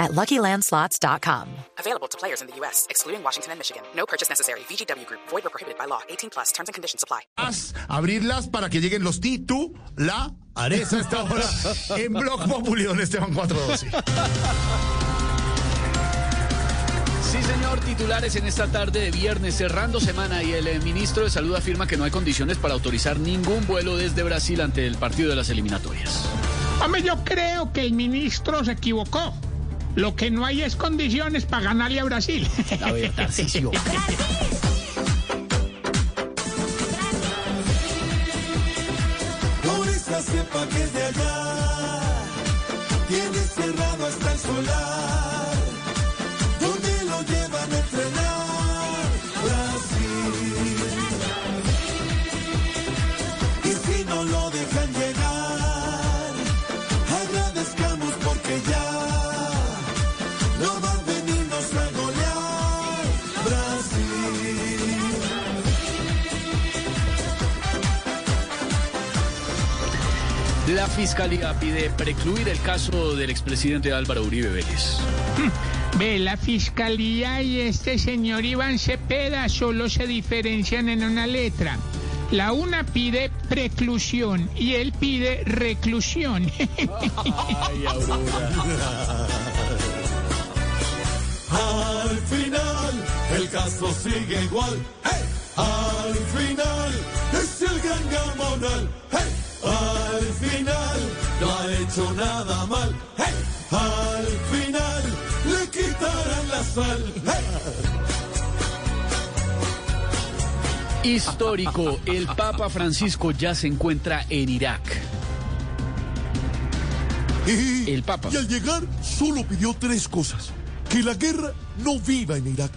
at LuckyLandSlots.com. Available to players in the U.S., excluding Washington and Michigan. No purchase necessary. VGW Group. Void or prohibited by law. 18 plus. Terms and conditions apply. abrirlas para que lleguen los titulares a esta hora en Blog Populi, don Esteban 412. Sí, señor, titulares en esta tarde de viernes, cerrando semana, y el eh, ministro de Salud afirma que no hay condiciones para autorizar ningún vuelo desde Brasil ante el partido de las eliminatorias. Hombre, yo creo que el ministro se equivocó. Lo que no hay es condiciones para ganarle a Brasil. A ver, Tarcisio. Cepa que es de allá, tiene cerrado hasta el solar, fiscalía pide precluir el caso del expresidente Álvaro Uribe Vélez. Ve, la fiscalía y este señor Iván Cepeda solo se diferencian en una letra. La una pide preclusión y él pide reclusión. Ay, Aurora. Al final, el caso sigue igual. ¡Hey! Al final, es el gran gamonal. ¡Hey! Al final, no ha hecho nada mal. ¡Hey! Al final, le quitarán la sal. ¡Hey! Histórico, el Papa Francisco ya se encuentra en Irak. El Papa. Y al llegar solo pidió tres cosas. Que la guerra no viva en Irak.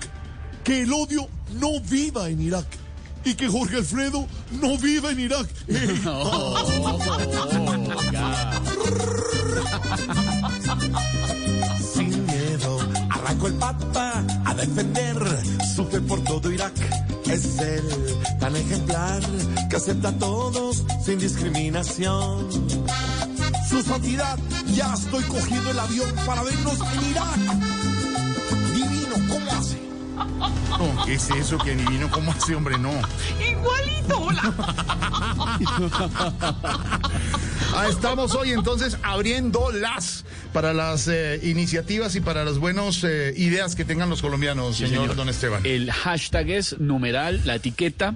Que el odio no viva en Irak. Y que Jorge Alfredo no viva en Irak. Sin miedo, arrancó el Papa a defender su fe por todo Irak. Es él tan ejemplar que acepta a todos sin discriminación. Su santidad, ya estoy cogiendo el avión para vernos en Irak. ¿Qué es eso que ni vino? ¿Cómo hace, hombre? No. Igualito, hola. Ah, estamos hoy entonces abriendo las para las eh, iniciativas y para las buenas eh, ideas que tengan los colombianos, Sí, señor, señor. don Esteban. El hashtag es numeral, la etiqueta,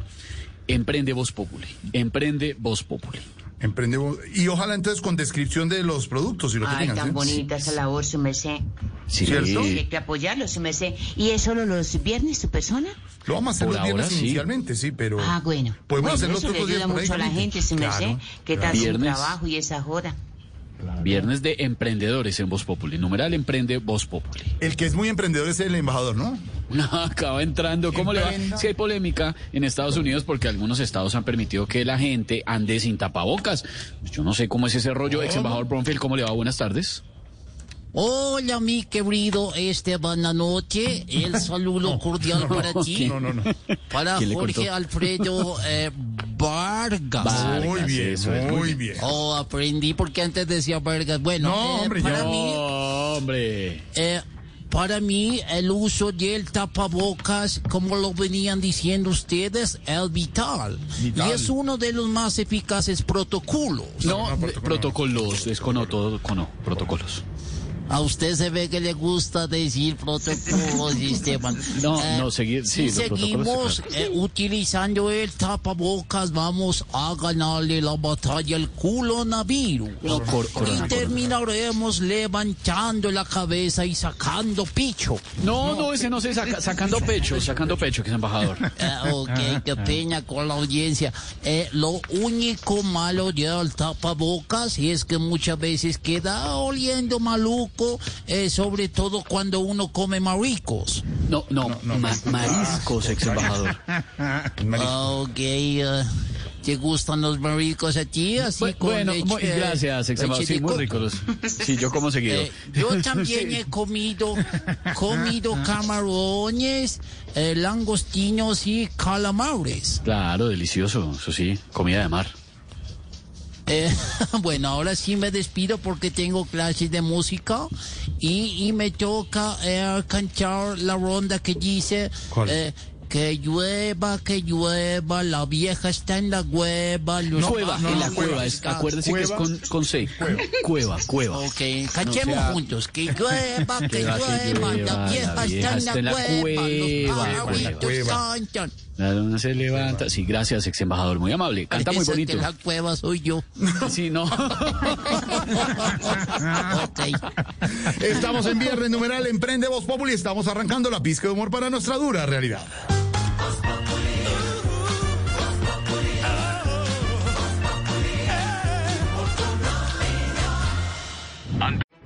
emprende voz populi. Emprende voz populi. Emprende y ojalá entonces con descripción de los productos y lo que Ay, tengan. tan ¿sí? bonita esa labor, su merced. Sí, ¿Cierto? Hay que apoyarlo, su merced. ¿Y es solo los viernes, su persona? Lo vamos a hacer Por los viernes ahora, sí. inicialmente, sí, pero Ah, bueno. podemos bueno, hacerlo eso todos le los días ayuda mucho a la gente, su merced. Claro, que claro. su Viernes. trabajo y esa hora? Viernes de emprendedores en voz populi. Numeral, emprende voz populi. El que es muy emprendedor es el embajador, ¿no? No, acaba entrando. ¿Cómo le va? Es que hay polémica en Estados Unidos porque algunos estados han permitido que la gente ande sin tapabocas. Yo no sé cómo es ese rollo. Ex embajador Bromfield, ¿cómo le va? Buenas tardes. Hola, mi querido Esteban Anoche. El saludo cordial para ti. No, no, no. Para ¿Quién le Jorge? Alfredo eh, Vargas. Vargas, Muy bien, eso es, muy bien. bien. Oh, aprendí porque antes decía Vargas. Bueno, No, eh, hombre, para mí, hombre. eh, para mí el uso del tapabocas, como lo venían diciendo ustedes, es vital. Vital. Y es uno de los más eficaces protocolos. No, no, protocolos. Es con O, todo con O, protocolos. A usted se ve que le gusta decir protocolos, Esteban. No, Eh, no, seguir, sí, si los seguimos eh, utilizando el tapabocas, vamos a ganarle la batalla al coronavirus. No, cor- corona, y terminaremos levantando la cabeza y sacando picho. No, no, ese no se saca, sacando pecho, sacando pecho, que es embajador. Eh, ok, qué pena con la audiencia. Eh, lo único malo del tapabocas es que muchas veces queda oliendo maluco poco, eh, sobre todo cuando uno come maricos. No, no, ma- mariscos, ex embajador. Ok, eh, ¿te gustan los maricos a ti? Así Bu- con bueno, leche- muy- gracias, ex embajador. Sí, muy ricos. Sí, yo como seguido. Eh, yo también he comido, comido camarones, eh, langostinos y calamares. Claro, delicioso, eso sí, comida de mar. Eh, bueno, ahora sí me despido porque tengo clases de música y, y me toca eh, cantar la ronda que dice ¿Cuál? eh, que llueva, que llueva, la vieja está en la cueva. Los cueva, no, en la no, cueva. cueva. es- acuérdese que es Cueva. con, con C. Cueva, cueva. Ok, cantemos No sea- juntos. Que llueva, que Llueva, que llueva, llueva, la vieja la vieja está en la cueva, cueva, los la pajaritos cueva. cantan. La luna se levanta. Sí, gracias, ex embajador. Muy amable. Canta muy bonito. que la cueva soy yo. Sí, no. ok. Estamos en viernes numeral Emprende Voz Populi. Estamos arrancando la pizca de humor para nuestra dura realidad.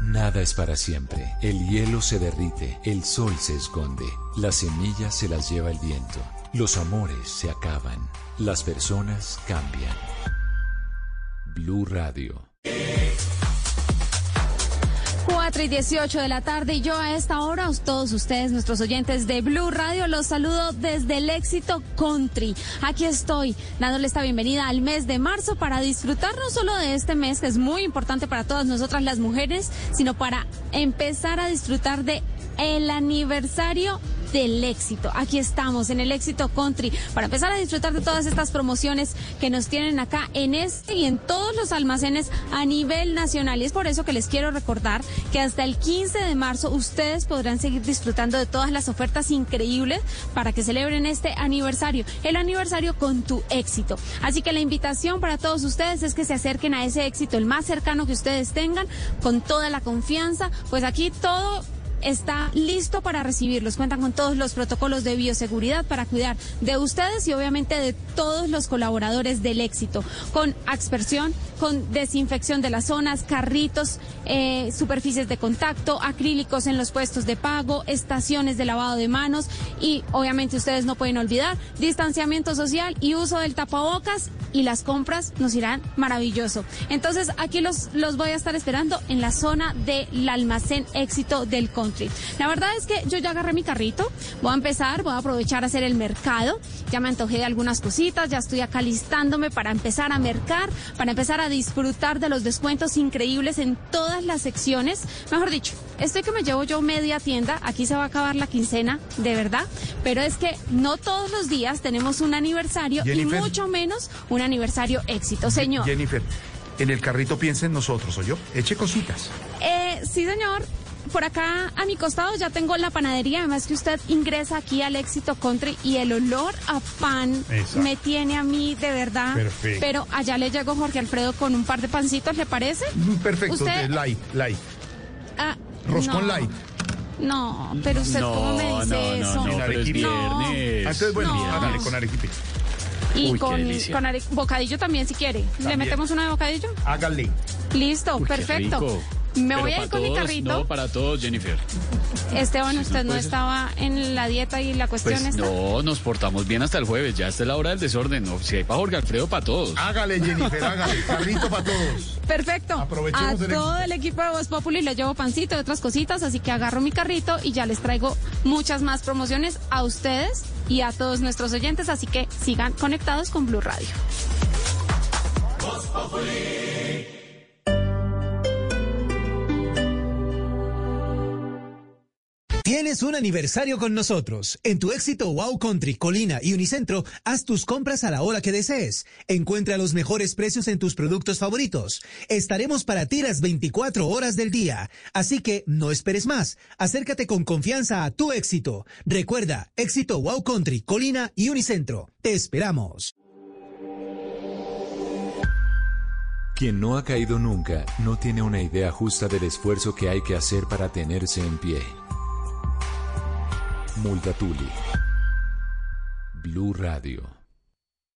Nada es para siempre. El hielo se derrite, el sol se esconde, las semillas se las lleva el viento, los amores se acaban, las personas cambian. Blue Radio. 4 y 18 de la tarde y yo a esta hora, todos ustedes, nuestros oyentes de Blue Radio, los saludo desde el éxito country. Aquí estoy dándole esta bienvenida al mes de marzo para disfrutar no solo de este mes, que es muy importante para todas nosotras las mujeres, sino para empezar a disfrutar de el aniversario del éxito. Aquí estamos en el éxito country para empezar a disfrutar de todas estas promociones que nos tienen acá en este y en todos los almacenes a nivel nacional. Y es por eso que les quiero recordar que hasta el 15 de marzo ustedes podrán seguir disfrutando de todas las ofertas increíbles para que celebren este aniversario, el aniversario con tu éxito. Así que la invitación para todos ustedes es que se acerquen a ese éxito, el más cercano que ustedes tengan, con toda la confianza, pues aquí todo está listo para recibirlos. Cuentan con todos los protocolos de bioseguridad para cuidar de ustedes y obviamente de todos los colaboradores del éxito, con aspersión, con desinfección de las zonas, carritos, eh, superficies de contacto, acrílicos en los puestos de pago, estaciones de lavado de manos y obviamente ustedes no pueden olvidar distanciamiento social y uso del tapabocas y las compras nos irán maravilloso. Entonces aquí los, los voy a estar esperando en la zona del almacén éxito del country. La verdad es que yo ya agarré mi carrito, voy a empezar, voy a aprovechar a hacer el mercado, ya me antojé de algunas cositas, ya estoy acá listándome para empezar a mercar, para empezar a disfrutar de los descuentos increíbles en todas las secciones. Mejor dicho, estoy que me llevo yo media tienda, aquí se va a acabar la quincena, de verdad, pero es que no todos los días tenemos un aniversario Jennifer. y mucho menos un aniversario éxito, señor. Jennifer, en el carrito piensa en nosotros, ¿o yo? Eche cositas. Eh, sí, señor. Por acá a mi costado ya tengo la panadería, además que usted ingresa aquí al Éxito Country y el olor a pan Exacto. me tiene a mí de verdad. Perfecto. Pero allá le llegó Jorge Alfredo con un par de pancitos, ¿le parece? Mm, Perfecto, Usted- light, light. Ah, Roscón no. light. No, pero usted cómo me dice no, no, eso. no, pero es viernes. Ah, Entonces, bueno, No. hágale con arequipe. Y Uy, con, con are- bocadillo también si quiere. ¿Le También. metemos una de bocadillo? Hágale. Listo, Uy, qué perfecto. Me Pero voy a ir con mi carrito. No, para todos, Jennifer. Esteban, usted no puede ser. estaba en la dieta y la cuestión Pues esta. no, nos portamos bien hasta el jueves. Ya esta es la hora del desorden. No, si hay para Jorge Alfredo, para todos. Hágale, Jennifer, hágale. Carrito para todos. Perfecto. Aprovechemos a el todo éxito. el equipo de Voz Populi le llevo pancito y otras cositas, así que agarro mi carrito y ya les traigo muchas más promociones a ustedes y a todos nuestros oyentes, así que sigan conectados con Blue Radio. ¿Tienes Tienes un aniversario con nosotros. En tu éxito Wow Country, Colina y Unicentro, haz tus compras a la hora que desees. Encuentra los mejores precios en tus productos favoritos. Estaremos para ti las 24 horas del día. Así que no esperes más. Acércate con confianza a tu éxito. Recuerda, éxito Wow Country, Colina y Unicentro. Te esperamos. Quien no ha caído nunca no tiene una idea justa del esfuerzo que hay que hacer para tenerse en pie. Multatuli. Blue Radio.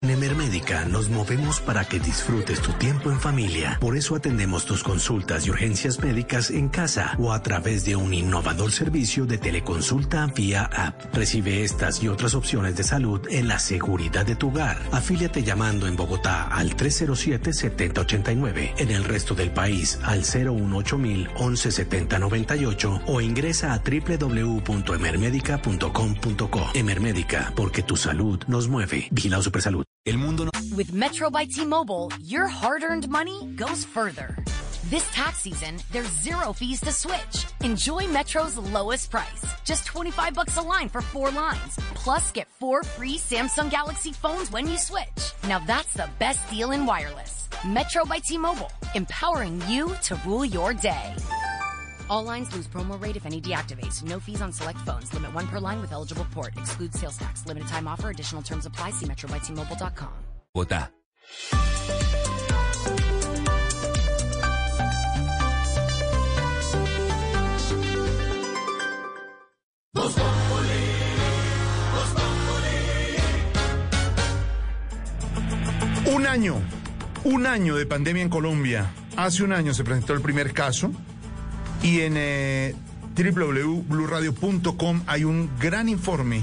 En Emermédica nos movemos para que disfrutes tu tiempo en familia. Por eso atendemos tus consultas y urgencias médicas en casa o a través de un innovador servicio de teleconsulta vía app. Recibe estas y otras opciones de salud en la seguridad de tu hogar. Afíliate llamando en Bogotá al 307-7089, en el resto del país al 018 117098 o ingresa a www.emermedica.com.co. Emermédica, porque tu salud nos mueve. Vigilado Supersalud. El mundo no With Metro by T-Mobile, your hard-earned money goes further. This tax season, there's zero fees to switch. Enjoy Metro's lowest price, just 25 bucks a line for four lines. Plus, get four free Samsung Galaxy phones when you switch. Now that's the best deal in wireless. Metro by T-Mobile, empowering you to rule your day. All lines lose promo rate if any deactivates. No fees on select phones. Limit one per line with eligible port. Excludes sales tax. Limited time offer. Additional terms apply. See metrobytmobile.com. Bogotá. Un año, un año de pandemia en Colombia. Hace un año se presentó el primer caso y en eh, www.bluradio.com hay un gran informe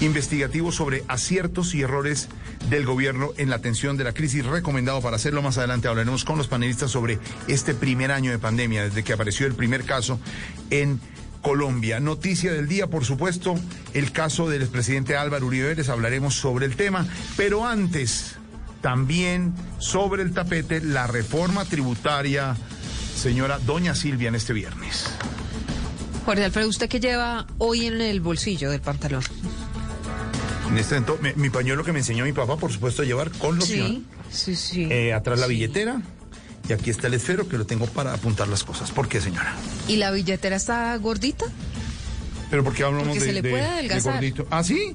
investigativo sobre aciertos y errores del gobierno en la atención de la crisis, recomendado para hacerlo más adelante. Hablaremos con los panelistas sobre este primer año de pandemia, desde que apareció el primer caso en Colombia. Noticia del día, por supuesto, el caso del expresidente Álvaro Uribe Vélez, hablaremos sobre el tema, pero antes, también sobre el tapete, la reforma tributaria, señora Doña Silvia, en este viernes. Jorge Alfredo, ¿usted qué lleva hoy en el bolsillo del pantalón? En este momento, mi, mi pañuelo que me enseñó mi papá, por supuesto, a llevar con loción. Sí, sí, sí. Eh, atrás la billetera. Y aquí está el esfero que lo tengo para apuntar las cosas. ¿Por qué, señora? ¿Y la billetera está gordita? ¿Pero por qué hablamos Porque de, se le de- puede de adelgazar. gordito? ¿Ah, sí?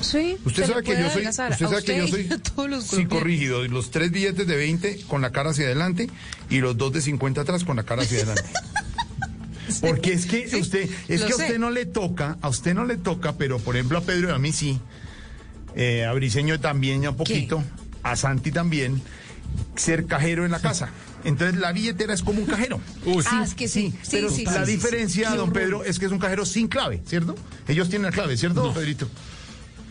Sí. Usted sabe que yo soy, usted sabe que yo soy psicorrígido. Los tres billetes de 20 con la cara hacia adelante y los dos de 50 atrás con la cara hacia adelante. Porque es que usted, es lo que a sé. usted no le toca, a usted no le toca, pero por ejemplo a Pedro y a mí sí, eh, a Briseño también ya un poquito, a Santi también, ser cajero en la casa. Entonces la billetera es como un cajero. Ah, es que sí. Sí, pero sí, la sí, sí, diferencia, sí. don Pedro, es que es un cajero sin clave, ¿cierto? Ellos tienen la clave, ¿cierto, don Pedrito?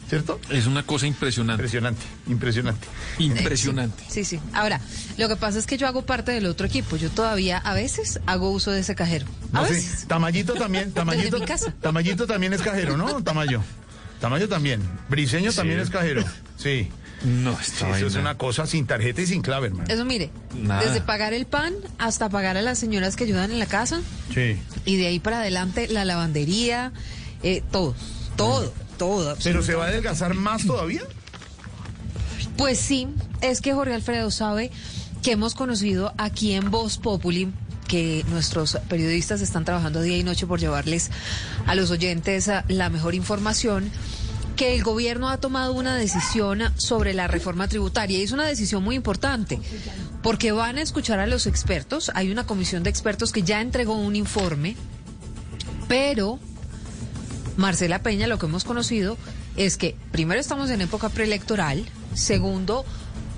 ¿Cierto? Es una cosa impresionante. Impresionante, impresionante. Impresionante. Sí, sí. Ahora, lo que pasa es que yo hago parte del otro equipo. Yo todavía a veces hago uso de ese cajero. A No sé, veces. Tamayito también, Tamayito. Tamayito también es cajero, ¿no? Tamayo. Tamayo también. Briseño Sí. también es cajero. Sí. No, Sí, está eso es una cosa sin tarjeta y sin clave, hermano. Eso mire, Nada. desde pagar el pan hasta pagar a las señoras que ayudan en la casa Sí. y de ahí para adelante la lavandería, eh, todo, todo, todo. ¿Pero se va a adelgazar más todavía? Pues sí, es que Jorge Alfredo sabe que hemos conocido aquí en Voz Populi que nuestros periodistas están trabajando día y noche por llevarles a los oyentes a la mejor información que el gobierno ha tomado una decisión sobre la reforma tributaria y es una decisión muy importante porque van a escuchar a los expertos, hay una comisión de expertos que ya entregó un informe, pero Marcela Peña, lo que hemos conocido es que primero estamos en época preelectoral, segundo,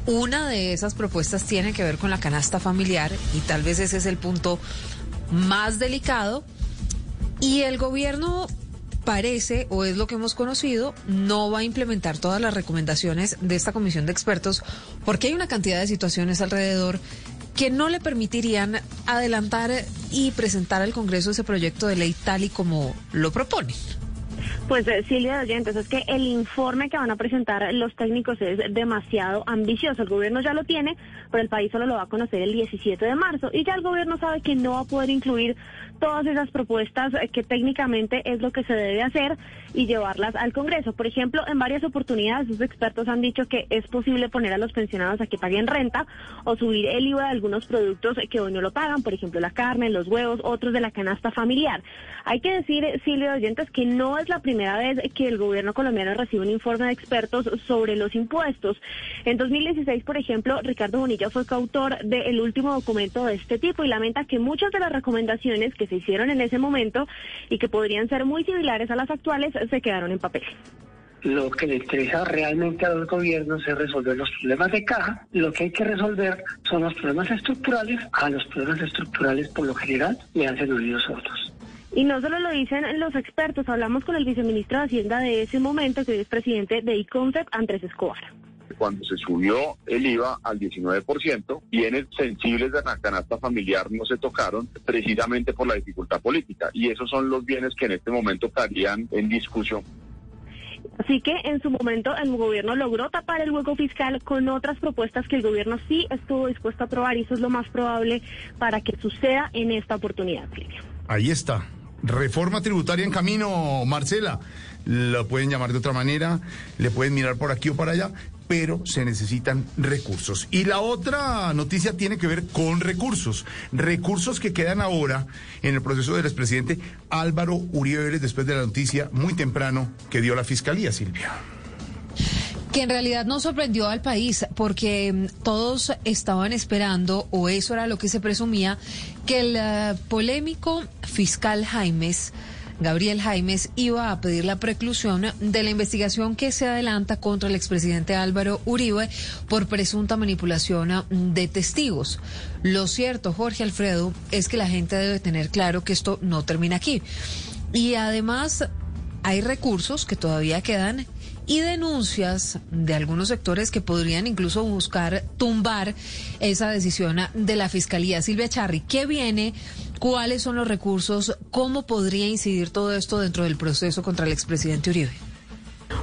una de esas propuestas tiene que ver con la canasta familiar y tal vez ese es el punto más delicado y el gobierno parece, o es lo que hemos conocido, no va a implementar todas las recomendaciones de esta comisión de expertos porque hay una cantidad de situaciones alrededor que no le permitirían adelantar y presentar al Congreso ese proyecto de ley tal y como lo proponen. Pues eh, Silvia de Oyentes, es que el informe que van a presentar los técnicos es demasiado ambicioso. El gobierno ya lo tiene, pero el país solo lo va a conocer el 17 de marzo y ya el gobierno sabe que no va a poder incluir todas esas propuestas eh, que técnicamente es lo que se debe hacer y llevarlas al Congreso. Por ejemplo, en varias oportunidades los expertos han dicho que es posible poner a los pensionados a que paguen renta o subir el IVA de algunos productos que hoy no lo pagan, por ejemplo la carne, los huevos, otros de la canasta familiar. Hay que decir, Silvia Oyentes, que no es la primera vez que el gobierno colombiano recibe un informe de expertos sobre los impuestos. En 2016, por ejemplo, Ricardo Bonilla fue coautor del último documento de este tipo y lamenta que muchas de las recomendaciones que se hicieron en ese momento y que podrían ser muy similares a las actuales se quedaron en papel. Lo que le interesa realmente a los gobiernos es resolver los problemas de caja. Lo que hay que resolver son los problemas estructurales. A los problemas estructurales, por lo general, le hacen oídos otros. Y no solo lo dicen los expertos, hablamos con el viceministro de Hacienda de ese momento, que es presidente de ICONCEP, Andrés Escobar cuando se subió el IVA al 19%, bienes sensibles de la canasta familiar no se tocaron precisamente por la dificultad política. Y esos son los bienes que en este momento estarían en discusión. Así que en su momento el gobierno logró tapar el hueco fiscal con otras propuestas que el gobierno sí estuvo dispuesto a aprobar y eso es lo más probable para que suceda en esta oportunidad, Ahí está. Reforma tributaria en camino, Marcela. Lo pueden llamar de otra manera, le pueden mirar por aquí o para allá, pero se necesitan recursos. Y la otra noticia tiene que ver con recursos. Recursos que quedan ahora en el proceso del expresidente Álvaro Uribe después de la noticia muy temprano que dio la Fiscalía, Silvia que en realidad no sorprendió al país porque mm, todos estaban esperando, o eso era lo que se presumía, que el eh, polémico fiscal Jaimes, Gabriel Jaimes, iba a pedir la preclusión de la investigación que se adelanta contra el expresidente Álvaro Uribe por presunta manipulación de testigos. Lo cierto, Jorge Alfredo, es que la gente debe tener claro que esto no termina aquí. Y además hay recursos que todavía quedan y denuncias de algunos sectores que podrían incluso buscar tumbar esa decisión de la Fiscalía. Silvia Charri, ¿qué viene? ¿Cuáles son los recursos? ¿Cómo podría incidir todo esto dentro del proceso contra el expresidente Uribe?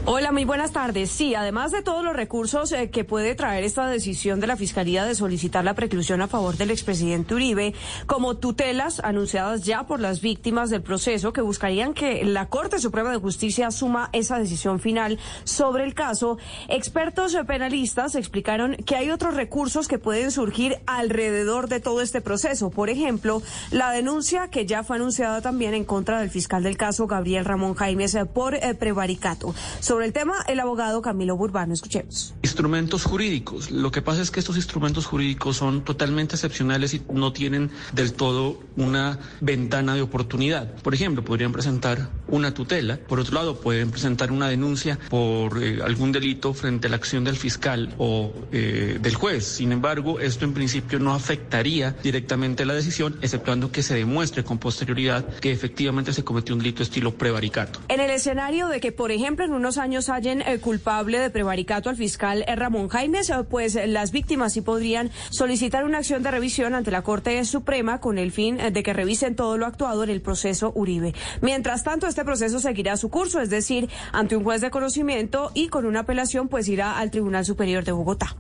Hola, muy buenas tardes. Sí, además de todos los recursos eh, que puede traer esta decisión de la Fiscalía de solicitar la preclusión a favor del expresidente Uribe, como tutelas anunciadas ya por las víctimas del proceso que buscarían que la Corte Suprema de Justicia asuma esa decisión final sobre el caso, expertos penalistas explicaron que hay otros recursos que pueden surgir alrededor de todo este proceso. Por ejemplo, la denuncia que ya fue anunciada también en contra del fiscal del caso, Gabriel Ramón Jaimes, eh, por eh, prevaricato. Sobre el tema, el abogado Camilo Burbano, escuchemos. Instrumentos jurídicos. Lo que pasa es que estos instrumentos jurídicos son totalmente excepcionales y no tienen del todo una ventana de oportunidad. Por ejemplo, podrían presentar una tutela. Por otro lado, pueden presentar una denuncia por eh, algún delito frente a la acción del fiscal o eh, del juez. Sin embargo, esto en principio no afectaría directamente la decisión, exceptuando que se demuestre con posterioridad que efectivamente se cometió un delito estilo prevaricato. En el escenario de que, por ejemplo, en unos años hallen el culpable de prevaricato al fiscal Ramón Jaimes, pues las víctimas sí podrían solicitar una acción de revisión ante la Corte Suprema con el fin de que revisen todo lo actuado en el proceso Uribe. Mientras tanto, este proceso seguirá su curso, es decir, ante un juez de conocimiento y con una apelación, pues irá al Tribunal Superior de Bogotá.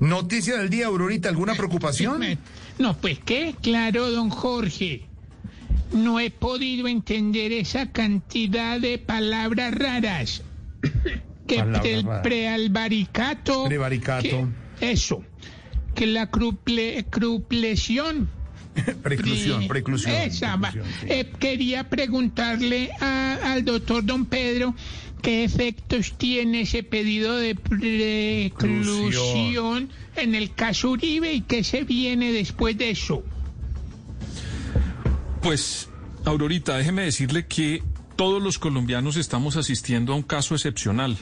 Noticia del día, Aurorita, ¿alguna preocupación? No, pues qué, claro, don Jorge. No he podido entender esa cantidad de palabras raras. que el prealbaricato. Prevaricato. eso. Que la cruple, cruplesión. preclusión, preclusión. Esa, eh, quería preguntarle al doctor don Pedro qué efectos tiene ese pedido de preclusión en el caso Uribe y qué se viene después de eso. Pues, Aurorita, déjeme decirle que todos los colombianos estamos asistiendo a un caso excepcional.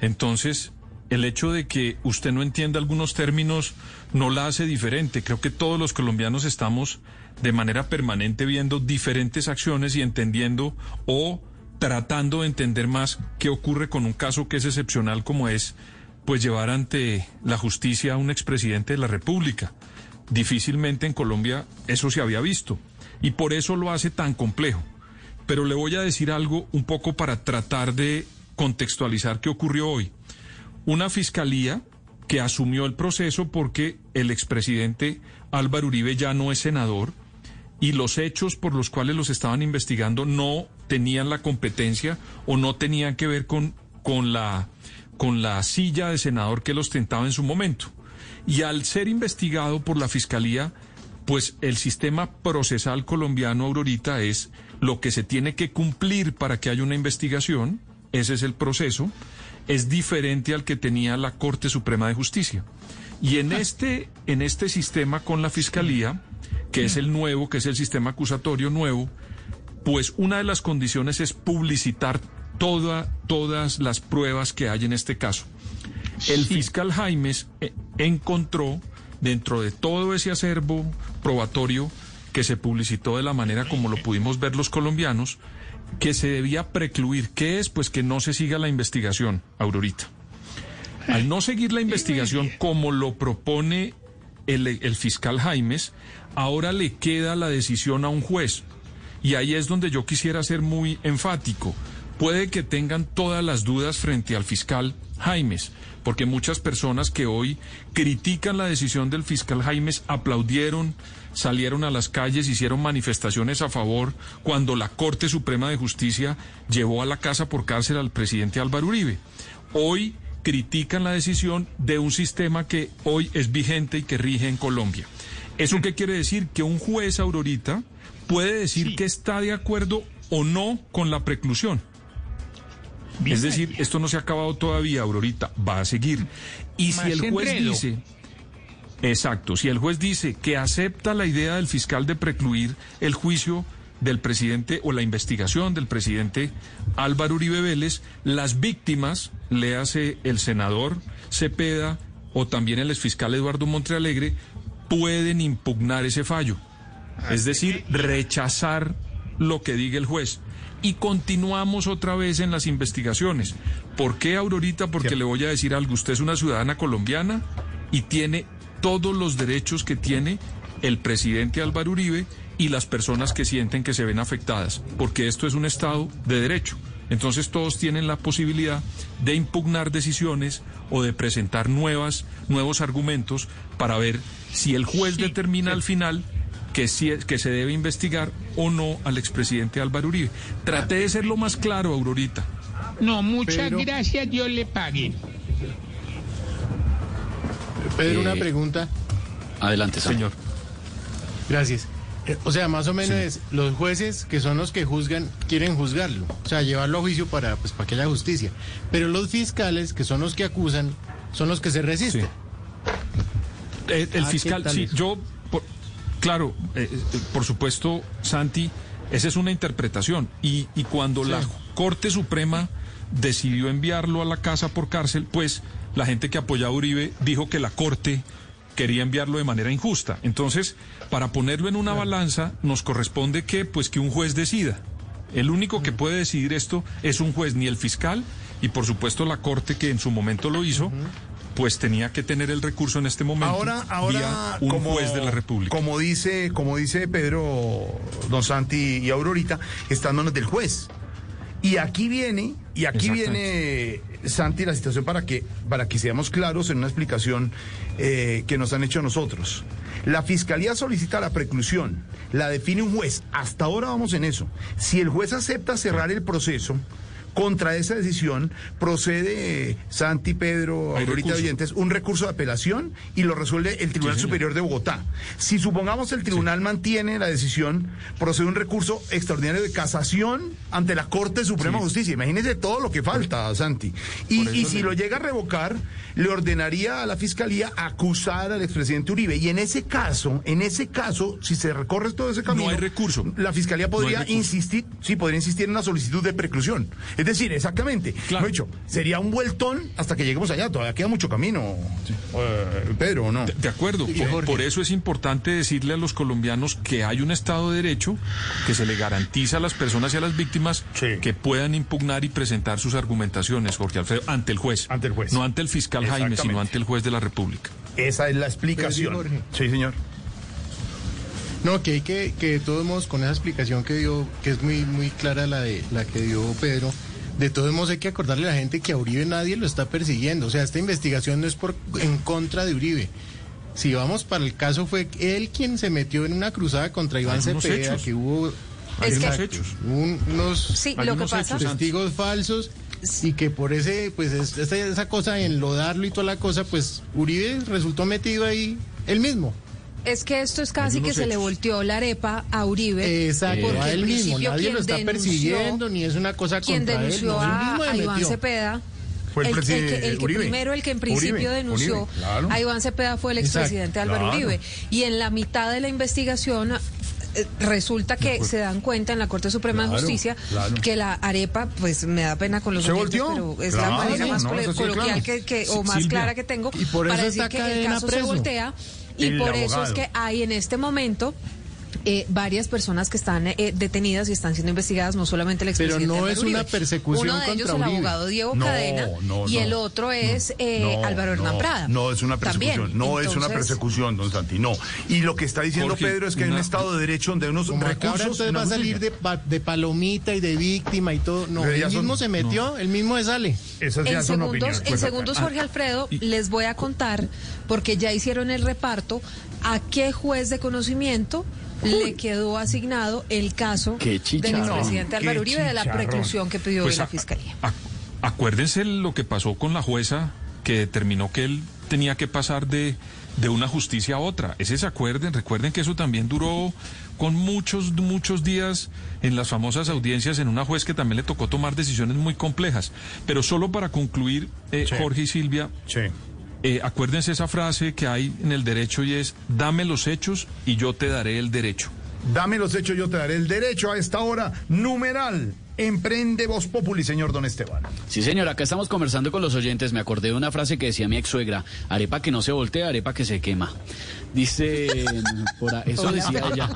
Entonces, el hecho de que usted no entienda algunos términos no la hace diferente. Creo que todos los colombianos estamos de manera permanente viendo diferentes acciones y entendiendo o tratando de entender más qué ocurre con un caso que es excepcional como es pues llevar ante la justicia a un expresidente de la República. Difícilmente en Colombia eso se había visto y por eso lo hace tan complejo. pero le voy a decir algo un poco para tratar de contextualizar qué ocurrió hoy. Una fiscalía que asumió el proceso porque el expresidente Álvaro Uribe ya no es senador y los hechos por los cuales los estaban investigando no tenían la competencia o no tenían que ver con, con, la, con la silla de senador que él ostentaba en su momento. Y al ser investigado por la fiscalía, pues el sistema procesal colombiano, Aurorita, es lo que se tiene que cumplir para que haya una investigación, ese es el proceso, es diferente al que tenía la Corte Suprema de Justicia. Y en este, en este sistema con la Fiscalía, que es el nuevo, que es el sistema acusatorio nuevo, pues una de las condiciones es publicitar toda, todas las pruebas que hay en este caso. El fiscal Jaimes eh, encontró dentro de todo ese acervo probatorio que se publicitó de la manera como lo pudimos ver los colombianos, que se debía precluir. ¿Qué es? Pues que no se siga la investigación, Aurorita. Al no seguir la investigación como lo propone el, el fiscal Jaimes, ahora le queda la decisión a un juez. Y ahí es donde yo quisiera ser muy enfático. Puede que tengan todas las dudas frente al fiscal Jaimes, porque muchas personas que hoy critican la decisión del fiscal Jaimes aplaudieron, salieron a las calles, hicieron manifestaciones a favor cuando la Corte Suprema de Justicia llevó a la casa por cárcel al presidente Álvaro Uribe. Hoy critican la decisión de un sistema que hoy es vigente y que rige en Colombia. ¿Eso qué quiere decir? Que un juez, Aurorita, puede decir que está de acuerdo o no con la preclusión. Es decir, esto no se ha acabado todavía, Aurorita, va a seguir. Y si el juez dice, exacto, si el juez dice que acepta la idea del fiscal de precluir el juicio del presidente o la investigación del presidente Álvaro Uribe Vélez, las víctimas, le hace el senador Cepeda o también el exfiscal Eduardo Montrealegre, pueden impugnar ese fallo. Es decir, rechazar lo que diga el juez y continuamos otra vez en las investigaciones. ¿Por qué, Aurorita? Porque le voy a decir algo. Usted es una ciudadana colombiana y tiene todos los derechos que tiene el presidente Álvaro Uribe y las personas que sienten que se ven afectadas, porque esto es un Estado de derecho. Entonces todos tienen la posibilidad de impugnar decisiones o de presentar nuevas, nuevos argumentos para ver si el juez determina al final que, si, que se debe investigar o no al expresidente Álvaro Uribe. Traté de ser lo más claro, Aurorita. No, muchas gracias, yo le pague. Pedro, una pregunta. Adelante, señor. Gracias. Eh, O sea, más o menos es, los jueces que son los que juzgan quieren juzgarlo, o sea, llevarlo a juicio para, pues, para que haya justicia. Pero los fiscales, que son los que acusan, son los que se resisten. Eh, el Ah, fiscal, ¿qué tal sí, eso? yo, por- claro, eh, eh, por supuesto, Santi, esa es una interpretación. Y, y cuando la Corte Suprema decidió enviarlo a la casa por cárcel, pues la gente que apoyaba a Uribe dijo que la Corte quería enviarlo de manera injusta. Entonces, para ponerlo en una balanza, nos corresponde que, pues, que un juez decida. El único que puede decidir esto es un juez, ni el fiscal, y por supuesto la Corte que en su momento lo hizo, pues tenía que tener el recurso en este momento. Ahora, ahora, un como, juez de la República. como dice, como dice Pedro, Don Santi y Aurorita, está en manos del juez. Y aquí viene, y aquí viene, Santi, la situación para que, para que seamos claros en una explicación eh, que nos han hecho nosotros. La fiscalía solicita la preclusión, la define un juez. Hasta ahora vamos en eso. Si el juez acepta cerrar el proceso, contra esa decisión procede Santi, Pedro, recurso. oyentes, un recurso de apelación y lo resuelve el Tribunal Sí. Superior de Bogotá. Si supongamos el tribunal mantiene la decisión, procede un recurso extraordinario de casación ante la Corte Suprema de Justicia. Imagínese todo lo que falta, Santi. Y, si le- lo llega a revocar, le ordenaría a la Fiscalía acusar al expresidente Uribe. Y en ese caso, en ese caso, si se recorre todo ese camino... hay recurso. La Fiscalía podría insistir, sí, podría insistir en una solicitud de preclusión. Es decir, exactamente. Lo he dicho, sería un vueltón hasta que lleguemos allá. Todavía queda mucho camino, eh, Pedro, ¿o ¿no? De, de acuerdo, por, por eso es importante decirle a los colombianos que hay un Estado de Derecho que se le garantiza a las personas y a las víctimas que puedan impugnar y presentar sus argumentaciones, Jorge Alfredo, ante el juez. Ante el juez. No ante el fiscal Jaime, sino ante el juez de la República. Esa es la explicación. Jorge. Sí, señor. No, que hay que, que de todos modos, con esa explicación que dio, que es muy, muy clara la de la que dio Pedro, de todos modos hay que acordarle a la gente que a Uribe nadie lo está persiguiendo. O sea, esta investigación no es por en contra de Uribe. Si vamos para el caso, fue él quien se metió en una cruzada contra Iván Cepeda, que hubo exacto, unos hechos. un- unos Sí, lo que pasa- testigos falsos y que por ese, pues es- esa, esa cosa en lodarlo y toda la cosa, pues Uribe resultó metido ahí él mismo. Es que esto es casi que se le volteó la arepa a Uribe. Exacto, porque a él mismo, nadie lo está denunció- persiguiendo, ni es una cosa Quien contra él, denunció no, él a, mismo se a Iván metió. Cepeda. Fue el el, que, el que Uribe. primero, el que en principio Uribe, denunció Uribe, claro. a Iván Cepeda fue el expresidente Álvaro claro. Uribe. Y en la mitad de la investigación eh, resulta que se dan cuenta en la Corte Suprema de Justicia claro. que la arepa, pues me da pena con los Se oyentes, volteó. pero es Claro, la manera más no, coloquial claro. que, que- o más Silvia. clara que tengo Y por para decir que el caso se voltea. Y por eso es que hay en este momento eh, varias personas que están eh, detenidas y están siendo investigadas, no solamente el Pero expresidente no Álvaro es una persecución Uno de ellos, contra el abogado Diego No, Cadena, no, y no, el otro es eh, No, Álvaro Hernán no, Prada. No es una También. persecución, no es una persecución, don Santi, no. Y lo que está diciendo Jorge, Pedro es que hay un Estado de Derecho donde hay unos Como acá ahora recursos... va a salir de, palomita y de víctima y todo. No, Pero él son- mismo se metió, él mismo se sale. Esas ya En son segundos, opiniones. en Pues, segundos, ah, Jorge Alfredo, les voy a contar, porque ya hicieron el reparto, a qué juez de conocimiento le quedó asignado el caso del qué Álvaro Uribe de la preclusión que pidió Pues hoy la a- Fiscalía. a- acuérdense lo que pasó con la jueza que determinó que él tenía que pasar de, de una justicia a otra. Ese se acuerden, recuerden que eso también duró con muchos, muchos días en las famosas audiencias en una juez que también le tocó tomar decisiones muy complejas. Pero solo para concluir, eh, Sí. Jorge y Silvia, Sí. Eh, acuérdense esa frase que hay en el derecho y es, dame los hechos y yo te daré el derecho. Dame los hechos, yo te daré el derecho a esta hora. Numeral. Emprende Voz Populi, señor Don Esteban. Sí, señor, acá estamos conversando con los oyentes. Me acordé de una frase que decía mi ex suegra: arepa que no se voltea, arepa que se quema. Dice, por a- eso decía ella.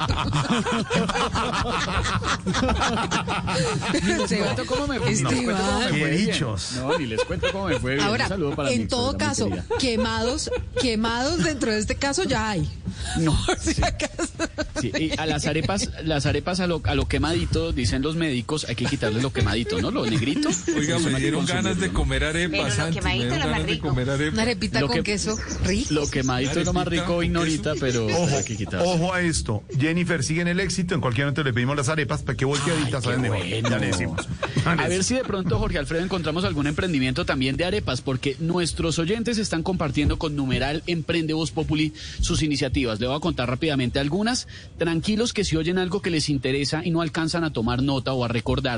Ni les cuento cómo me, les cuento cómo me fue bien. dichos. No, ni les cuento cómo me fue bien. Ahora, Un saludo para en todo suegra, caso, quemados, quemados dentro de este caso ya hay. No, sí. Sí, y a las arepas, las arepas a lo, a lo quemadito, dicen los médicos, hay que quitarle lo quemadito, ¿no? Lo negrito. Oiga, me dieron ganas de comer arepas, Pero lo quemadito es lo más rico. Una arepita Lo con que- queso rico. Lo quemadito es lo más rico con y norita, pero Ojo, hay que quitarse. ojo a esto. Jennifer sigue en el éxito. En cualquier momento le pedimos las arepas para que volteaditas salen de bueno. Ya le decimos. A ver si de pronto, Jorge Alfredo, encontramos algún emprendimiento también de arepas, porque nuestros oyentes están compartiendo con numeral Emprende Voz Populi sus iniciativas. Le voy a contar rápidamente algunas. Tranquilos que si oyen algo que les interesa y no alcanzan a tomar nota o a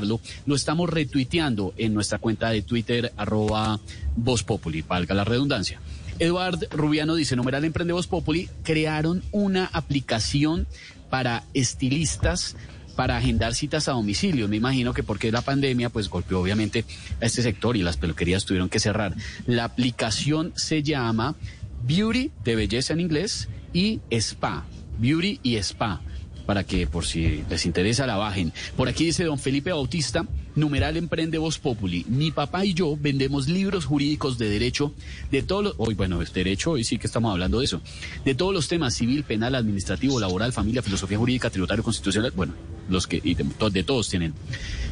lo estamos retuiteando en nuestra cuenta de Twitter, arroba Voz Populi, valga la redundancia. Eduard Rubiano dice, numeral Emprende Voz Populi, crearon una aplicación para estilistas para agendar citas a domicilio. Me imagino que porque la pandemia pues golpeó obviamente a este sector y las peluquerías tuvieron que cerrar. La aplicación se llama Beauty de belleza en inglés y Spa. Beauty y Spa para que por si les interesa la bajen. Por aquí dice don Felipe Bautista, numeral emprende Voz Populi. Mi papá y yo vendemos libros jurídicos de derecho de todos los, hoy bueno, es derecho, hoy sí que estamos hablando de eso, de todos los temas civil, penal, administrativo, laboral, familia, filosofía jurídica, tributario, constitucional, bueno, los que y de, de todos tienen.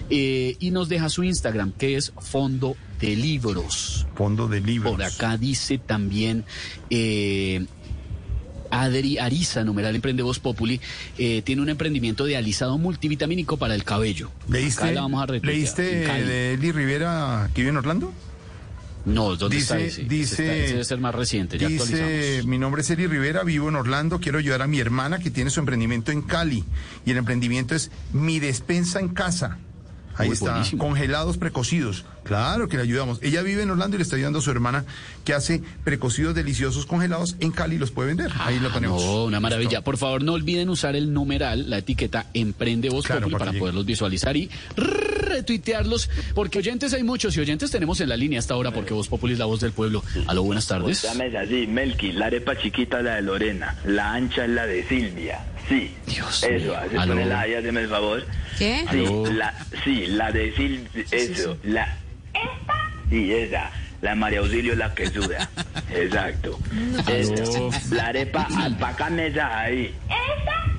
Eh, y nos deja su Instagram, que es Fondo de Libros. Fondo de libros. Por acá dice también eh, Adri Ariza, numeral Emprende Voz Populi, eh, tiene un emprendimiento de alisado multivitamínico para el cabello. Acá ¿Leíste, la vamos a retuitear, ¿leíste en de Eli Rivera que vive en Orlando? No, ¿dónde está Dice- ese? dice- está- ese debe ser más reciente, ya Dice, mi nombre es Eli Rivera, vivo en Orlando, quiero ayudar a mi hermana que tiene su emprendimiento en Cali. Y el emprendimiento es Mi Despensa en Casa. Ahí Uy, está, buenísimo. congelados precocidos. Claro que le ayudamos. Ella vive en Orlando y le está ayudando a su hermana que hace precocidos deliciosos congelados en Cali y los puede vender. Ahí lo Ah, ponemos. No, una maravilla. Por favor, no olviden usar el numeral, la etiqueta Emprende Voz Claro, Populi para poderlos visualizar y retuitearlos, porque oyentes hay muchos y oyentes tenemos en la línea hasta ahora, porque Voz Populi es la voz del pueblo. Aló, buenas tardes. Llames así, Melqui, la arepa chiquita es la de Lorena, la ancha es la de Silvia. Sí. Dios Eso, mío. así Aló. ponela ahí, hazme el favor. ¿Qué? Sí, Aló. la, sí, la de Silvia, eso, la... Sí, esa. La María Auxilio la que suda. Exacto. Esa. Aló. La arepa, alpaca mesa ahí.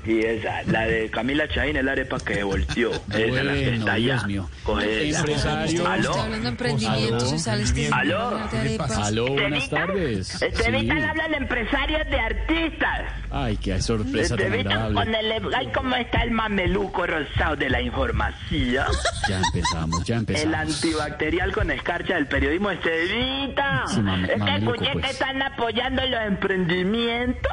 Y esa, la de Camila Chaín, el arepa que volteó. Esa es la que Bueno, está allá. Dios mío. Empresario. ¿Aló? Está hablando de emprendimientos y sale este ¿Aló? Aló, buenas tardes. Estevitan Sí. habla de empresarios de artistas. Ay, qué sorpresa tan Estevitan agradable. con el... Ay, cómo está el mameluco rosado de la información. Ya empezamos, ya El empezamos. antibacterial con escarcha del periodismo Estevita. Sí, es que escuché que pues. están apoyando los emprendimientos.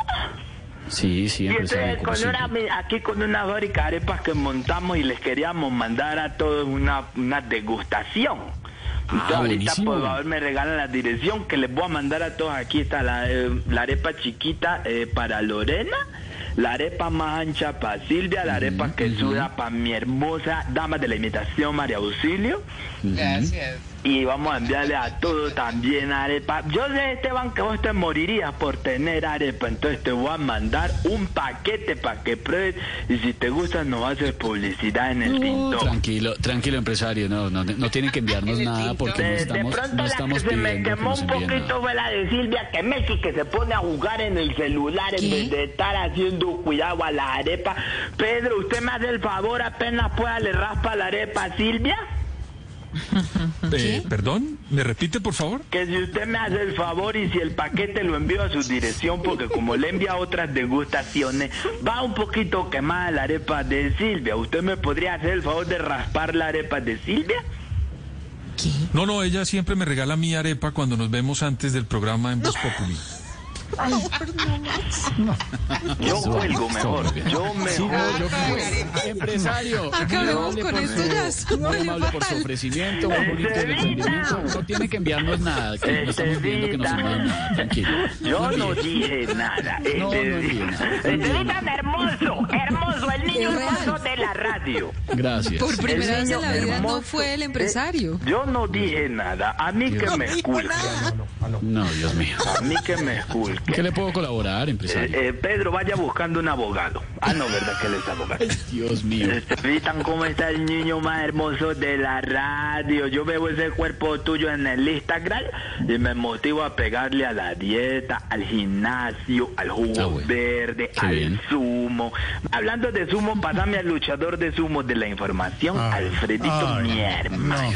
Sí, sí, Y empresario. como con una, aquí con una fábrica de arepas que montamos y les queríamos mandar a todos una, una degustación. Entonces, ahorita por favor me regalan la dirección que les voy a mandar a todos. Aquí está la, eh, la arepa chiquita eh, para Lorena, la arepa más ancha para Silvia, la arepa que suda para mi hermosa dama de la imitación María Auxilio. Gracias. Y vamos a enviarle a todos también arepa. Yo sé, Esteban, que vos te morirías por tener arepa. Entonces te voy a mandar un paquete para que pruebes. Y si te gusta, nos haces publicidad en el Uh, tinto. tranquilo, tranquilo, empresario. No, no, no tienen que enviarnos nada porque no De, de estamos, pronto no la estamos que se me que quemó un poquito fue la de Silvia que Messi que se pone a jugar en el celular en vez de estar haciendo cuidado a la arepa. Pedro, usted me hace el favor, apenas pueda le raspa la arepa a Silvia. Eh, Perdón, ¿me repite, por favor? Que si usted me hace el favor y si el paquete lo envío a su dirección, porque como le envía otras degustaciones, va un poquito quemada la arepa de Silvia. ¿Usted me podría hacer el favor de raspar la arepa de Silvia? No, no, ella siempre me regala mi arepa cuando nos vemos antes del programa en Voz Populi. Ay, perdón, Max. Yo cuelgo mejor. Yo Sí, mejor. no, yo- empresario. Acabemos con esto ya, es Muy amable por su ofrecimiento, muy bonito el emprendimiento. No tiene que enviarnos nada, que no estamos pidiendo que nos envíen nada. Tranquilo. Yo no dije nada. No, no Este, envíe nada. este tan hermoso, hermoso, el niño hermoso de la radio. Gracias. Por primera El vez en la vida no fue el empresario. Yo no dije nada. A mí que me esculque. No, Dios mío. A mí que me esculque. ¿Qué le puedo colaborar, empresario? Eh, eh, Pedro, vaya buscando un abogado. Ah, no, ¿verdad que él es abogado? Dios mío. ¿cómo está el niño más hermoso de la radio? Yo veo ese cuerpo tuyo en el Instagram y me motivo a pegarle a la dieta, al gimnasio, al jugo verde, Qué al bien. zumo. Hablando de zumo, pasame al luchador de zumo de la información, Alfredito, ay, mi hermano.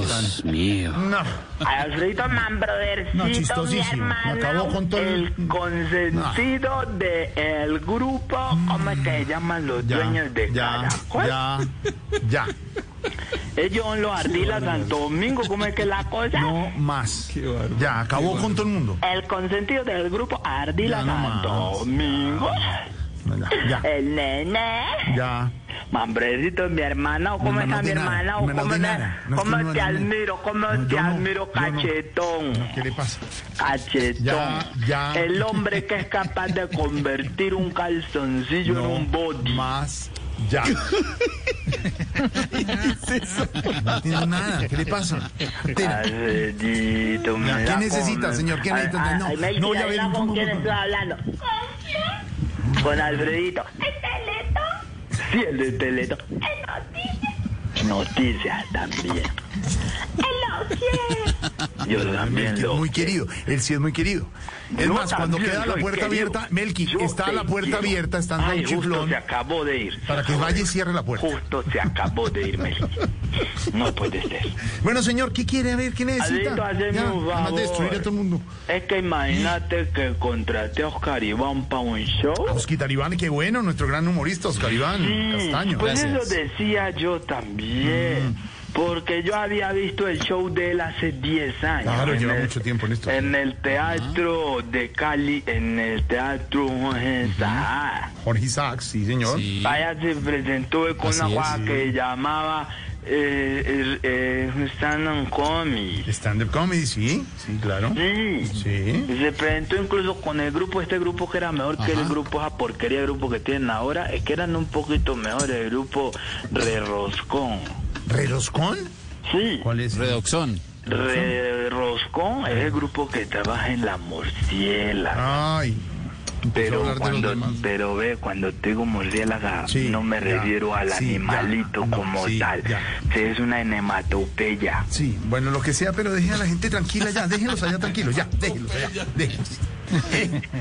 Dios mío. No. Alfredito Man, brothercito, No, mi chistosísimo. Me hermano, acabó con todo el- el consentido del grupo, ¿cómo es que se llaman los dueños de ya, Caracol? ya, ya. Ellos son los Ardila Santo Domingo, ¿cómo es que la cosa? No más. Ya, acabó con todo el mundo. El consentido del grupo Ardila no Santo más. Domingo. Ya, El nene. ya. Mambrecito, mi hermana, o cómo No, no está mi hermana, no o cómo. No, es cómo no, te no, no. admiro, cómo No, te no, admiro, no. cachetón. ¿Qué le pasa? Cachetón. Ya, ya. El hombre que es capaz de convertir un calzoncillo en un body. Más. Ya. No entiendo nada. ¿Qué le pasa? Ya, ¿qué necesita, señor? ¿Qué necesita? No, no voy a dice, ver un ¿con quién estoy hablando? Con Alfredito. Sí, el de Teleto. Noticias también. Yo también Melqui, lo muy querido. Él sí es muy querido. Es Yo más, cuando queda la puerta abierta, Melqui, Yo está la puerta quiero. abierta, está Ay, un justo chiflón se acabó de ir. para que vaya y cierre la puerta. Justo se acabó de ir, Melqui. No puede ser. Bueno, señor, ¿qué quiere? A ver, ¿qué necesita? Hazme Ya, un de destruir a favor. todo el mundo. Es que imagínate que contraté a Oscar Iván para un show. Oscar Iván, qué bueno, nuestro gran humorista, Oscar Iván Castaño. Pues eso decía yo también. Mm. Porque yo había visto el show de él hace 10 años. Claro, en lleva el- mucho tiempo en esto. En el teatro de Cali, en el teatro Jorge Saá. Jorge Isaac, sí, señor. Vaya se presentó con Así una sí. que llamaba eh, eh, eh, stand-up comedy. Stand-up comedy, sí, sí, claro. Sí. Sí. Se presentó incluso con el grupo, este grupo que era mejor que el grupo, esa porquería de grupo que tienen ahora, es que eran un poquito mejores, el grupo Re Roscón. ¿Reloscón? Sí. ¿Cuál es? Redoxón. Re Roscón es el grupo que trabaja en la morciela. Ay. Pero de cuando, pero ve, cuando te digo murciélaga, Sí, no me ya, refiero al sí, ya, animalito no, como sí, tal. ya. Sí, es una enematopeya. Sí, bueno, lo que sea, pero dejen a la gente tranquila ya, déjenlos allá tranquilos, ya, déjenlos allá, déjenlos.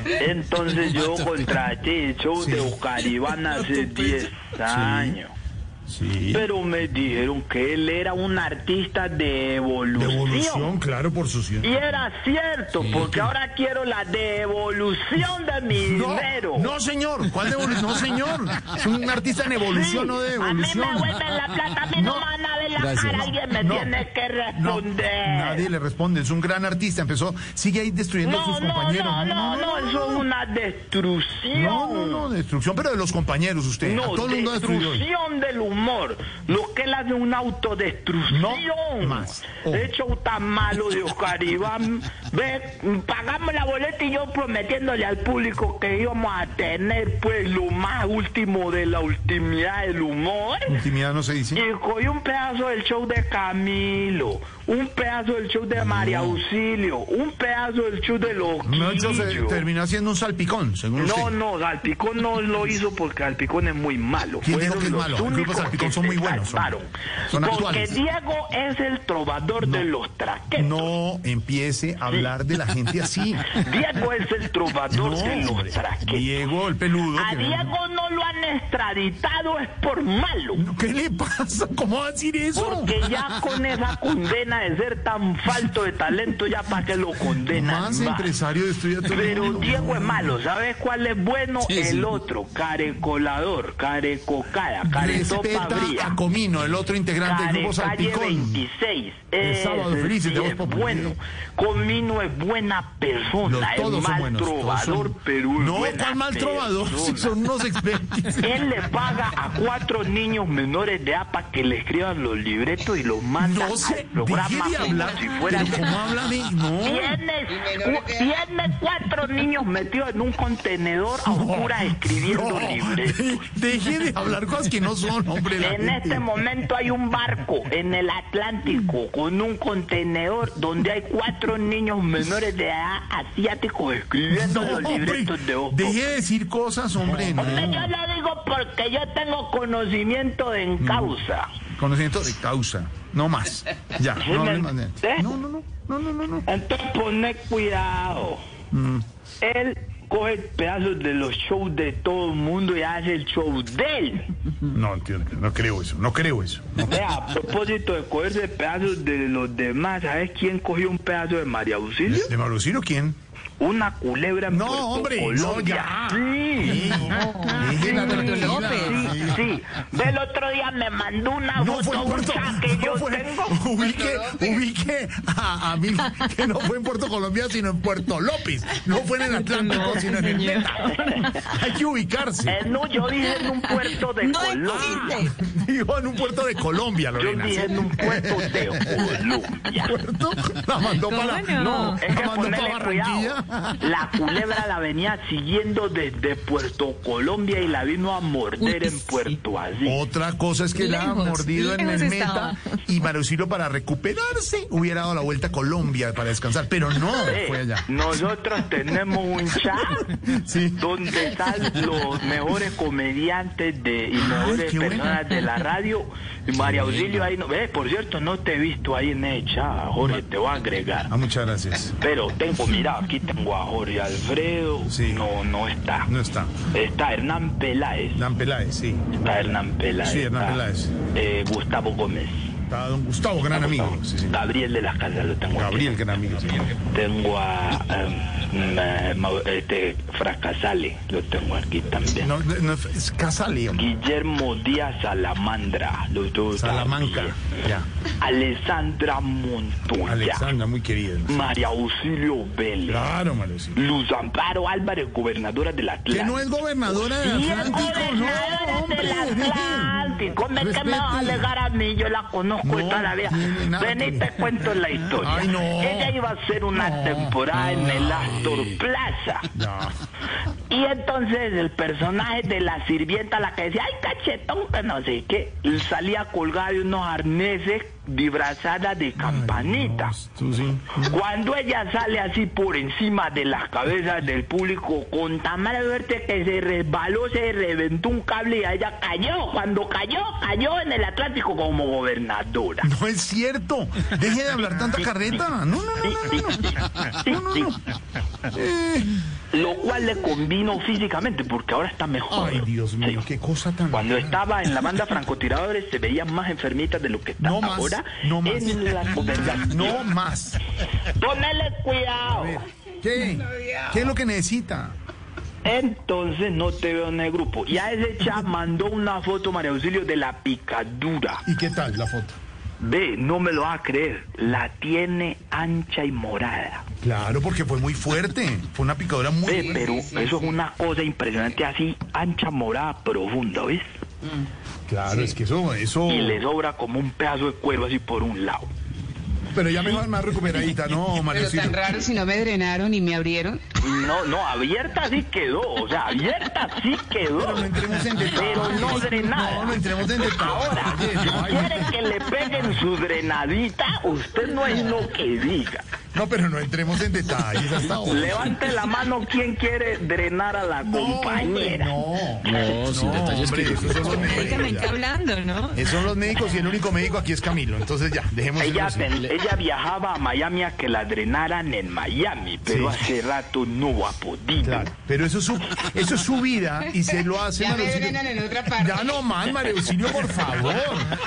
Entonces yo contraté el show de Oscar Iván hace 10 años. Sí. Pero me dijeron que él era un artista de evolución. Devolución, claro, por su Y era cierto, porque ahora quiero la devolución de mi No, dinero. no, señor. ¿Cuál devolución? No, señor. Es un artista en evolución, Sí, no de A mí evolución. me vuelven la plata, a mí no, me van a ver la Gracias. cara, alguien me No, tiene que responder. Nadie le responde. Es un gran artista. Empezó, sigue ahí destruyendo a sus no, no, compañeros. no, no, no, eso es una destrucción. No, no, no, destrucción, pero de los compañeros, usted. No, a todo el mundo ha destruido. hoy. Humor. Lo que hace es una autodestrucción. más. De hecho, tan malo de Oscar Iván. Ve, pagamos la boleta y yo prometiéndole al público que íbamos a tener, pues, lo más último de la ultimidad del humor. Intimidad no se dice. Y cogí un pedazo del show de Camilo, un pedazo del show de María Auxilio, un pedazo del show de los No, se terminó haciendo un salpicón, según No, usted. no, Salpicón no lo hizo porque Salpicón es muy malo. ¿Quién dijo que es los malo? El grupo únicos Salpicón son muy buenos, son- son porque. Diego es el trovador de los traquetos. No empiece a hablar de la gente así. Diego es el trovador No, de los traquetos. Diego, el peludo. A Diego no lo han extraditado, es por malo. ¿Qué le pasa? ¿Cómo va a decir eso? Porque ya con esa condena de ser tan falto de talento, ya para que lo condenan. Más más. empresario destruye todo el Pero mundo. Diego es malo, ¿sabes cuál es bueno? Sí, el sí. otro, carecolador, carecocada, fría. a Comino, el otro integrante del grupo Calle Salpicón. 26. El sábado felices de sí es bueno. Comino es buena persona, Los- es mal buenos, todos trovador, son- pero es No, ¿cuál mal trovador? Si son unos expertos. Él le paga a cuatro niños menores de para que le escriban los libretos y los manda No al programa como hablar, si fuera pero ¿cómo habla de- no? Tiene cuatro niños metidos en un contenedor a oscuras escribiendo libretos. de- deje de hablar cosas que no son, hombre. En este momento hay un barco en el Atlántico con un contenedor donde hay cuatro niños menores de edad asiáticos escribiendo No, los hombre, libretos de Oscar. deje de decir cosas, hombre. No. Hombre, yo lo digo porque yo tengo conocimiento en causa. Conocimiento de causa. No más. Ya, ¿Sí no. No, no, no. No, no, no, no. Entonces pone cuidado. Mm. Él coge pedazos de los shows de todo el mundo y hace el show de él. No, entiendo. No creo eso. No creo eso. No. Vea, a propósito de cogerse pedazos de los demás, ¿sabes quién cogió un pedazo de María Auxilio? ¿De Marucino quién? Una culebra en No, Puerto hombre, no, Colombia. ya. Sí. Sí, sí, sí. Ve, el otro día me mandó una No fue foto Puerto que yo no fue- tengo. Ubique, ubique a, a mí que no fue en Puerto Colombia, sino en Puerto López. No fue en el Atlántico, sino en el Meta. Hay que ubicarse. Eh, no, yo dije en un puerto de Colombia. Digo, en un puerto de Colombia, Yo Lorena. dije en un puerto de Colombia. ¿Puerto? La mandó para... No, es que la mandó para cuidado. Barranquilla. La culebra la venía siguiendo desde Puerto Colombia y la vino a morder en Puerto Así. Otra cosa es que la ha mordido en el estaba. meta y Marucilo para recuperarse hubiera dado la vuelta a Colombia para descansar, pero no, Eh, fue allá. Nosotros tenemos un chat donde están los mejores comediantes de, y mejores personas de la radio. Y María Auxilio ahí no. Ve, por cierto, no te he visto ahí en el chat, Jorge, te voy a agregar. Ah, muchas gracias. Pero tengo, mira, aquí tengo a Jorge Alfredo. No, no está. No está. Está Hernán Peláez. Hernán Peláez, sí. Está Hernán Peláez. Sí, Hernán está, Peláez. eh, Gustavo Gómez. Está don Gustavo, gran amigo. Sí, sí. Gabriel de las Casas lo tengo aquí. Gabriel, gran amigo. sí. Tengo a em, este Fracasale, lo tengo aquí también. No, no, es Casale, hombre. Guillermo Díaz Salamandra, lo tengo Salamanca. Ya. Alessandra Montoya. Alexandra, muy querida. María Auxilio Vélez. Claro, Marucilo. Luz Amparo Álvarez, gobernadora del Atlántico. Que no es gobernadora del Atlántico, no, gobernadora hombre. del Atlántico. ¿Cómo es que me vas a alegar a mí? Yo la conozco No toda la vida. Ven y te cuento la historia. Ay, no. Ella iba a hacer una temporada en el Astor Plaza. Y entonces el personaje de la sirvienta, la que decía, ay, cachetón, que no sé qué, salía colgado de unos arneses disfrazada de campanita. Cuando ella sale así por encima de las cabezas del público, con tan mala suerte que se resbaló, se reventó un cable y ella cayó. Cuando cayó, cayó en el Atlántico como gobernadora. No es cierto. Deje de hablar tanta carreta. No, no, no, no, no. Sí, sí. Lo cual le convino físicamente porque ahora está mejor. Ay, Dios mío, qué cosa tan. Cuando estaba en la banda francotiradores se veían más enfermitas de lo que está No más, ahora no más. en la gobernación. No más. Ponele cuidado. ¿Qué? ¿Qué es lo que necesita? Entonces no te veo en el grupo. Y a ese chat mandó una foto, María Auxilio, de la picadura. ¿Y qué tal la foto? Ve, no me lo vas a creer. La tiene ancha y morada. Claro, porque fue muy fuerte. Fue una picadura muy Ve, fuerte. pero eso es una cosa impresionante así, ancha, morada, profunda, ¿ves? Claro, es que eso, eso. Y le sobra como un pedazo de cuero así por un lado. Pero ya mejor más recuperadita, ¿no, María Pero tan raro si no me drenaron y me abrieron. No, no, abierta sí quedó, o sea, abierta sí quedó. Pero no entremos en detalles. Pero no drenada. No, no entremos en detalles. Ahora, si quiere que le peguen su drenadita, usted no es lo que diga. No, pero no entremos en detalles hasta ahora. Levante la mano quien quiere drenar a la compañera. No, No, sin detalles hombre, que esos son los médicos. Hablando, ¿no? Esos son los médicos y el único médico aquí es Camilo. Entonces ya, dejemos Ella, ten- ella viajaba a Miami a que la drenaran en Miami, pero Sí. hace rato no ha podido. Claro, pero eso es su, eso es su vida y se lo hace Ya en otra parte. Ya no más, Auxilio, por favor.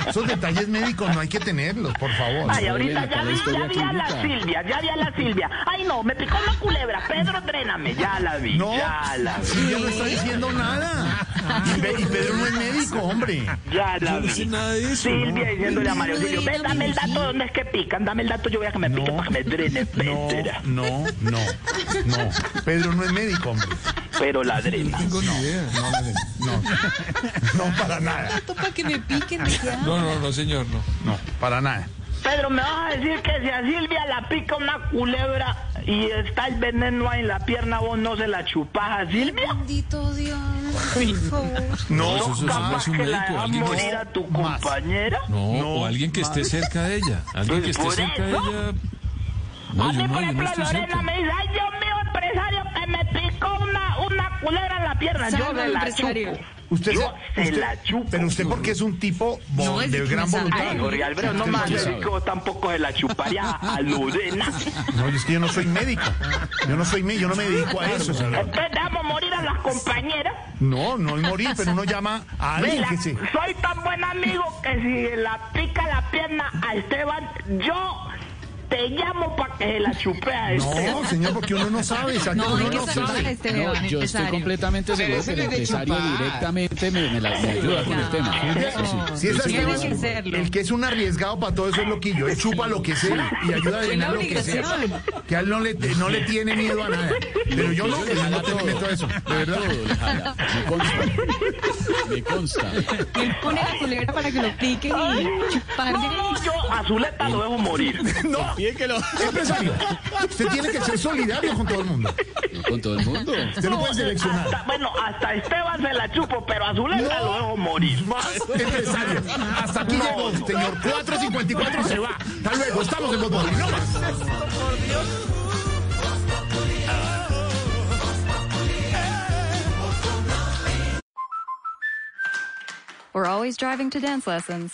Esos detalles médicos no hay que tenerlos, por favor. Ay, ahorita ya vi, ya vi a la. Silvia, ya vi a la Silvia. Ay, no, me picó una culebra. Pedro, dréname. Ya la vi, No, ya la vi. Silvia no está diciendo nada. Y, Pe- y Pedro no es médico, hombre. Ya la Yo no vi. sé nada de eso, Silvia ¿no? diciéndole a Mario Silvio, ven, dame el dato dónde es que pican, dame el dato, yo voy a que me pique para que me drene, No, no, no, no. Pedro no es médico, hombre. Pero la drena. tengo ni idea. No, no, no, no, para nada. para que me piquen. No, no, no, señor, no. No, para nada. Pedro, ¿me vas a decir que si a Silvia la pica una culebra y está el veneno ahí en la pierna, vos no se la chupás a Silvia? Bendito Dios, por favor. No, eso, eso ¿Capaz es un que la médico, alguien morir a tu Más. compañera? No, No, o alguien que esté cerca de ella. Alguien que esté cerca de eso. ella. a No, mí, yo no, por no ejemplo, estoy Lorena cerca. me dice, ay, Dios mío, empresario, que me picó una, una culebra en la pierna. Yo se la empresario. chupo. Usted Yo se, usted- la chupo. Pero usted porque es un tipo bo- No, es de gran voluntad. Ay, Jorge Alfredo, no más vos tampoco se la chuparía a Lorena. No, es que yo no soy médico. Yo no soy médico, yo no me dedico a eso. Entonces dejamos morir a las compañeras. No, no es morir, pero uno llama a alguien Mira, que se... soy tan buen amigo que si la pica la pierna a Esteban, yo te llamo para que se la chupe a Esteban. No, señor, porque uno no sabe, No, uno hay que no sabe. este No, yo estoy completamente seguro que el empresario chupar. directamente me, me la- me ayuda con el tema. Sí. Tiene que serlo. el que es un arriesgado para todo eso es loquillo. Él chupa lo que sea y ayuda a drenar lo que sea. Que a él no le, no le tiene miedo a nada. Pero yo no, que yo no te meto a eso. De verdad. Me consta. Me consta. Él pone la culebra para que lo piquen y. No, yo a Zuleta lo dejo morir. No, empresario. Usted tiene que ser solidario con todo el mundo. Con todo el mundo. Usted no puede seleccionar. Hasta- bueno, hasta Esteban se la chupo, pero a Zuleta lo dejo morir. Más empresario. Hasta aquí llegó, señor. 454 se va. Hasta luego. Estamos en Voz Populi. No más. We're always driving to dance lessons.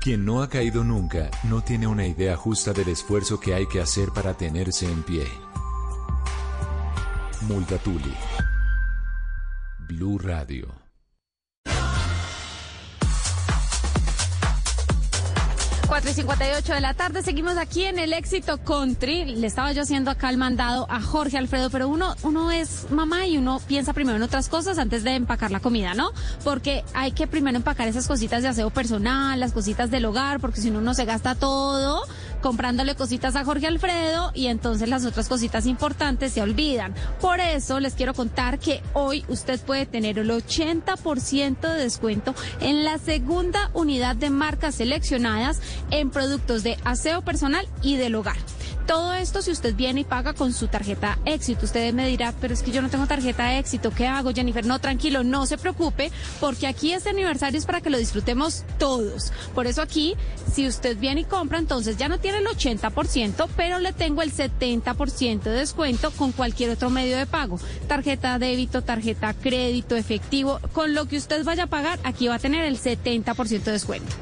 Quien no ha caído nunca no tiene una idea justa del esfuerzo que hay que hacer para tenerse en pie. Multatuli. Blue Radio. 4 y 58 de la tarde, seguimos aquí en el éxito country. Le estaba yo haciendo acá el mandado a Jorge Alfredo, pero uno, uno es mamá y uno piensa primero en otras cosas antes de empacar la comida, ¿no? Porque hay que primero empacar esas cositas de aseo personal, las cositas del hogar, porque si no uno se gasta todo comprándole cositas a Jorge Alfredo y entonces las otras cositas importantes se olvidan. Por eso les quiero contar que hoy usted puede tener el 80% de descuento en la segunda unidad de marcas seleccionadas en productos de aseo personal y del hogar. Todo esto si usted viene y paga con su tarjeta éxito. Usted me dirá, pero es que yo no tengo tarjeta éxito. ¿Qué hago, Jennifer? No, tranquilo, no se preocupe, porque aquí este aniversario es para que lo disfrutemos todos. Por eso aquí, si usted viene y compra, entonces ya no tiene el 80%, pero le tengo el 70% de descuento con cualquier otro medio de pago. Tarjeta débito, tarjeta crédito, efectivo. Con lo que usted vaya a pagar, aquí va a tener el 70% de descuento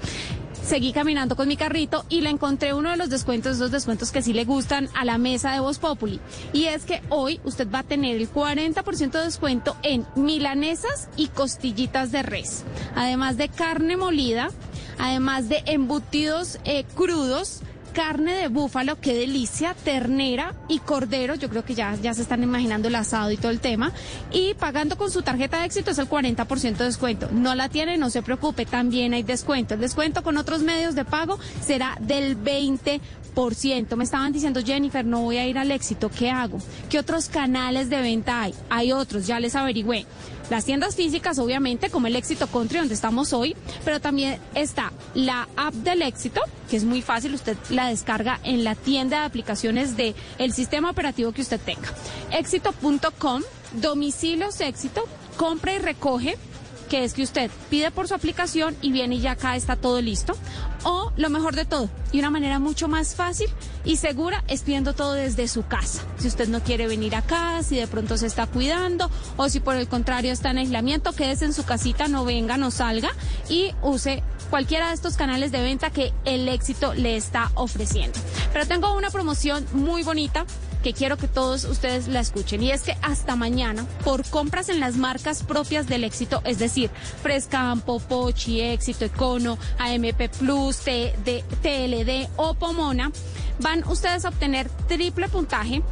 seguí caminando con mi carrito y le encontré uno de los descuentos, esos descuentos que sí le gustan a la mesa de Voz Populi. Y es que hoy usted va a tener el 40% de descuento en milanesas y costillitas de res, además de carne molida, además de embutidos eh, crudos carne de búfalo, qué delicia, ternera y cordero, yo creo que ya, ya se están imaginando el asado y todo el tema, y pagando con su tarjeta de éxito es el 40% de descuento. No la tiene, no se preocupe, también hay descuento. El descuento con otros medios de pago será del 20%. Me estaban diciendo, Jennifer, no voy a ir al éxito, ¿qué hago? ¿Qué otros canales de venta hay? Hay otros, ya les averigüé. Las tiendas físicas, obviamente, como el Éxito Country, donde estamos hoy, pero también está la app del Éxito, que es muy fácil, usted la descarga en la tienda de aplicaciones del el sistema operativo que usted tenga. Éxito.com, domicilios Éxito, compra y recoge que es que usted pide por su aplicación y viene y ya acá está todo listo. O lo mejor de todo, y una manera mucho más fácil y segura es pidiendo todo desde su casa. Si usted no quiere venir acá, si de pronto se está cuidando o si por el contrario está en aislamiento, quédese en su casita, no venga, no salga y use cualquiera de estos canales de venta que el éxito le está ofreciendo. Pero tengo una promoción muy bonita que quiero que todos ustedes la escuchen. Y es que hasta mañana, por compras en las marcas propias del éxito, es decir, Frescampo, Pochi, Éxito, Econo, AMP Plus, TLD o Pomona, van ustedes a obtener triple puntaje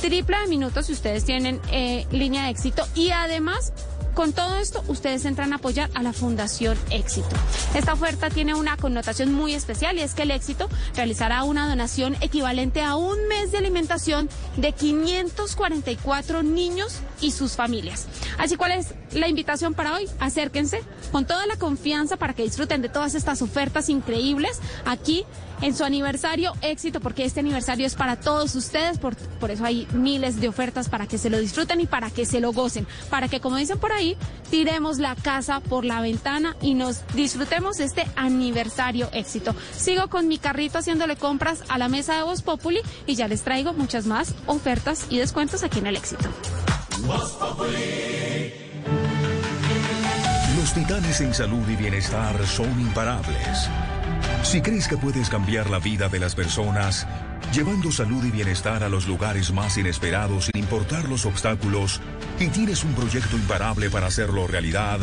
triple de minutos si ustedes tienen eh, línea de éxito y además con todo esto, ustedes entran a apoyar a la Fundación Éxito. Esta oferta tiene una connotación muy especial y es que el Éxito realizará una donación equivalente a un mes de alimentación de 544 niños y sus familias. Así cuál es la invitación para hoy, acérquense con toda la confianza para que disfruten de todas estas ofertas increíbles aquí en su aniversario éxito, porque este aniversario es para todos ustedes, por, por eso hay miles de ofertas para que se lo disfruten y para que se lo gocen, para que como dicen por ahí, tiremos la casa por la ventana y nos disfrutemos este aniversario éxito. Sigo con mi carrito haciéndole compras a la mesa de Voz Populi y ya les traigo muchas más ofertas y descuentos aquí en el éxito. Los titanes en salud y bienestar son imparables. Si crees que puedes cambiar la vida de las personas, llevando salud y bienestar a los lugares más inesperados sin importar los obstáculos, y tienes un proyecto imparable para hacerlo realidad,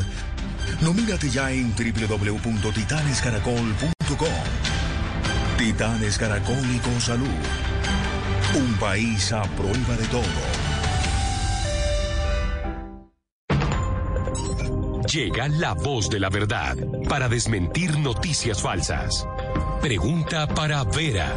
nomínate ya en www.titanescaracol.com. Titanes Caracol Salud. Un país a prueba de todo. Llega la voz de la verdad para desmentir noticias falsas. Pregunta para Vera.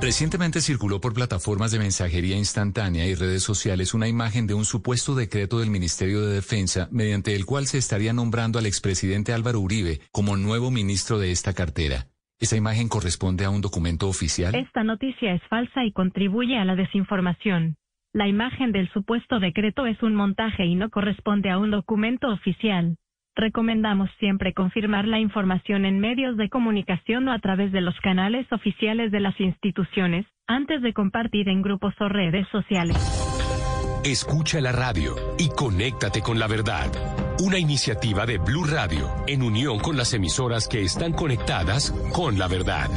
Recientemente circuló por plataformas de mensajería instantánea y redes sociales una imagen de un supuesto decreto del Ministerio de Defensa mediante el cual se estaría nombrando al expresidente Álvaro Uribe como nuevo ministro de esta cartera. ¿Esa imagen corresponde a un documento oficial? Esta noticia es falsa y contribuye a la desinformación. La imagen del supuesto decreto es un montaje y no corresponde a un documento oficial. Recomendamos siempre confirmar la información en medios de comunicación o a través de los canales oficiales de las instituciones, antes de compartir en grupos o redes sociales. Escucha la radio y conéctate con la verdad. Una iniciativa de Blue Radio en unión con las emisoras que están conectadas con la verdad.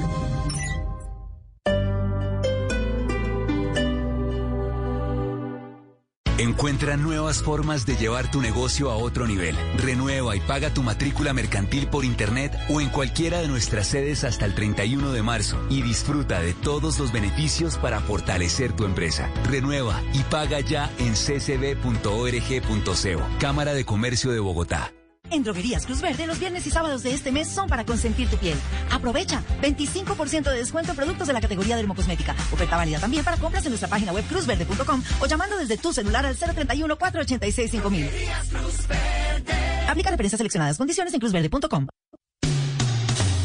Encuentra nuevas formas de llevar tu negocio a otro nivel. Renueva y paga tu matrícula mercantil por internet o en cualquiera de nuestras sedes hasta el 31 de marzo y disfruta de todos los beneficios para fortalecer tu empresa. Renueva y paga ya en ccb.org.co. Cámara de Comercio de Bogotá. En Droguerías Cruz Verde, los viernes y sábados de este mes son para consentir tu piel. Aprovecha 25% de descuento en productos de la categoría dermocosmética. Oferta válida también para compras en nuestra página web cruzverde.com o llamando desde tu celular al 031-486-5000. Aplica referencias seleccionadas. Condiciones en cruzverde.com.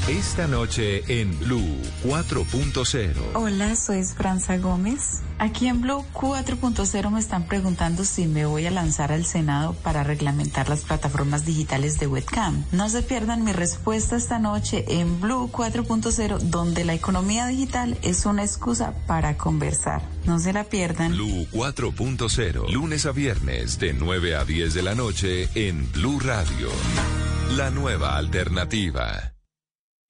Esta noche en Blue 4.0. Hola, soy Franza Gómez. Aquí en Blue 4.0 me están preguntando si me voy a lanzar al Senado para reglamentar las plataformas digitales de webcam. No se pierdan mi respuesta esta noche en Blue 4.0, donde la economía digital es una excusa para conversar. No se la pierdan. Blue 4.0, lunes a viernes de 9 a 10 de la noche en Blue Radio. La nueva alternativa.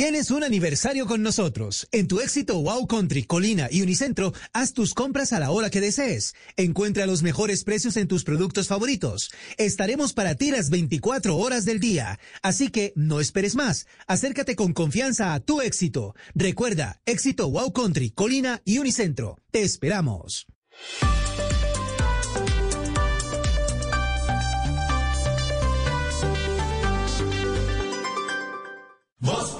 Tienes un aniversario con nosotros. En tu éxito Wow Country, Colina y Unicentro, haz tus compras a la hora que desees. Encuentra los mejores precios en tus productos favoritos. Estaremos para ti las 24 horas del día. Así que no esperes más. Acércate con confianza a tu éxito. Recuerda, éxito Wow Country, Colina y Unicentro. Te esperamos. Voz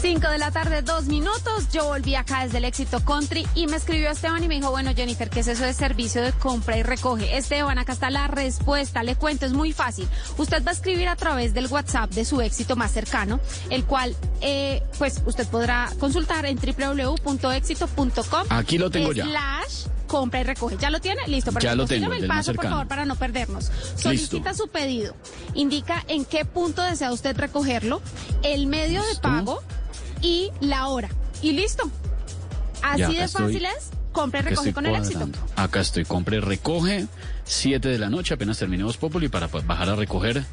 5 de la tarde, dos minutos. Yo volví acá desde el éxito country y me escribió Esteban y me dijo, bueno, Jennifer, ¿qué es eso de servicio de compra y recoge? Esteban, acá está la respuesta. Le cuento, es muy fácil. Usted va a escribir a través del WhatsApp de su éxito más cercano, el cual, eh, pues, usted podrá consultar en www.éxito.com. Aquí lo tengo ya compra y recoge. ¿Ya lo tiene? Listo. Ya lo tengo. el paso, por favor, para no perdernos. Solicita su pedido. Indica en qué punto desea usted recogerlo, el medio de pago y la hora. Y listo. Así de fácil es. Compra y recoge con el éxito. Acá estoy. Compra y recoge. 7 de la noche, apenas terminemos Populi para bajar a recoger.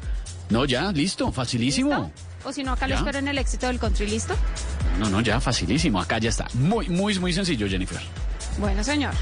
No, ya, listo, facilísimo. O si no, acá lo espero en el éxito del country, ¿listo? No, no, ya, facilísimo. Acá ya está. Muy, muy, muy sencillo, Jennifer. Bueno, señor.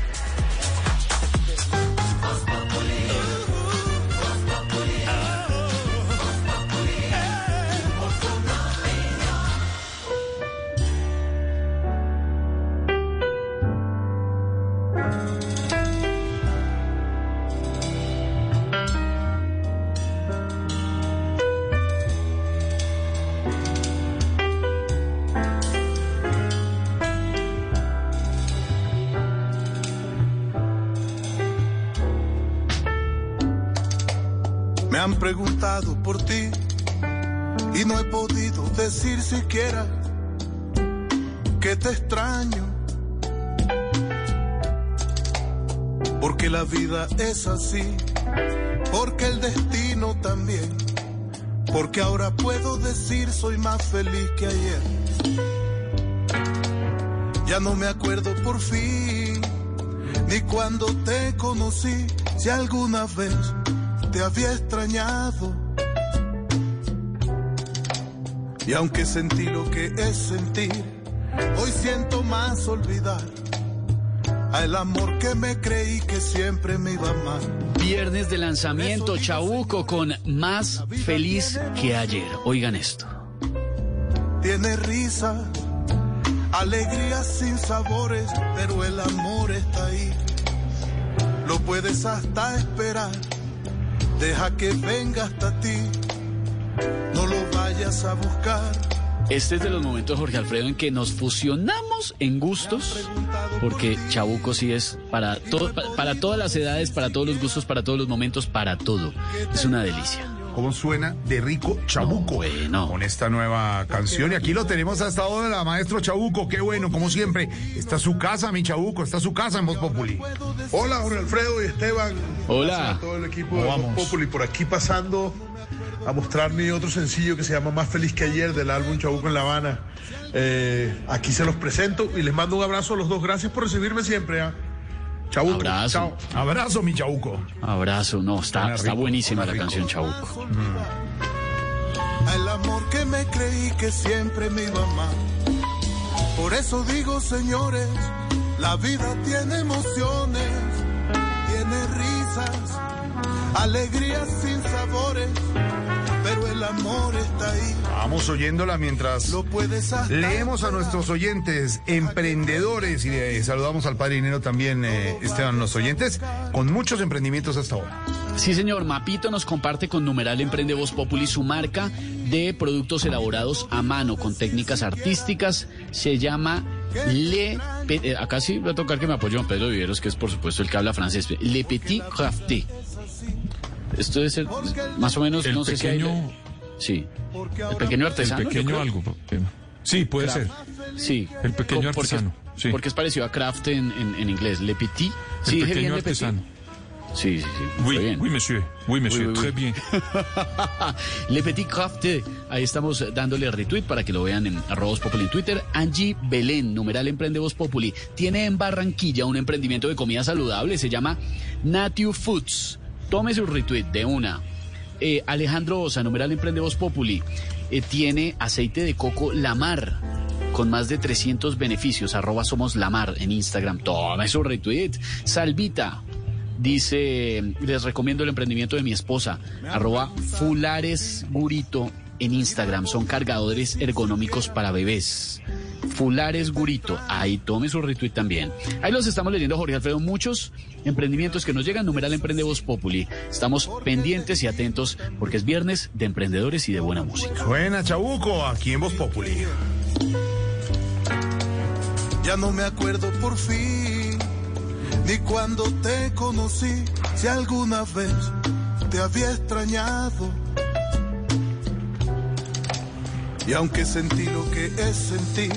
Que te extraño. Porque la vida es así, porque el destino también, porque ahora puedo decir soy más feliz que ayer. Ya no me acuerdo por fin, ni cuando te conocí, si alguna vez te había extrañado. Y aunque sentí lo que es sentir, hoy siento más olvidar al amor que me creí que siempre me iba mal. Viernes de lanzamiento, Chabuco con Más Feliz que ayer. Oigan esto. Tiene risa, alegría sin sabores, pero el amor está ahí. Lo puedes hasta esperar Deja que venga hasta ti, no lo vayas a buscar. Este es de los momentos, Jorge Alfredo, en que nos fusionamos en gustos, porque Chabuco sí es para, para todas las edades, para todos los gustos, para todos los momentos, para todo. Es una delicia. cómo suena de rico Chabuco. bueno. Con esta nueva canción. Y aquí lo tenemos hasta ahora, maestro Chabuco. Qué bueno, como siempre. Está su casa, mi Chabuco. Está su casa en Voz Populi. Hola, Jorge Alfredo y Esteban. Hola. Gracias a todo el equipo de. Voz Populi por aquí pasando a mostrar mi otro sencillo que se llama Más Feliz que Ayer del álbum Chabuco en La Habana. Eh, aquí se los presento y les mando un abrazo a los dos. Gracias por recibirme siempre. ¿ah? Chabuco. Abrazo. Chao. Abrazo, mi Chabuco. Abrazo, no, está, está buenísima la canción Chabuco. El amor que me creí que siempre me iba mal. Por eso digo, señores, la vida tiene emociones, tiene risas, alegrías sin sabores, el amor está ahí. Vamos oyéndola mientras Lo puedes hasta leemos a nuestros oyentes, emprendedores, y eh, saludamos al padre dinero también, eh, Esteban, los oyentes, con muchos emprendimientos hasta ahora. Sí, señor. Mapito nos comparte con numeral Emprende Voz Populi su marca de productos elaborados a mano con técnicas artísticas. Se llama Le... Pe- eh, acá sí va a tocar que me apoye Juan Pedro Viveros, que es por supuesto el que habla francés. Le Petit Crafté. Esto debe ser más o menos, El no sé si hay... Sí. El pequeño artesano. El pequeño algo. eh, Sí, puede Craft. ser. Sí. El pequeño Porque es- artesano, sí. Porque es parecido a craft en, en- en inglés. Le Petit. El Sí, pequeño bien Le Petit. artesano. Sí, sí, sí. Oui, bien. oui, monsieur. Oui, monsieur. Oui, oui, Très bien. Le Petit Crafté. Ahí estamos dándole retweet para que lo vean en arroba Populi en Twitter. Angie Belén, numeral Emprende Voz Populi, tiene en Barranquilla un emprendimiento de comida saludable. Se llama Natiu Foods. Tome su retweet de una. Eh, Alejandro Osa, numeral Emprende Voz Populi, eh, tiene aceite de coco Lamar con más de 300 beneficios. Arroba Somos Lamar en Instagram. Tome su retweet. Salvita, Dice, les recomiendo el emprendimiento de mi esposa, arroba Fulares Gurito en Instagram. Son cargadores ergonómicos para bebés. Fulares Gurito, ahí tome su retweet también. Ahí los estamos leyendo, Jorge Alfredo, muchos emprendimientos que nos llegan, numeral Emprende Voz Populi. Estamos pendientes y atentos porque es viernes de emprendedores y de buena música. Suena Chabuco aquí en Voz Populi. Ya no me acuerdo por fin, ni cuando te conocí, si alguna vez te había extrañado. Y aunque sentí lo que es sentir,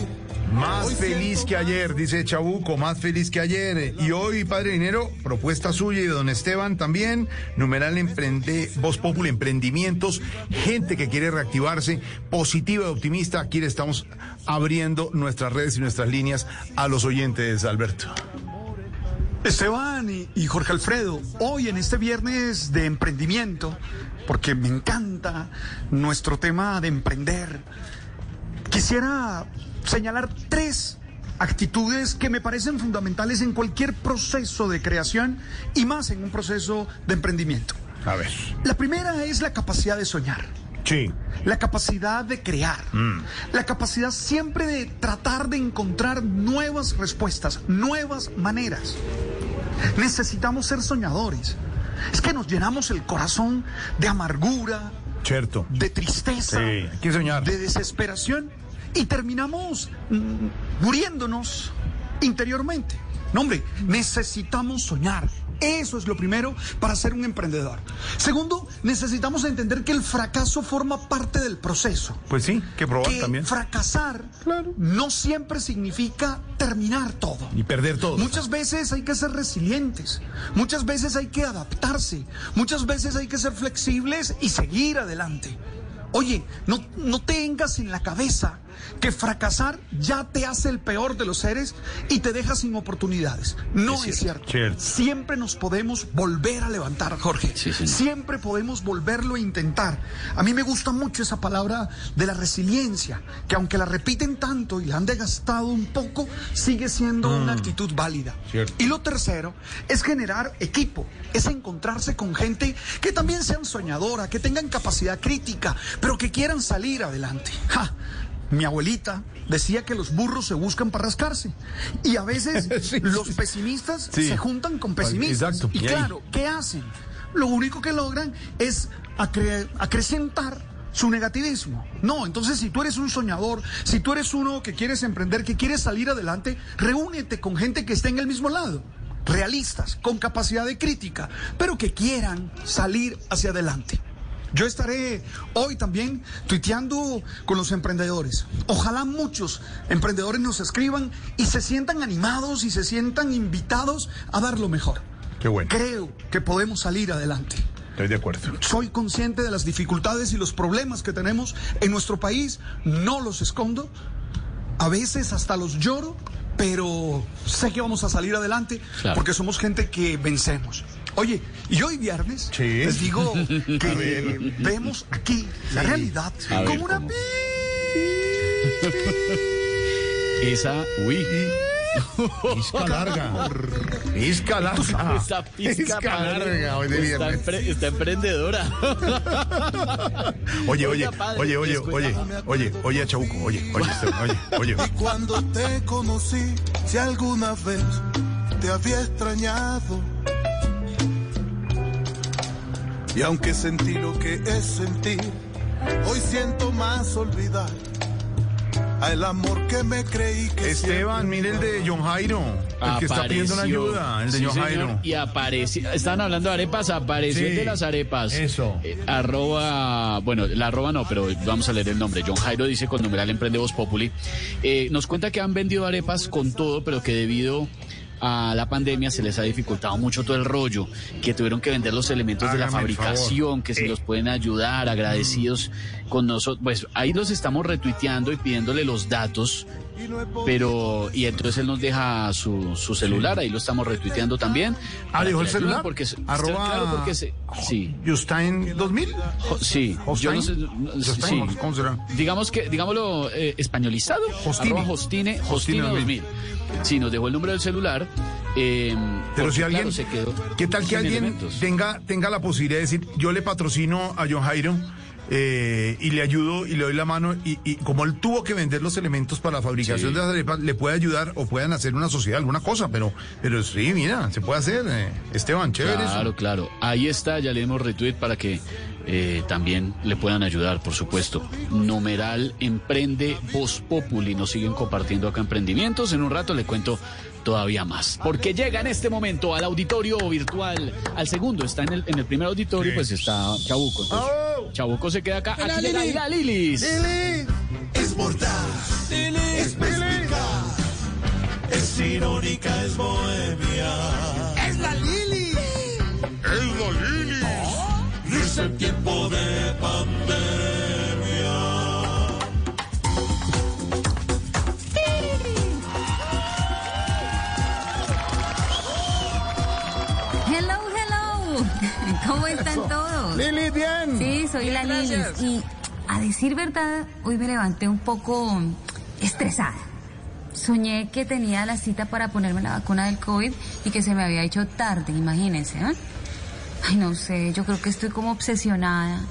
Más feliz que ayer, dice Chabuco, más feliz que ayer. Y hoy, Padre Dinero, propuesta suya y de don Esteban también, numeral emprende, Voz Populi, emprendimientos, gente que quiere reactivarse, positiva y optimista. Aquí le estamos abriendo nuestras redes y nuestras líneas a los oyentes, Alberto. Esteban y, y Jorge Alfredo, hoy en este viernes de emprendimiento, porque me encanta nuestro tema de emprender, quisiera señalar tres actitudes que me parecen fundamentales en cualquier proceso de creación y más en un proceso de emprendimiento. A ver. La primera es la capacidad de soñar. Sí. La capacidad de crear. Mm. La capacidad siempre de tratar de encontrar nuevas respuestas, nuevas maneras. Necesitamos ser soñadores. Es que nos llenamos el corazón de amargura, Cierto. de tristeza, Sí, hay que soñar. de desesperación y terminamos mm, muriéndonos interiormente. No, hombre, necesitamos soñar. Eso es lo primero para ser un emprendedor. Segundo, necesitamos entender que el fracaso forma parte del proceso. Pues sí, que probar Que también. fracasar no siempre significa terminar todo. Y perder todo. Muchas veces hay que ser resilientes, muchas veces hay que adaptarse, muchas veces hay que ser flexibles y seguir adelante. Oye, no, no tengas en la cabeza que fracasar ya te hace el peor de los seres y te deja sin oportunidades. No es, cierto. Cierto. Siempre nos podemos volver a levantar, Jorge. Siempre podemos volverlo a intentar. A mí me gusta mucho esa palabra de la resiliencia, que aunque la repiten tanto y la han desgastado un poco, sigue siendo una actitud válida. Cierto. Y lo tercero es generar equipo, es encontrarse con gente que también sean soñadora, que tengan capacidad crítica, pero que quieran salir adelante. ¡Ja! Mi abuelita decía que los burros se buscan para rascarse. Y a veces los pesimistas Sí. se juntan con pesimistas. Exacto. Y claro, ¿qué hacen? Lo único que logran es acre- acrecentar su negativismo. No, entonces si tú eres un soñador, si tú eres uno que quieres emprender, que quieres salir adelante, reúnete con gente que esté en el mismo lado. Realistas, con capacidad de crítica, pero que quieran salir hacia adelante. Yo estaré hoy también tuiteando con los emprendedores. Ojalá muchos emprendedores nos escriban y se sientan animados y se sientan invitados a dar lo mejor. Qué bueno. Creo que podemos salir adelante. Estoy de acuerdo. Soy consciente de las dificultades y los problemas que tenemos en nuestro país. No los escondo. A veces hasta los lloro, pero sé que vamos a salir adelante Claro. porque somos gente que vencemos. Oye, y hoy viernes Sí. les digo A que ver. vemos aquí la Sí. realidad ver, como una ¿cómo? Esa, uy. Pizca larga. Pizca larga. Esa pizca, larga hoy de está, viernes. empre- está emprendedora. Oye, oye, oye, oye, oye, oye, oye, Chabuco, oye, oye, oye, oye. Y cuando te conocí, si alguna vez te había extrañado. Y aunque sentí lo que es sentir, hoy siento más olvidar a el amor que me creí que Esteban, mire el de John Jairo, el que está pidiendo una ayuda, el de Sí, John señor, Jairo. Y apareció, estaban hablando de arepas, apareció Sí, el de las arepas. eso. Eh, arroba, bueno, la arroba no, pero vamos a leer el nombre. John Jairo dice con numeral Emprende Voz Populi. Eh, nos cuenta que han vendido arepas con todo, pero que debido a la pandemia se les ha dificultado mucho todo el rollo, que tuvieron que vender los elementos de la fabricación, que si Eh. los pueden ayudar, agradecidos con nosotros. Pues ahí los estamos retuiteando y pidiéndole los datos pero y entonces él nos deja su, su celular, ahí lo estamos retuiteando también. Ah, que el celular. Porque Arroba- claro, porque se, sí. Justin 2000. Jo- Sí, yo no sé, sí. ¿Cómo será? Digamos que, digámoslo, eh, españolizado. Hostine. Arroba Hostine, Hostine Hostine 2000. 2000. Sí, nos dejó el número del celular. Eh, Pero si alguien, claro, se quedó ¿qué tal que alguien elementos. tenga, tenga la posibilidad de decir, yo le patrocino a John Jairo eh, y le ayudo y le doy la mano y, y como él tuvo que vender los elementos para la fabricación Sí. de las arepas, le puede ayudar o puedan hacer una sociedad, alguna cosa, pero, pero sí, mira, se puede hacer, eh, Esteban, chévere eso. Claro, claro. Ahí está, ya leemos retweet para que eh, también le puedan ayudar, por supuesto. Numeral Emprende Voz Populi. Nos siguen compartiendo acá emprendimientos. En un rato le cuento todavía más. Porque llega en este momento al auditorio virtual, al segundo, está en el, en el primer auditorio, pues está Chabuco. Entonces, Chabuco se queda acá. Aquí llega la Lilis. Es mordaz, es perspicaz, es irónica, es bohemia. Es la Lili. Lili, bien. Sí, soy la Lili. Y a decir verdad, hoy me levanté un poco estresada. Soñé que tenía la cita para ponerme la vacuna del COVID y que se me había hecho tarde, imagínense. ¿eh? Ay, no sé, yo creo que estoy como obsesionada.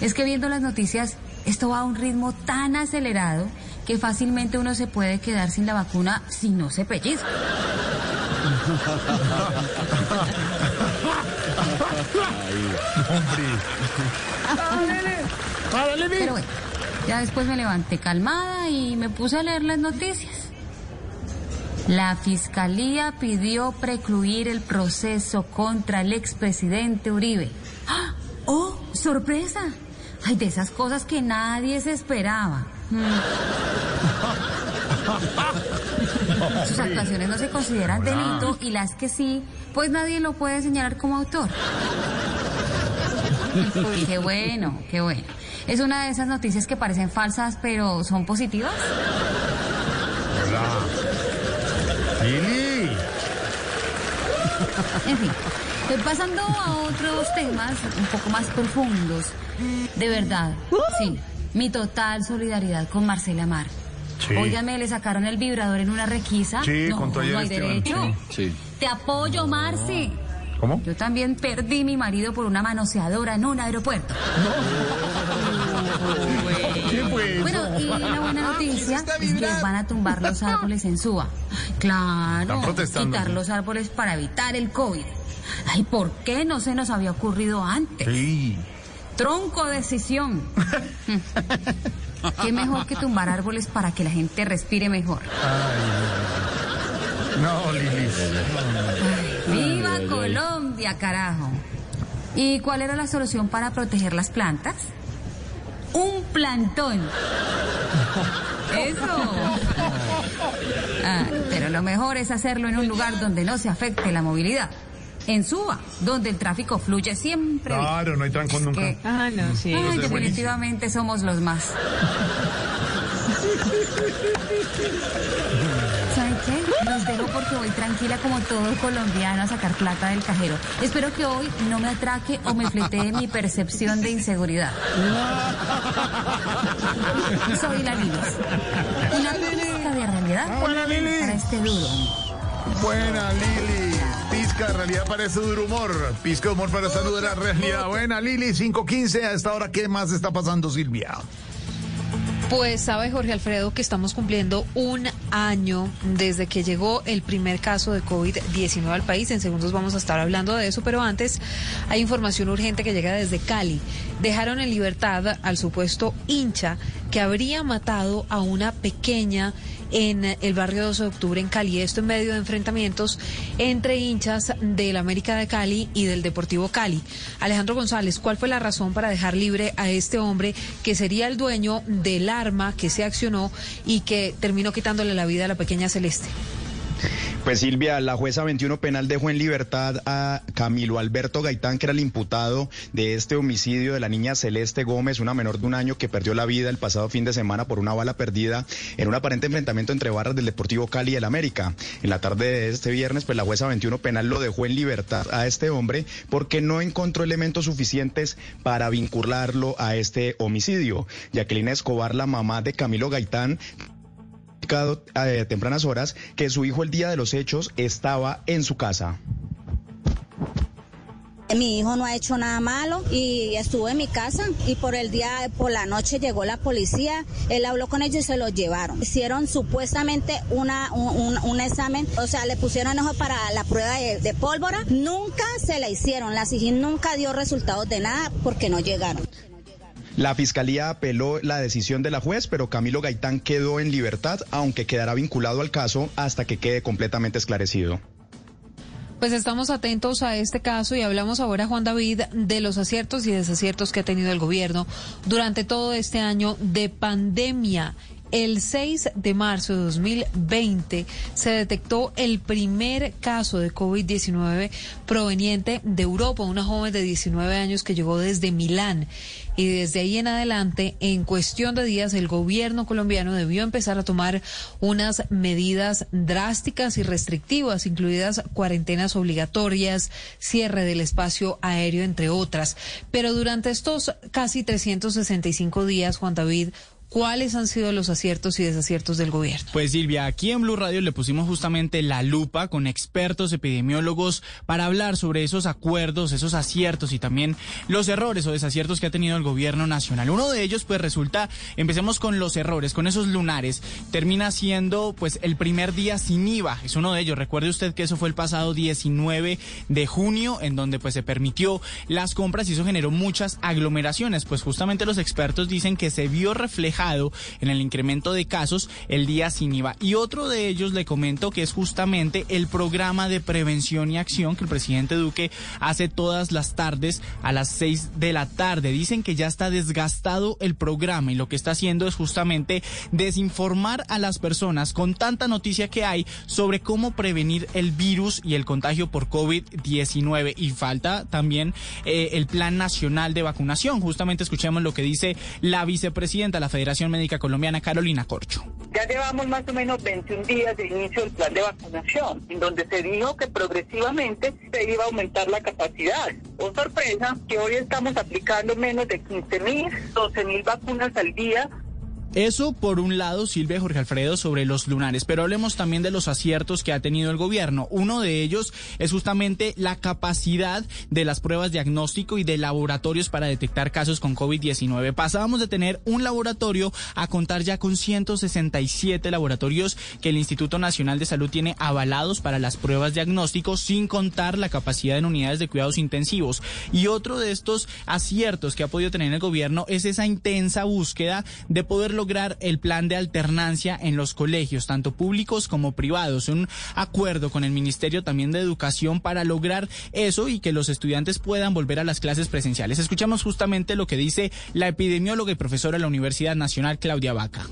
Es que viendo las noticias, esto va a un ritmo tan acelerado que fácilmente uno se puede quedar sin la vacuna si no se pellizca. Pero bueno, ya después me levanté calmada y me puse a leer las noticias. La fiscalía pidió precluir el proceso contra el expresidente Uribe. ¡Ah! ¡Oh, sorpresa! Ay, de esas cosas que nadie se esperaba. Sus actuaciones no se consideran delito y las que sí, pues nadie lo puede señalar como autor. Qué bueno, qué bueno. Es una de esas noticias que parecen falsas, pero son positivas. Lili. En fin, eh, pasando a otros temas un poco más profundos. De verdad, sí, mi total solidaridad con Marcela Mar. Sí. Óigame, le sacaron el vibrador en una requisa. Sí, no, contó ayer no hay derecho. Sí. Te apoyo, Marce. ¿Cómo? Yo también perdí mi marido por una manoseadora en un aeropuerto. ¿Qué fue eso? Bueno, y la buena noticia es que van a tumbar los árboles en Suba. Claro, Están protestando. quitar los árboles para evitar el COVID. Ay, ¿por qué no se nos había ocurrido antes? Sí. Tronco decisión. Qué mejor que tumbar árboles para que la gente respire mejor. No, Lili. ¡Viva Colombia, carajo! ¿Y cuál era la solución para proteger las plantas? Un plantón. Eso. Ah, pero lo mejor es hacerlo en un lugar donde no se afecte la movilidad. En Suba, donde el tráfico fluye siempre. bien. Claro, no hay trancón nunca. que- Ah, no, sí. Ay, es definitivamente somos los más. ¿Saben qué? Los dejo porque voy tranquila como todo colombiano a sacar plata del cajero. Espero que hoy no me atraque o me fletee mi percepción de inseguridad. Soy la Lilis. Una pizca de realidad Buena, Lili. para este duro. Buena, Lili. De realidad para ese duro humor. Pizca de humor para esta dura realidad. Buena, Lili. 5.15 a esta hora. ¿Qué más está pasando, Silvia? Pues sabe Jorge Alfredo que estamos cumpliendo un año desde que llegó el primer caso de COVID-19 al país. En segundos vamos a estar hablando de eso, pero antes hay información urgente que llega desde Cali. Dejaron en libertad al supuesto hincha que habría matado a una pequeña en el barrio 12 de octubre en Cali. Esto en medio de enfrentamientos entre hinchas del América de Cali y del Deportivo Cali. Alejandro González, ¿cuál fue la razón para dejar libre a este hombre que sería el dueño del arma que se accionó y que terminó quitándole la vida a la pequeña Celeste? Pues Silvia, la jueza 21 penal dejó en libertad a Camilo Alberto Gaitán, que era el imputado de este homicidio de la niña Celeste Gómez, una menor de un año que perdió la vida el pasado fin de semana por una bala perdida en un aparente enfrentamiento entre barras del Deportivo Cali y el América. En la tarde de este viernes, pues la jueza 21 penal lo dejó en libertad a este hombre porque no encontró elementos suficientes para vincularlo a este homicidio. Jacqueline Escobar, la mamá de Camilo Gaitán, a tempranas horas que su hijo el día de los hechos estaba en su casa. Mi hijo no ha hecho nada malo y estuvo en mi casa y por el día, por la noche llegó la policía, él habló con ellos y se los llevaron. Hicieron supuestamente una, un, un- un examen, o sea, le pusieron ojo para la prueba de, de pólvora, nunca se la hicieron, la SIGIN nunca dio resultados de nada porque no llegaron. La fiscalía apeló la decisión de la juez, pero Camilo Gaitán quedó en libertad, aunque quedará vinculado al caso hasta que quede completamente esclarecido. Pues estamos atentos a este caso y hablamos ahora, Juan David, de los aciertos y desaciertos que ha tenido el gobierno durante todo este año de pandemia. El 6 de marzo de 2020 se detectó el primer caso de COVID-19 proveniente de Europa, una joven de 19 años que llegó desde Milán. Y desde ahí en adelante, en cuestión de días, el gobierno colombiano debió empezar a tomar unas medidas drásticas y restrictivas, incluidas cuarentenas obligatorias, cierre del espacio aéreo, entre otras. Pero durante estos casi 365 días, Juan David, ¿cuáles han sido los aciertos y desaciertos del gobierno? Pues Silvia, aquí en Blue Radio le pusimos justamente la lupa con expertos epidemiólogos para hablar sobre esos acuerdos, esos aciertos y también los errores o desaciertos que ha tenido el gobierno nacional. Uno de ellos pues resulta, empecemos con los errores, con esos lunares, termina siendo pues el primer día sin IVA, es uno de ellos. Recuerde usted que eso fue el pasado 19 de junio en donde pues se permitió las compras y eso generó muchas aglomeraciones, pues justamente los expertos dicen que se vio reflejado en el incremento de casos el día sin IVA. Y otro de ellos le comento que es justamente el programa de prevención y acción que el presidente Duque hace todas las tardes a las 6 de la tarde. Dicen que ya está desgastado el programa y lo que está haciendo es justamente desinformar a las personas con tanta noticia que hay sobre cómo prevenir el virus y el contagio por COVID-19. Y falta también eh, el Plan Nacional de Vacunación. Justamente escuchemos lo que dice la vicepresidenta de la Federación Médica Colombiana, Carolina Corcho. Ya llevamos más o menos 21 días de inicio del plan de vacunación, en donde se dijo que progresivamente se iba a aumentar la capacidad. Oh sorpresa, que hoy estamos aplicando menos de 15 mil, 12 mil vacunas al día Eso por un lado, Silvia Jorge Alfredo, sobre los lunares, pero hablemos también de los aciertos que ha tenido el gobierno. Uno de ellos es justamente la capacidad de las pruebas diagnóstico y de laboratorios para detectar casos con COVID-19. Pasábamos de tener un laboratorio a contar ya con 167 laboratorios que el Instituto Nacional de Salud tiene avalados para las pruebas diagnósticos, sin contar la capacidad en unidades de cuidados intensivos. Y otro de estos aciertos que ha podido tener el gobierno es esa intensa búsqueda de poder lograr el plan de alternancia en los colegios, tanto públicos como privados. Un acuerdo con el Ministerio también de Educación para lograr eso y que los estudiantes puedan volver a las clases presenciales. Escuchamos justamente lo que dice la epidemióloga y profesora de la Universidad Nacional, Claudia Vaca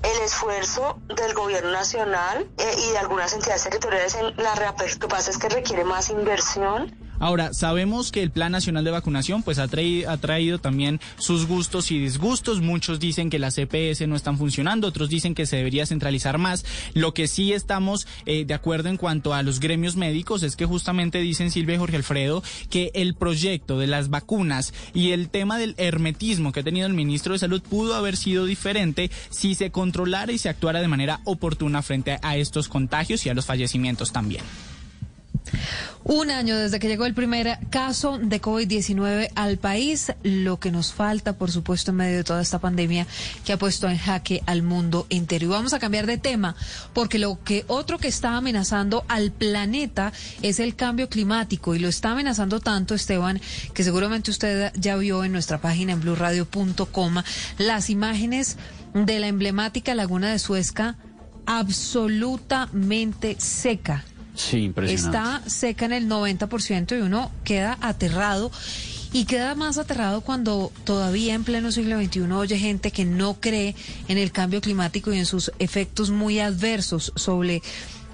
el esfuerzo del gobierno nacional eh, y de algunas entidades territoriales en la reapertura. Lo que pasa es que requiere más inversión Ahora, sabemos que el Plan Nacional de Vacunación pues ha traído, ha traído también sus gustos y disgustos. Muchos dicen que las CPS no están funcionando, otros dicen que se debería centralizar más. Lo que sí estamos eh, de acuerdo en cuanto a los gremios médicos es que justamente dicen Silvia y Jorge Alfredo que el proyecto de las vacunas y el tema del hermetismo que ha tenido el ministro de Salud pudo haber sido diferente si se controlara y se actuara de manera oportuna frente a estos contagios y a los fallecimientos también. Un año desde que llegó el primer caso de COVID-19 al país, lo que nos falta, por supuesto, en medio de toda esta pandemia que ha puesto en jaque al mundo entero. Y vamos a cambiar de tema, porque lo que otro que está amenazando al planeta es el cambio climático y lo está amenazando tanto, Esteban, que seguramente usted ya vio en nuestra página en blurradio.com las imágenes de la emblemática laguna de Suezca absolutamente seca Está seca en el 90% y uno queda aterrado. Y queda más aterrado cuando todavía en pleno siglo XXI oye gente que no cree en el cambio climático y en sus efectos muy adversos sobre,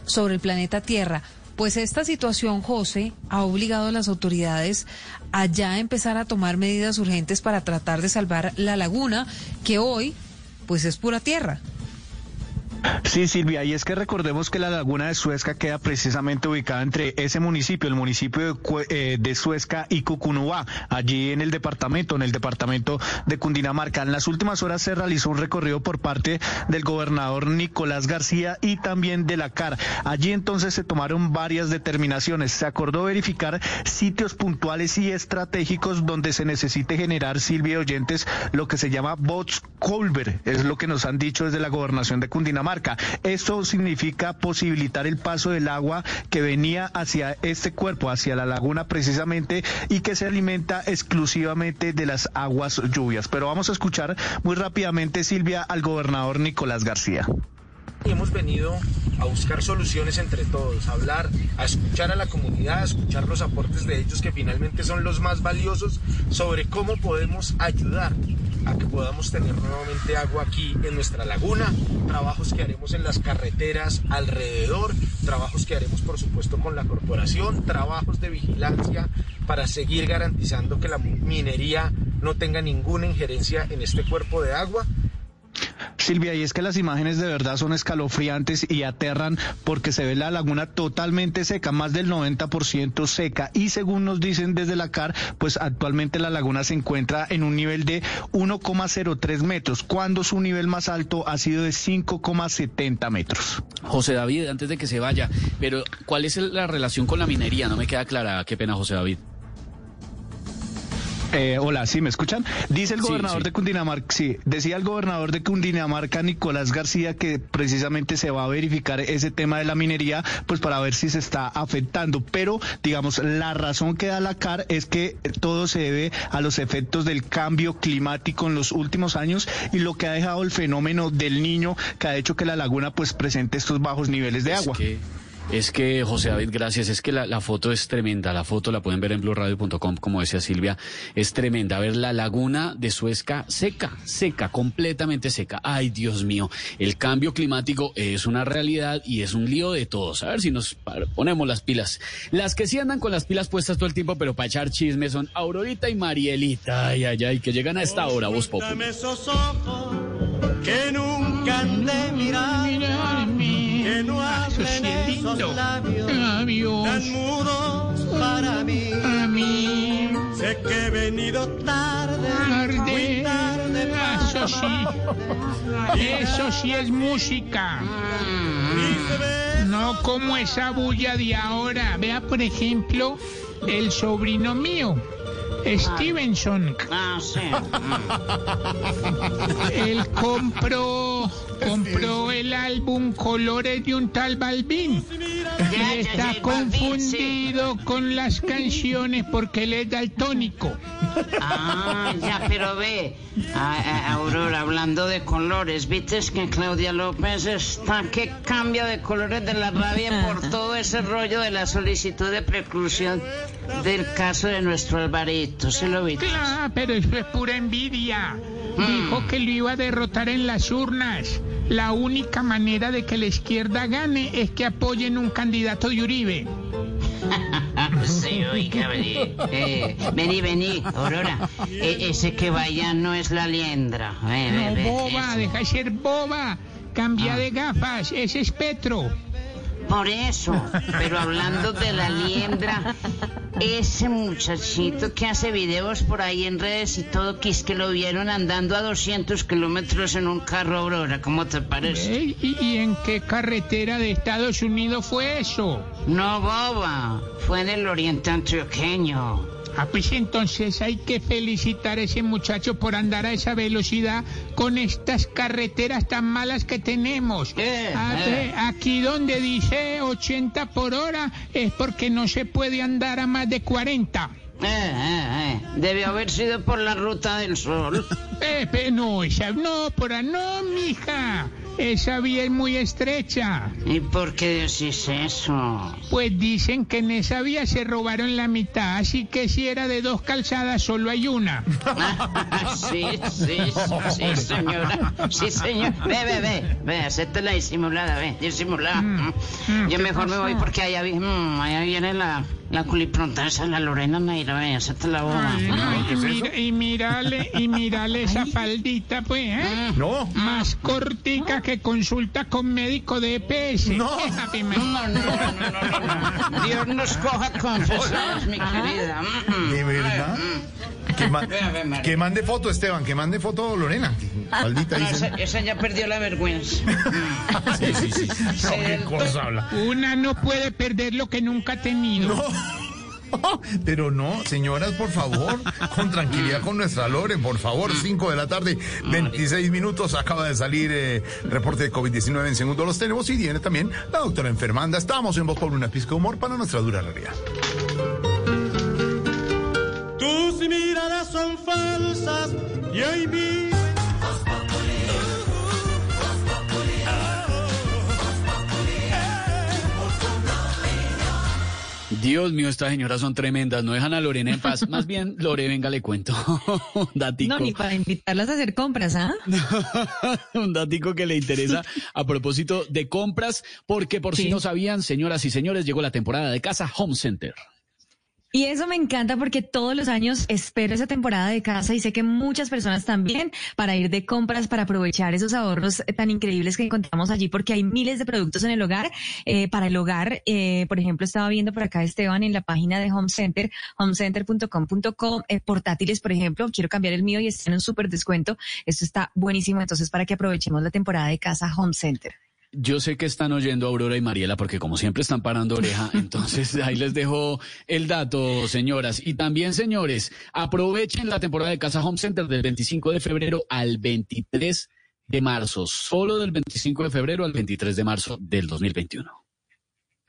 sobre el planeta Tierra. Pues esta situación, José, ha obligado a las autoridades a ya empezar a tomar medidas urgentes para tratar de salvar la laguna, que hoy, pues es pura tierra. Sí, Silvia, y es que recordemos que la laguna de Suezca queda precisamente ubicada entre ese municipio, el municipio de, eh, de Suezca y Cucunubá, allí en el departamento, en el departamento de Cundinamarca. En las últimas horas se realizó un recorrido por parte del gobernador Nicolás García y también de la CAR. Allí entonces se tomaron varias determinaciones. Se acordó verificar sitios puntuales y estratégicos donde se necesite generar, Silvia oyentes, lo que se llama bots Colver, es lo que nos han dicho desde la gobernación de Cundinamarca. Esto significa posibilitar el paso del agua que venía hacia este cuerpo, hacia la laguna precisamente, y que se alimenta exclusivamente de las aguas lluvias. Pero vamos a escuchar muy rápidamente, Silvia, al gobernador Nicolás García hemos venido a buscar soluciones entre todos, a hablar, a escuchar a la comunidad, a escuchar los aportes de ellos que finalmente son los más valiosos sobre cómo podemos ayudar a que podamos tener nuevamente agua aquí en nuestra laguna, trabajos que haremos en las carreteras alrededor, trabajos que haremos por supuesto con la corporación, trabajos de vigilancia para seguir garantizando que la minería no tenga ninguna injerencia en este cuerpo de agua Silvia, y es que las imágenes de verdad son escalofriantes y aterran porque se ve la laguna totalmente seca, más del 90% seca. Y según nos dicen desde la CAR, pues actualmente la laguna se encuentra en un nivel de 1,03 metros, cuando su nivel más alto ha sido de 5,70 metros. José David, antes de que se vaya, pero ¿cuál es la relación con la minería? No me queda clara. Qué pena, José David. Eh, hola, ¿sí me escuchan? Dice el gobernador de Cundinamarca, sí, decía el gobernador de Cundinamarca, Nicolás García, que precisamente se va a verificar ese tema de la minería, pues para ver si se está afectando. Pero, digamos, la razón que da la CAR es que todo se debe a los efectos del cambio climático en los últimos años y lo que ha dejado el fenómeno del niño que ha hecho que la laguna pues presente estos bajos niveles de agua. Es que, José David, gracias. Es que la, foto es tremenda. La foto la pueden ver en blurradio.com, como decía Silvia. Es tremenda. A ver, la laguna de Suezca seca, seca, completamente seca. Ay, Dios mío. El cambio climático es una realidad y es un lío de todos. A ver si nos ponemos las pilas. Las que sí andan con las pilas puestas todo el tiempo, pero para echar chismes son Aurorita y Marielita. Ay, ay, ay, que llegan a esta hora, vos, Popo. Que nunca han de mirar, que no hablen esos labios tan mudos para mí. A mí. Sé que he venido tarde, tarde, muy tarde Eso sí, eso sí es música. No como esa bulla de ahora. Vea, por ejemplo, el sobrino mío Stevenson. Ah, sí. Él compró compró el álbum Colores de un tal Balvin. Y está confundido con las canciones porque él es daltónico. Ah, ya, pero ve, a- a- Aurora, hablando de colores, ¿viste que Claudia López está que cambia de colores de la rabia por todo ese rollo de la solicitud de preclusión del caso de nuestro Alvarito? ¿Se lo viste? Claro, pero eso es pura envidia. Dijo que lo iba a derrotar en las urnas. La única manera de que la izquierda gane es que apoyen un candidato de Uribe. Sí, oiga, vení, eh, vení, vení, Aurora. E- ese que vaya no es la liendra. Ve, ve, No, ve, boba, ese. deja de ser boba. Cambia de gafas, ese es Petro. Por eso, pero hablando de la liendra, ese muchachito que hace videos por ahí en redes y todo, que es que lo vieron andando a 200 kilómetros en un carro Aurora, ¿cómo te parece? Ey, ¿Y, y en qué carretera de Estados Unidos fue eso? No, boba, fue en el oriente antioqueño. Ah, pues entonces hay que felicitar a ese muchacho por andar a esa velocidad con estas carreteras tan malas que tenemos. Ah, eh. ve, Aquí donde dice 80 por hora es porque no se puede andar a más de 40. Eh, eh, eh, Debió haber sido por la ruta del sol. Pepe, no, esa no, por ahí no, mija. Esa vía es muy estrecha. ¿Y por qué decís eso? Pues dicen que en esa vía se robaron la mitad, así que si era de dos calzadas solo hay una. sí, sí, sí, señora. Sí, señor. Ve, ve, ve. Ve, hacete la disimulada, ve, disimulada. Mm. Yo ¿qué mejor me voy porque allá, vi- mm, allá viene la, la culipronta esa, la Lorena Neira, ve, hacete la boba. Ay, no, Mm. y, mira- y mírale, y mírale esa faldita, pues, ¿eh? No. Más cortica que consulta con médico de EPS. No, no, no, no, no. Dios nos coja confesados, mi querida. Mm, ¿De verdad? Que, ma- mande foto, Esteban, que mande foto, Lorena. Maldita No, dice. esa, esa ya perdió la vergüenza. Sí, sí, sí. No, qué cosa habla. Una no puede perder lo que nunca ha tenido. Pero no, señoras, por favor, con tranquilidad con nuestra Lore, por favor, 5 de la tarde, 26 minutos, acaba de salir eh, reporte de COVID-19 en segundo los tenemos y viene también la doctora enfermanda. Estamos en Voz por una pizca de humor para nuestra dura realidad. Tus miradas son falsas y hoy mi... Dios mío, estas señoras son tremendas, no dejan a Lorena en paz. Más bien, Lore, venga, le cuento. Datico. No, ni para invitarlas a hacer compras, ¿ah? un datico que le interesa a propósito de compras, porque por si no sabían, señoras y señores, llegó la temporada de casa Home Center. Y eso me encanta porque todos los años espero esa temporada de casa y sé que muchas personas también para ir de compras, para aprovechar esos ahorros tan increíbles que encontramos allí porque hay miles de productos en el hogar. Eh, para el hogar, eh, por ejemplo, estaba viendo por acá Esteban en la página de Home Center, homecenter.com.co, eh, portátiles, por ejemplo, quiero cambiar el mío y está en un súper descuento. Esto está buenísimo, entonces para que aprovechemos la temporada de casa Home Center. Yo sé que están oyendo a Aurora y Mariela porque como siempre están parando oreja, entonces ahí les dejo el dato, señoras. Y también, señores, aprovechen la temporada de Casa Home Center del 25 de febrero al 23 de marzo, solo del 25 de febrero al 23 de marzo del 2021.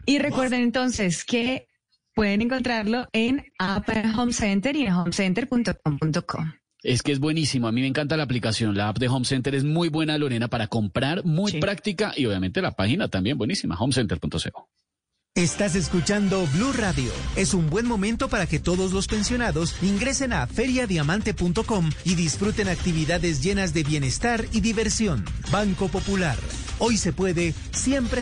Y recuerden entonces que pueden encontrarlo en App Home Center y en homecenter.com.co. Es que es buenísimo, a mí me encanta la aplicación, la app de Home Center es muy buena, Lorena, para comprar, muy práctica y obviamente la página también buenísima, homecenter.co. Estás escuchando Blue Radio. Es un buen momento para que todos los pensionados ingresen a feriadiamante.com y disfruten actividades llenas de bienestar y diversión. Banco Popular. Hoy se puede, siempre.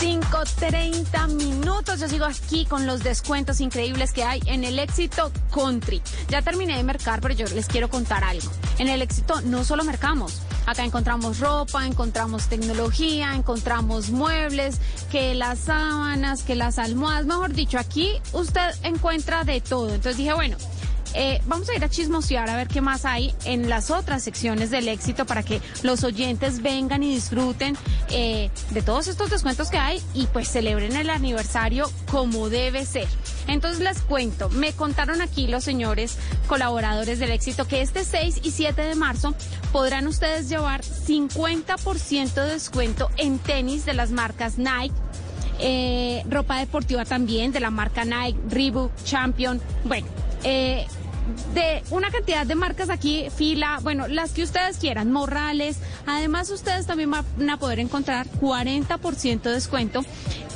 5.30 minutos. Yo sigo aquí con los descuentos increíbles que hay en el éxito country. Ya terminé de mercar, pero yo les quiero contar algo. En el éxito no solo mercamos. Acá encontramos ropa, encontramos tecnología, encontramos muebles, que las sábanas, que las almohadas, mejor dicho, aquí usted encuentra de todo. Entonces dije, bueno, eh, vamos a ir a chismosear a ver qué más hay en las otras secciones del éxito para que los oyentes vengan y disfruten eh, de todos estos descuentos que hay y pues celebren el aniversario como debe ser. Entonces les cuento, me contaron aquí los señores colaboradores del éxito que este 6 y 7 de marzo podrán ustedes llevar 50% de descuento en tenis de las marcas Nike. eh, ropa deportiva también de la marca Nike, Reebok, Champion. Bueno, eh, de una cantidad de marcas aquí, fila, bueno, las que ustedes quieran, Morrales. Además, ustedes también van a poder encontrar 40% de descuento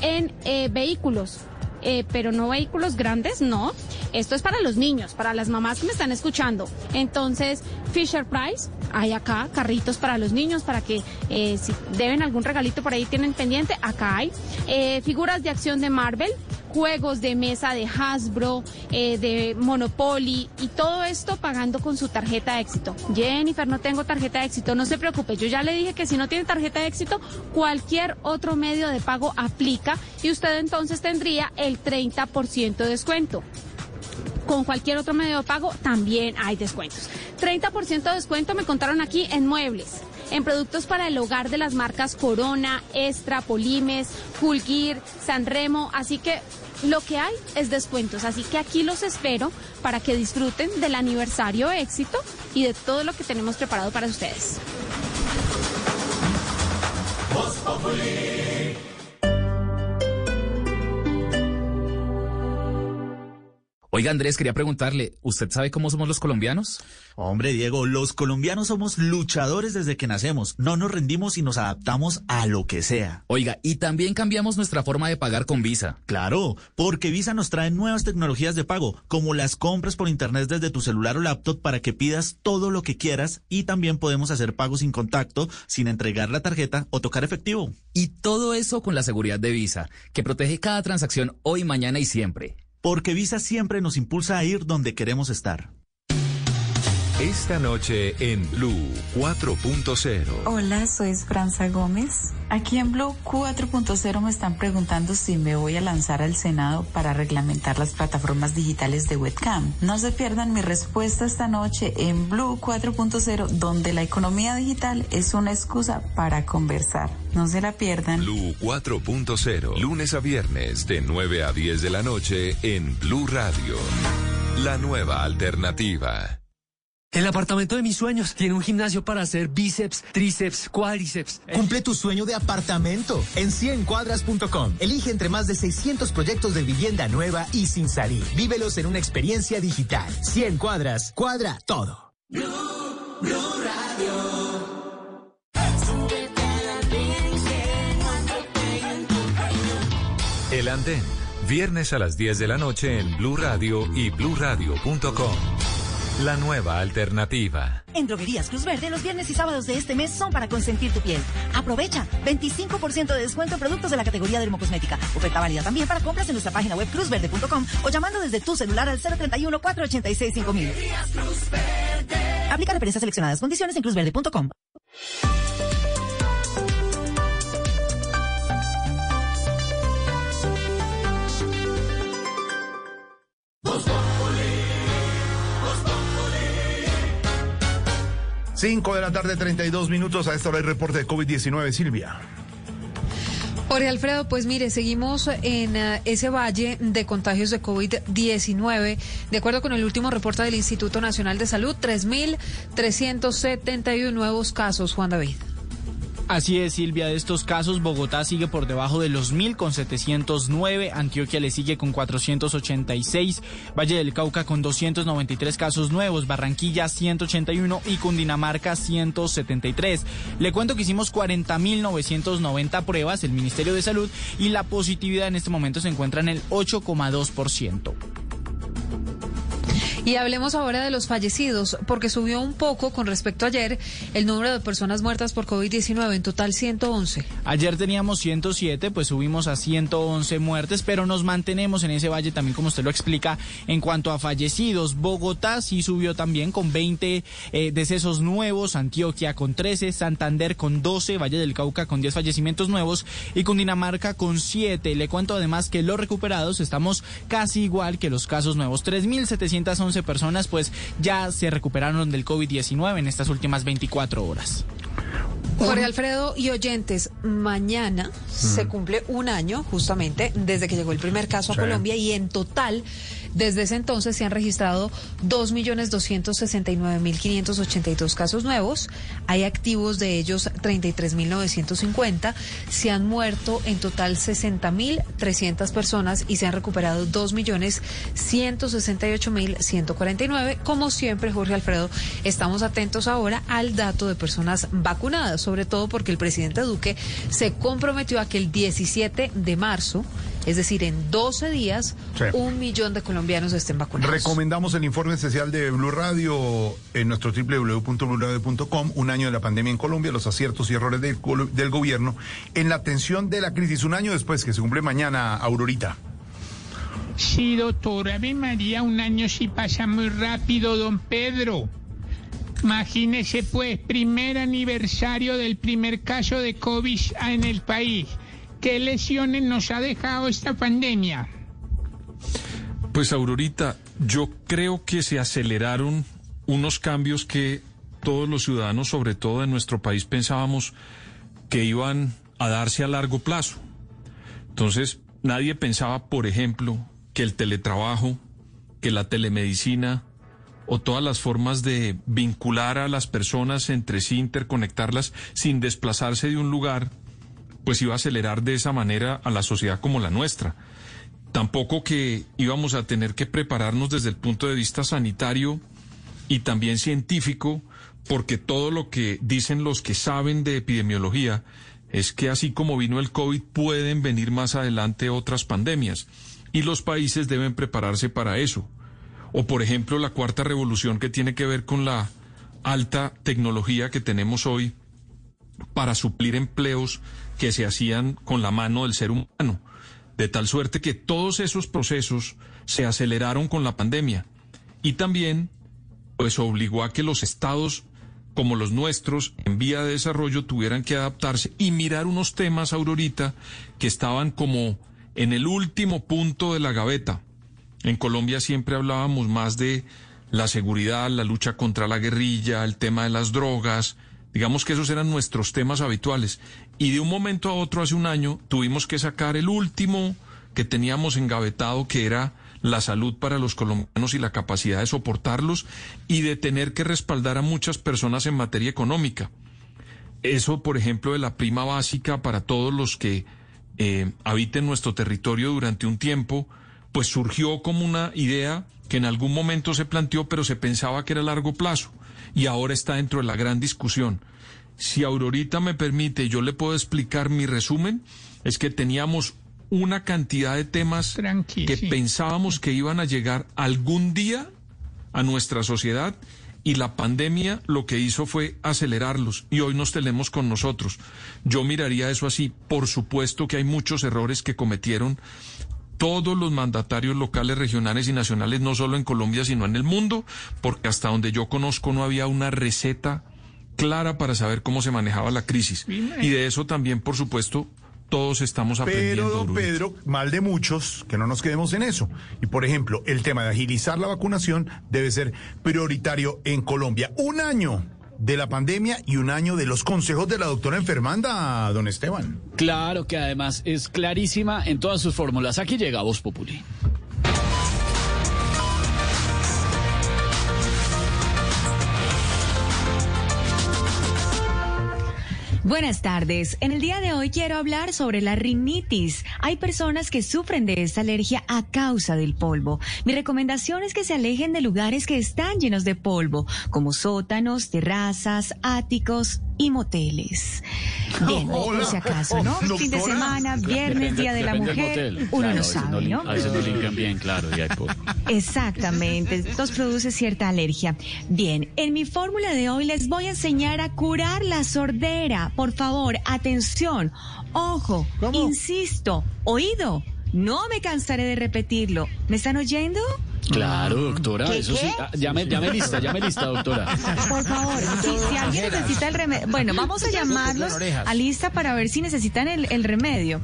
en eh, vehículos. Eh, pero no vehículos grandes, no. Esto es para los niños, para las mamás que me están escuchando. Entonces, Fisher Price, hay acá carritos para los niños, para que eh, si deben algún regalito por ahí tienen pendiente, acá hay. Figuras de acción de Marvel, juegos de mesa de Hasbro, eh, de Monopoly y todo esto pagando con su tarjeta de éxito. Jennifer, no tengo tarjeta de éxito, no se preocupe, yo ya le dije que si no tiene tarjeta de éxito, cualquier otro medio de pago aplica y usted entonces tendría el 30% de descuento. Con cualquier otro medio de pago también hay descuentos. 30% de descuento me contaron aquí en muebles en productos para el hogar de las marcas Corona, Extra, Polimes, Fulgir, Sanremo, así que lo que hay es descuentos, así que aquí los espero para que disfruten del aniversario éxito y de todo lo que tenemos preparado para ustedes. Oiga, Andrés, quería preguntarle, ¿usted sabe cómo somos los colombianos? Hombre, Diego, los colombianos somos luchadores desde que nacemos. No nos rendimos y nos adaptamos a lo que sea. Oiga, y también cambiamos nuestra forma de pagar con Visa. Claro, porque Visa nos trae nuevas tecnologías de pago, como las compras por internet desde tu celular o laptop para que pidas todo lo que quieras y también podemos hacer pagos sin contacto, sin entregar la tarjeta o tocar efectivo. Y todo eso con la seguridad de Visa, que protege cada transacción hoy, mañana y siempre. Porque Visa siempre nos impulsa a ir donde queremos estar. Esta noche en Blue 4.0. Hola, soy Esperanza Gómez. Aquí en Blue 4.0 me están preguntando si me voy a lanzar al Senado para reglamentar las plataformas digitales de webcam. No se pierdan mi respuesta esta noche en Blue 4.0, donde la economía digital es una excusa para conversar. No se la pierdan. Blue 4.0. Lunes a viernes de 9 a 10 de la noche en Blue Radio. La nueva alternativa. El apartamento de mis sueños tiene un gimnasio para hacer bíceps, tríceps, cuádriceps. Cumple tu sueño de apartamento en 100cuadras.com. Elige entre más de 600 proyectos de vivienda nueva y sin salir. Vívelos en una experiencia digital. 100 cuadras, cuadra todo. El Andén. Viernes a las 10 de la noche en Blue Radio y bluradio.com. La nueva alternativa. En Droguerías Cruz Verde, los viernes y sábados de este mes son para consentir tu piel. Aprovecha 25% de descuento en productos de la categoría dermocosmética. Oferta válida también para compras en nuestra página web cruzverde.com o llamando desde tu celular al 031 486 5000. Aplica referencias seleccionadas. Condiciones en cruzverde.com. Cinco de la tarde, 32 minutos. A esta hora hay reporte de COVID-19. Silvia. Jorge Alfredo, pues mire, seguimos en eh, ese valle de contagios de COVID-19. De acuerdo con el último reporte del Instituto Nacional de Salud, 3.371 nuevos casos, Juan David. Así es, Silvia, de estos casos, Bogotá sigue por debajo de los mil con 709, Antioquia le sigue con 486, Valle del Cauca con 293 casos nuevos, Barranquilla 181 y Cundinamarca 173. Le cuento que hicimos 40.990 pruebas, el Ministerio de Salud, y la positividad en este momento se encuentra en el 8,2%. Y hablemos ahora de los fallecidos, porque subió un poco con respecto a ayer el número de personas muertas por COVID-19, en total 111. Ayer teníamos 107, pues subimos a 111 muertes, pero nos mantenemos en ese valle también, como usted lo explica, en cuanto a fallecidos. Bogotá sí subió también con 20 eh, decesos nuevos, Antioquia con 13, Santander con 12, Valle del Cauca con 10 fallecimientos nuevos y Cundinamarca con 7. Le cuento además que los recuperados estamos casi igual que los casos nuevos, 3.711 personas pues ya se recuperaron del COVID-19 en estas últimas 24 horas. Jorge Alfredo y oyentes, mañana se cumple un año justamente desde que llegó el primer caso a Sí. Colombia y en total desde ese entonces se han registrado 2.269.582 casos nuevos. Hay activos de ellos 33.950. Se han muerto en total 60.300 personas y se han recuperado 2.168.149. Como siempre, Jorge Alfredo, estamos atentos ahora al dato de personas vacunadas, sobre todo porque el presidente Duque se comprometió a que el 17 de marzo, es decir, en 12 días, Sí. un millón de colombianos estén vacunados. Recomendamos el informe especial de Blue Radio en nuestro www.bluradio.com, un año de la pandemia en Colombia, los aciertos y errores del gobierno en la atención de la crisis, un año después que se cumple mañana, Aurorita. Sí, doctor. Ave María, un año sí pasa muy rápido, don Pedro. Imagínese, pues, primer aniversario del primer caso de COVID en el país. ¿Qué lesiones nos ha dejado esta pandemia? Pues Aurorita, yo creo que se aceleraron unos cambios que todos los ciudadanos, sobre todo en nuestro país, pensábamos que iban a darse a largo plazo. Entonces, nadie pensaba, por ejemplo, que el teletrabajo, que la telemedicina o todas las formas de vincular a las personas entre sí, interconectarlas sin desplazarse de un lugar, pues iba a acelerar de esa manera a la sociedad como la nuestra tampoco que íbamos a tener que prepararnos desde el punto de vista sanitario y también científico, porque todo lo que dicen los que saben de epidemiología es que así como vino el COVID pueden venir más adelante otras pandemias y los países deben prepararse para eso. O por ejemplo la cuarta revolución que tiene que ver con la alta tecnología que tenemos hoy para suplir empleos que se hacían con la mano del ser humano de tal suerte que todos esos procesos se aceleraron con la pandemia y también pues obligó a que los estados como los nuestros en vía de desarrollo tuvieran que adaptarse y mirar unos temas, Aurorita, que estaban como en el último punto de la gaveta. En Colombia siempre hablábamos más de la seguridad, la lucha contra la guerrilla, el tema de las drogas, digamos que esos eran nuestros temas habituales. Y de un momento a otro, hace un año, tuvimos que sacar el último que teníamos engavetado, que era la salud para los colombianos y la capacidad de soportarlos y de tener que respaldar a muchas personas en materia económica. Eso, por ejemplo, de la prima básica para todos los que eh, habiten nuestro territorio durante un tiempo, pues surgió como una idea que en algún momento se planteó, pero se pensaba que era a largo plazo y ahora está dentro de la gran discusión. Si Aurorita me permite, yo le puedo explicar mi resumen, es que teníamos una cantidad de temas que sí. pensábamos que iban a llegar algún día a nuestra sociedad y la pandemia lo que hizo fue acelerarlos y hoy nos tenemos con nosotros. Yo miraría eso así. Por supuesto que hay muchos errores que cometieron todos los mandatarios locales, regionales y nacionales, no solo en Colombia, sino en el mundo, porque hasta donde yo conozco no había una receta clara para saber cómo se manejaba la crisis. Y de eso también, por supuesto, todos estamos aprendiendo. Pero, don. Pedro, mal de muchos, que no nos quedemos en eso. Y por ejemplo, el tema de agilizar la vacunación debe ser prioritario en Colombia. Un año de la pandemia y un año de los consejos de la doctora enfermanda, don Esteban. Claro que además es clarísima en todas sus fórmulas. Aquí llega Voz Populi. Buenas tardes. En el día de hoy quiero hablar sobre la rinitis. Hay personas que sufren de esta alergia a causa del polvo. Mi recomendación es que se alejen de lugares que están llenos de polvo, como sótanos, terrazas, áticos, y moteles. Bien, por si acaso, ¿no? Fin de semana, viernes, Día de la Mujer, motel. uno Claro, no sabe, ¿no? A veces no limpian bien, claro, y hay Exactamente, esto produce cierta alergia. Bien, en mi fórmula de hoy les voy a enseñar a curar la sordera. Por favor, atención, ojo, insisto, oído, no me cansaré de repetirlo. ¿Me están oyendo? Claro, doctora, ¿Qué, eso sí. Ah, llame, llame lista, llame lista, doctora. Por favor, si, si alguien necesita el remedio, bueno, vamos a llamarlos a lista para ver si necesitan el, el remedio.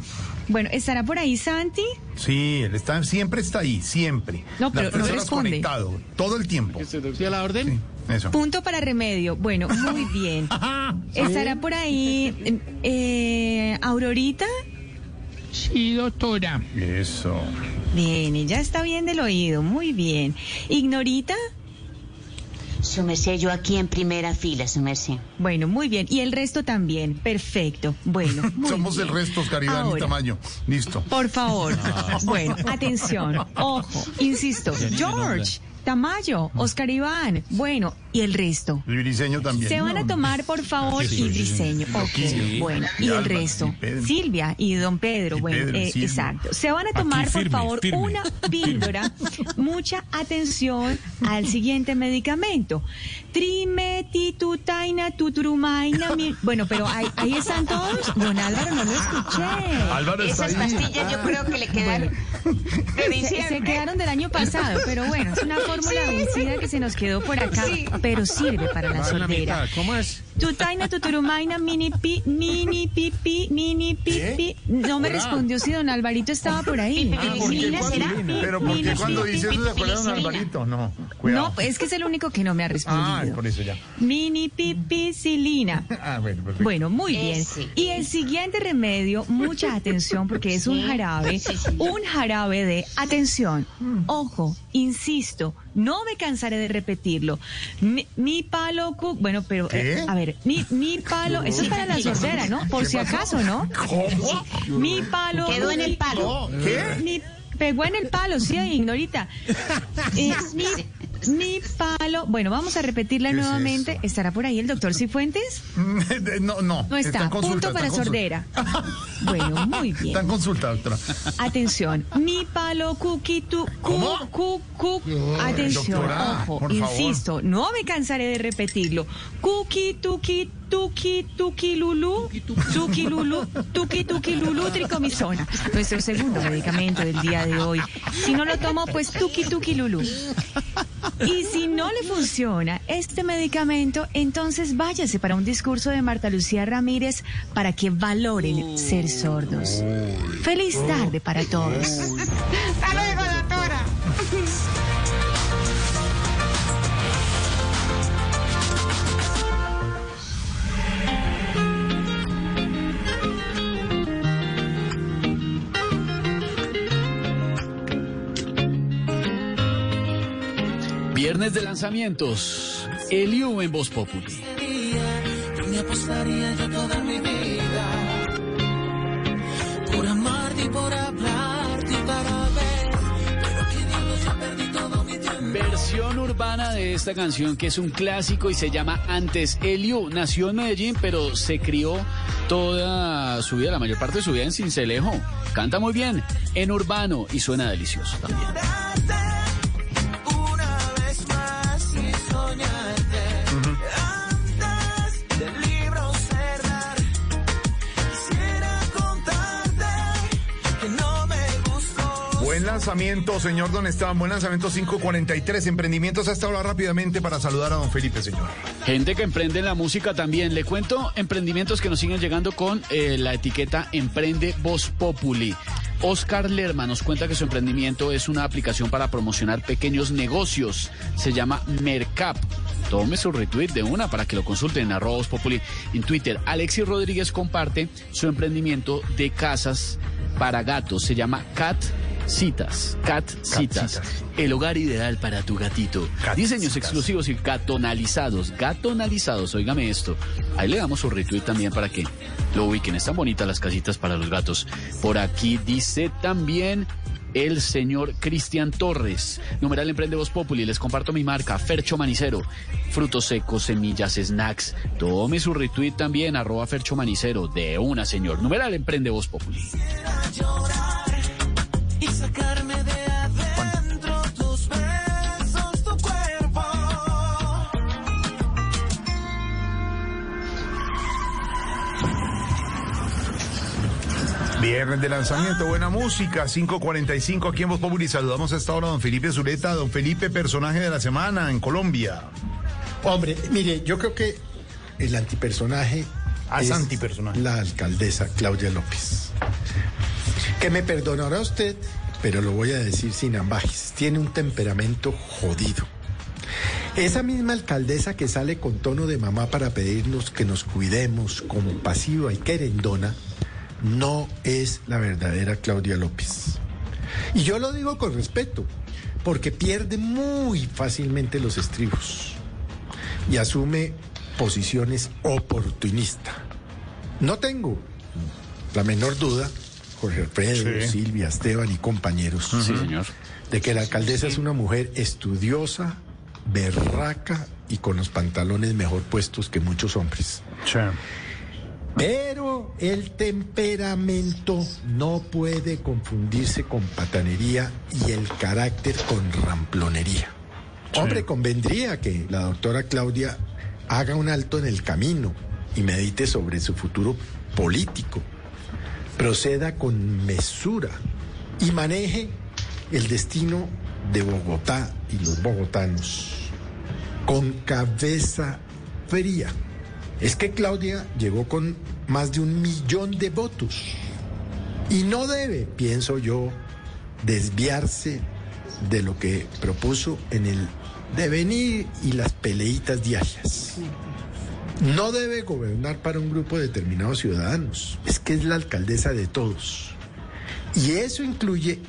Bueno, ¿estará por ahí Santi? Sí, él está, siempre está ahí, siempre. No, pero no responde. conectado, todo el tiempo. ¿Sí a la orden? Eso. Punto para remedio. Bueno, muy bien. ¿Estará por ahí eh, Aurorita? Sí, doctora. Eso. Bien, ella está bien del oído, muy bien. ¿Ignorita? Su merced, yo aquí en primera fila, su merced. Bueno, muy bien. Y el resto también. Perfecto. Bueno, muy Somos bien. el resto, Oscar Iván y Ahora, Tamayo. Listo. Por favor. Ah. Bueno, atención. Ojo, insisto. George, Tamayo, Oscar Iván. Bueno, y el resto. El briseño también. Se van a tomar, por favor, Sí, y briseño. sí. Ok, Sí. bueno. Y Y el Alba, resto. y. Silvia y don Pedro. Y bueno, Pedro, y eh, exacto. Se van a Aquí tomar, por favor, firme. una píldora. Mucha atención al siguiente medicamento. Trimetitutaina tuturumaina. mi- Bueno, pero ahí, ahí están todos. Don Álvaro, no lo escuché. Álvaro está Esas ahí. pastillas yo creo que le de Se, diciembre. se quedaron del año pasado, pero bueno, es una fórmula vencida que se nos quedó por acá, pero sirve para la sordera. ¿Cómo es? Tutaina, tuturumaina, mini pi, mini pipi, mini pipi. No me respondió si don Alvarito estaba por ahí. Ah, ¿por qué Mini, cuando- pipi, Pero ¿por qué cuando dice eso se acuerda don Alvarito? No, cuidado. No, es que es el único que no me ha respondido. Ah, por eso ya. Mini pipicilina. Ah, bueno, perfecto. Bueno, muy bien. Y el siguiente remedio, mucha atención porque es un jarabe, un jarabe de atención. Ojo, insisto, no me cansaré de repetirlo. Mi, mi palo, cu- bueno, pero eh, a ver, mi, mi palo, eso es para la sordera, ¿no? Por ¿Qué si pasó? acaso, ¿no? ¿Cómo? Mi palo. Quedó en el palo. ¿Qué? Mi, pegó en el palo, sí, ignorita. Eh, mi, mi palo, bueno, vamos a repetirla ¿Qué es nuevamente. ¿Estará por ahí el doctor Cifuentes? No, no. No está. consulta, Punto para sordera. Bueno, muy bien. Está en consulta, doctora. Atención. Mi palo cookie tu cu, cu, cu. Atención. doctora, Ojo, insisto, no me cansaré de repetirlo. Cookie tuki tuki lulu, tuki lulu, tuki tuki lulu tricomisona. Nuestro segundo medicamento del día de hoy. Si no lo tomo, pues tuki tuki lulu. Y si no le funciona este medicamento, entonces váyase para un discurso de Marta Lucía Ramírez para que valoren ser sordos. Feliz tarde para todos. Viernes de lanzamientos. Eliu en Voz Populi. Yo me apostaría yo toda mi vida por amarte y por hablarte y para ver. Pero que diablos ya perdí todo mi tiempo. Versión urbana de esta canción que es un clásico y se llama Antes Eliu. Nació en Medellín, pero se crió toda su vida, la mayor parte de su vida en Cincelejo. Canta muy bien en urbano y suena delicioso también. Lanzamiento, señor Don Esteban. Buen lanzamiento 543. Emprendimientos hasta ahora rápidamente para saludar a don Felipe, señor. Gente que emprende en la música también. Le cuento emprendimientos que nos siguen llegando con eh, la etiqueta Emprende Voz Populi. Oscar Lerma nos cuenta que su emprendimiento es una aplicación para promocionar pequeños negocios. Se llama Mercap. Tome su retweet de una para que lo consulten en arroba Voz Populi en Twitter. Alexis Rodríguez comparte su emprendimiento de casas para gatos. Se llama Cat Citas. Cat Citas. El hogar ideal para tu gatito. Diseños exclusivos y gatonalizados. Gatonalizados, óigame esto. Ahí le damos su retweet también para que lo ubiquen. Están bonitas las casitas para los gatos. Por aquí dice también el señor Cristian Torres. Numeral Emprende Voz Populi. Les comparto mi marca, Fercho Manicero. Frutos secos, semillas, snacks. Tome su retweet también, arroba Fercho Manicero. De una, señor. Numeral Emprende Voz Populi. Viernes de lanzamiento, buena música, 5.45 aquí en Voz Populi. Saludamos a esta hora a don Felipe Zuleta, don Felipe, personaje de la semana en Colombia. Hombre, mire, yo creo que el antipersonaje Ah, es antipersonaje. la alcaldesa Claudia López. Que me perdonará usted, pero lo voy a decir sin ambajes. Tiene un temperamento jodido. Esa misma alcaldesa que sale con tono de mamá para pedirnos que nos cuidemos como pasiva y querendona, no es la verdadera Claudia López. Y yo lo digo con respeto, porque pierde muy fácilmente los estribos y asume posiciones oportunistas. No tengo la menor duda, Jorge Alfredo, Sí. Silvia, Esteban y compañeros, Sí, señor. de que la alcaldesa es una mujer estudiosa, berraca y con los pantalones mejor puestos que muchos hombres. Pero el temperamento no puede confundirse con patanería y el carácter con ramplonería. Hombre, convendría que la doctora Claudia haga un alto en el camino y medite sobre su futuro político. Proceda con mesura y maneje el destino de Bogotá y los bogotanos con cabeza fría. Es que Claudia llegó con más de un millón de votos y no debe, pienso yo, desviarse de lo que propuso en el devenir y las peleitas diarias. No debe gobernar para un grupo de determinados ciudadanos. Es que es la alcaldesa de todos. Y eso incluye,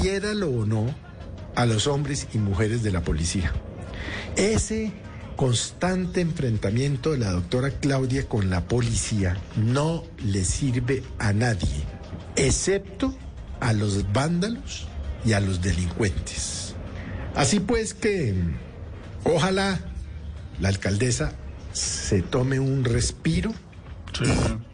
quiéralo o no, a los hombres y mujeres de la policía. Ese constante enfrentamiento de la doctora Claudia con la policía no le sirve a nadie, excepto a los vándalos y a los delincuentes. Así pues que ojalá la alcaldesa se tome un respiro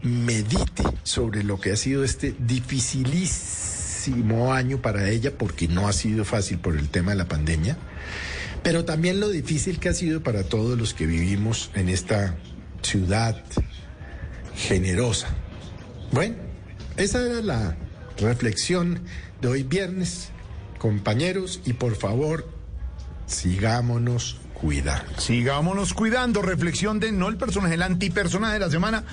y medite sobre lo que ha sido este dificilísimo año para ella, porque no ha sido fácil por el tema de la pandemia, pero también lo difícil que ha sido para todos los que vivimos en esta ciudad generosa. Bueno, esa era la reflexión de hoy viernes, compañeros, y por favor, sigámonos cuidando. Sigámonos cuidando. Reflexión de no el personaje, el antipersonaje de la semana.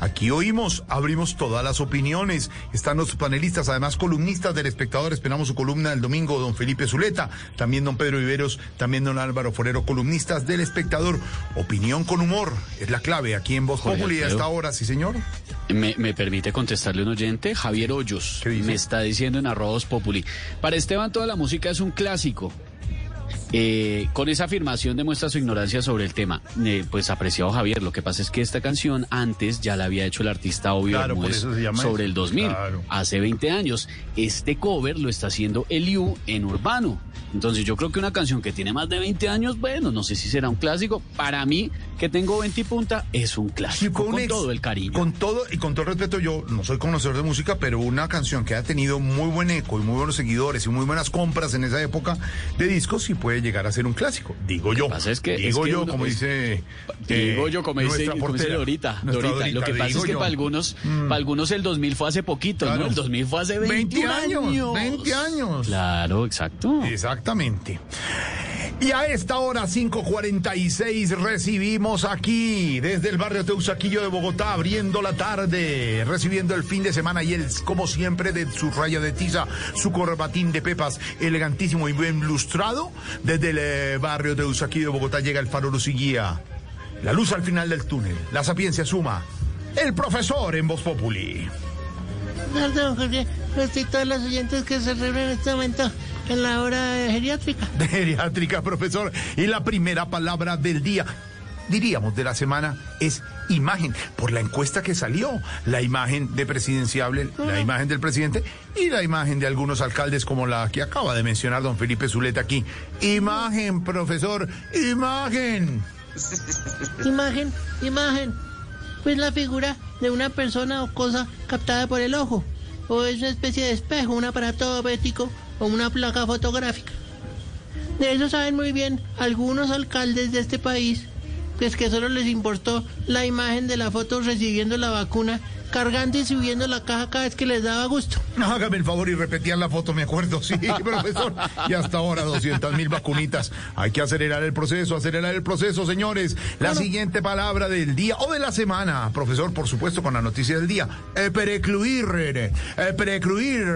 Aquí oímos, abrimos todas las opiniones. Están los panelistas, además columnistas del espectador. Esperamos su columna el domingo, don Felipe Zuleta, también don Pedro Viveros, también don Álvaro Forero, columnistas del espectador. Opinión con humor es la clave aquí en Voz Populi a Alfredo. esta hora, sí señor. Me, me permite contestarle un oyente, Javier Hoyos, me está diciendo en arrobos populi. Para Esteban toda la música es un clásico. Eh, con esa afirmación demuestra su ignorancia sobre el tema. Eh, pues apreciado Javier, lo que pasa es que esta canción antes ya la había hecho el artista Obvio Claro, Bermúdez sobre eso. el 2000, Claro. hace 20 años. Este cover lo está haciendo Eliu en Urbano. Entonces yo creo que una canción que tiene más de 20 años, bueno, no sé si será un clásico. Para mí, que tengo 20 y punta, es un clásico. con ex- todo el cariño. Con todo y con todo el respeto, yo no soy conocedor de música, pero una canción que ha tenido muy buen eco y muy buenos seguidores y muy buenas compras en esa época de discos, sí puede llegar a ser un clásico. Digo yo. es que- digo es que yo, uno- como es- dice. Digo eh, yo, como dice, nuestra como dice portera. Dorita, Dorita, Lo que pasa es que yo. para algunos, Mm. para algunos el 2000 fue hace poquito, Claro. ¿no? El 2000 fue hace 20 21 años, años. 20 años. Claro, exacto. Exactamente. Y a esta hora, 5.46, recibimos aquí, desde el barrio Teusaquillo de Bogotá, abriendo la tarde, recibiendo el fin de semana y él, como siempre, de su raya de tiza, su corbatín de pepas, elegantísimo y bien lustrado. Desde el eh, barrio Teusaquillo de Bogotá llega el faro luz y guía. La luz al final del túnel, la sapiencia suma. El profesor en Voz Populi. Perdón, Jorge, pues y todos los oyentes que se reúnen en este momento en la hora geriátrica. de geriátrica, profesor. Y la primera palabra del día, diríamos de la semana, es imagen, por la encuesta que salió, la imagen de presidenciable, la imagen del presidente y la imagen de algunos alcaldes como la que acaba de mencionar don Felipe Zuleta aquí. Imagen, profesor, imagen. Imagen, imagen. Pues la figura de una persona o cosa captada por el ojo. O es una especie de espejo, un aparato óptico o una placa fotográfica. De eso saben muy bien algunos alcaldes de este país, pues que solo les importó la imagen de la foto recibiendo la vacuna, cargando y subiendo la caja cada vez que les daba gusto. Hágame el favor y repetían la foto, me acuerdo, sí, profesor. Y hasta ahora 200 mil vacunitas. Hay que acelerar el proceso, acelerar el proceso, señores. La siguiente palabra del día o de la semana, profesor, por supuesto, con la noticia del día. Eh, precluir, eh, precluir.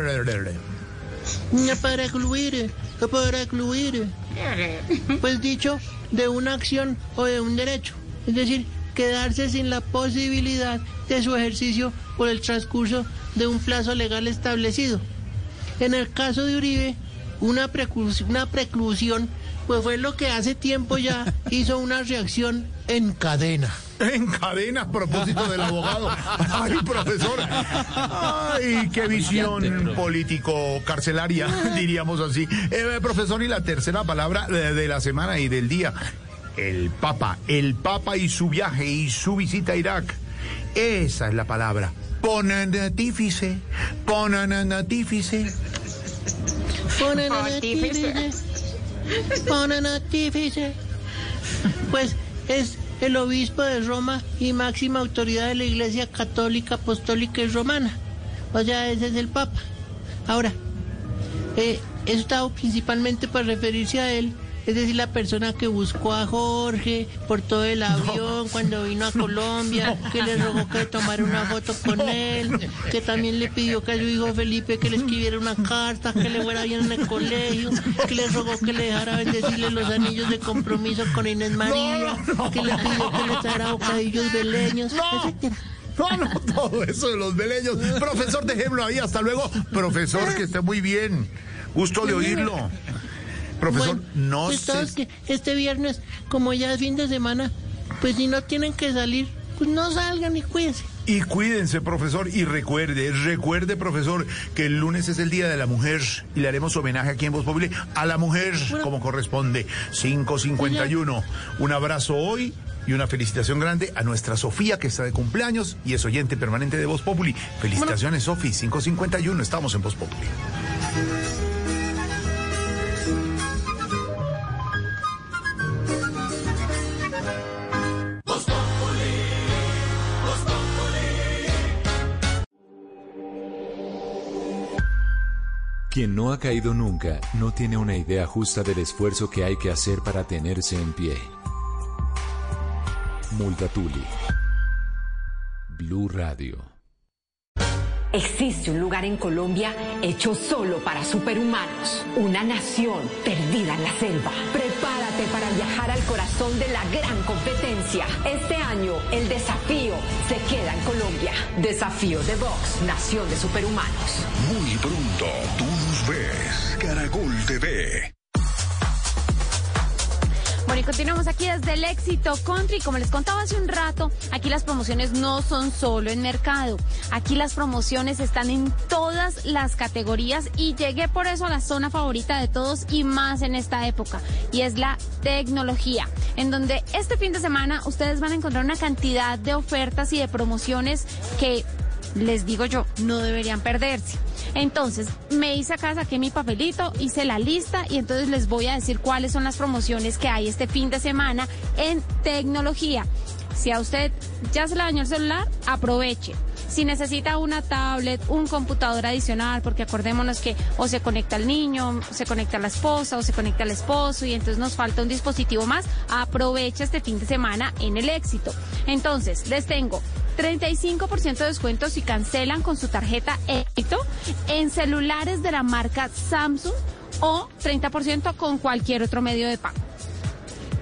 Para excluir, no para excluir. Pues dicho, de una acción o de un derecho. Es decir, quedarse sin la posibilidad de su ejercicio por el transcurso de un plazo legal establecido. En el caso de Uribe, una, preclusión, una preclusión pues fue lo que hace tiempo ya hizo una reacción en cadena. En cadena, a propósito del abogado. Ay, profesor. Ay, qué visión político carcelaria, diríamos así. Eh, profesor, y la tercera palabra de, de la semana y del día. El Papa, el Papa y su viaje y su visita a Irak. Esa es la palabra. Ponentífice, ponentífice. Ponentífice. Ponentífice. Pues es el obispo de Roma y máxima autoridad de la Iglesia Católica, Apostólica y Romana. O sea, ese es el Papa. Ahora, eh, he estado principalmente para referirse a él, es decir, la persona que buscó a Jorge por todo el avión cuando vino a Colombia, que le rogó que tomara una foto con él, que también le pidió que a su hijo Felipe que le escribiera una carta, que le fuera bien en el colegio, que le rogó que le dejara bendecirle los anillos de compromiso con Inés María, que le pidió que le trajera bocadillos beleños, etcétera. No, no, todo eso de los beleños. Profesor, déjemelo ahí. Hasta luego. Profesor, que esté muy bien. Gusto de oírlo. Profesor, Bueno, no pues se... todos que este viernes, como ya es fin de semana, pues si no tienen que salir, pues no salgan y cuídense. Y cuídense, profesor, y recuerde, recuerde, profesor, que el lunes es el Día de la Mujer y le haremos homenaje aquí en Voz Populi a la mujer, como corresponde. 551. Un abrazo hoy y una felicitación grande a nuestra Sofía, que está de cumpleaños y es oyente permanente de Voz Populi. Felicitaciones, Sofi, 551. Estamos en Voz Populi. Quien no ha caído nunca no tiene una idea justa del esfuerzo que hay que hacer para tenerse en pie. Multatuli. Blue Radio. Existe un lugar en Colombia hecho solo para superhumanos, una nación perdida en la selva. Para viajar al corazón de la gran competencia. Este año el desafío se queda en Colombia. Desafío de Vox, Nación de Superhumanos. Muy pronto, tú nos ves. Caracol TV. Bueno, y continuamos aquí desde el éxito country. Como les contaba hace un rato, aquí las promociones no son solo en mercado. Aquí las promociones están en todas las categorías y llegué por eso a la zona favorita de todos y más en esta época. Y es la tecnología, en donde este fin de semana ustedes van a encontrar una cantidad de ofertas y de promociones que les digo yo, no deberían perderse. Entonces, me hice acá, saqué mi papelito, hice la lista y entonces les voy a decir cuáles son las promociones que hay este fin de semana en tecnología. Si a usted ya se le dañó el celular, aproveche. Si necesita una tablet, un computador adicional, porque acordémonos que o se conecta el niño, se conecta la esposa, o se conecta el esposo, y entonces nos falta un dispositivo más, aprovecha este fin de semana en el éxito. Entonces, les tengo 35% de descuento si cancelan con su tarjeta éxito en celulares de la marca Samsung o 30% con cualquier otro medio de pago.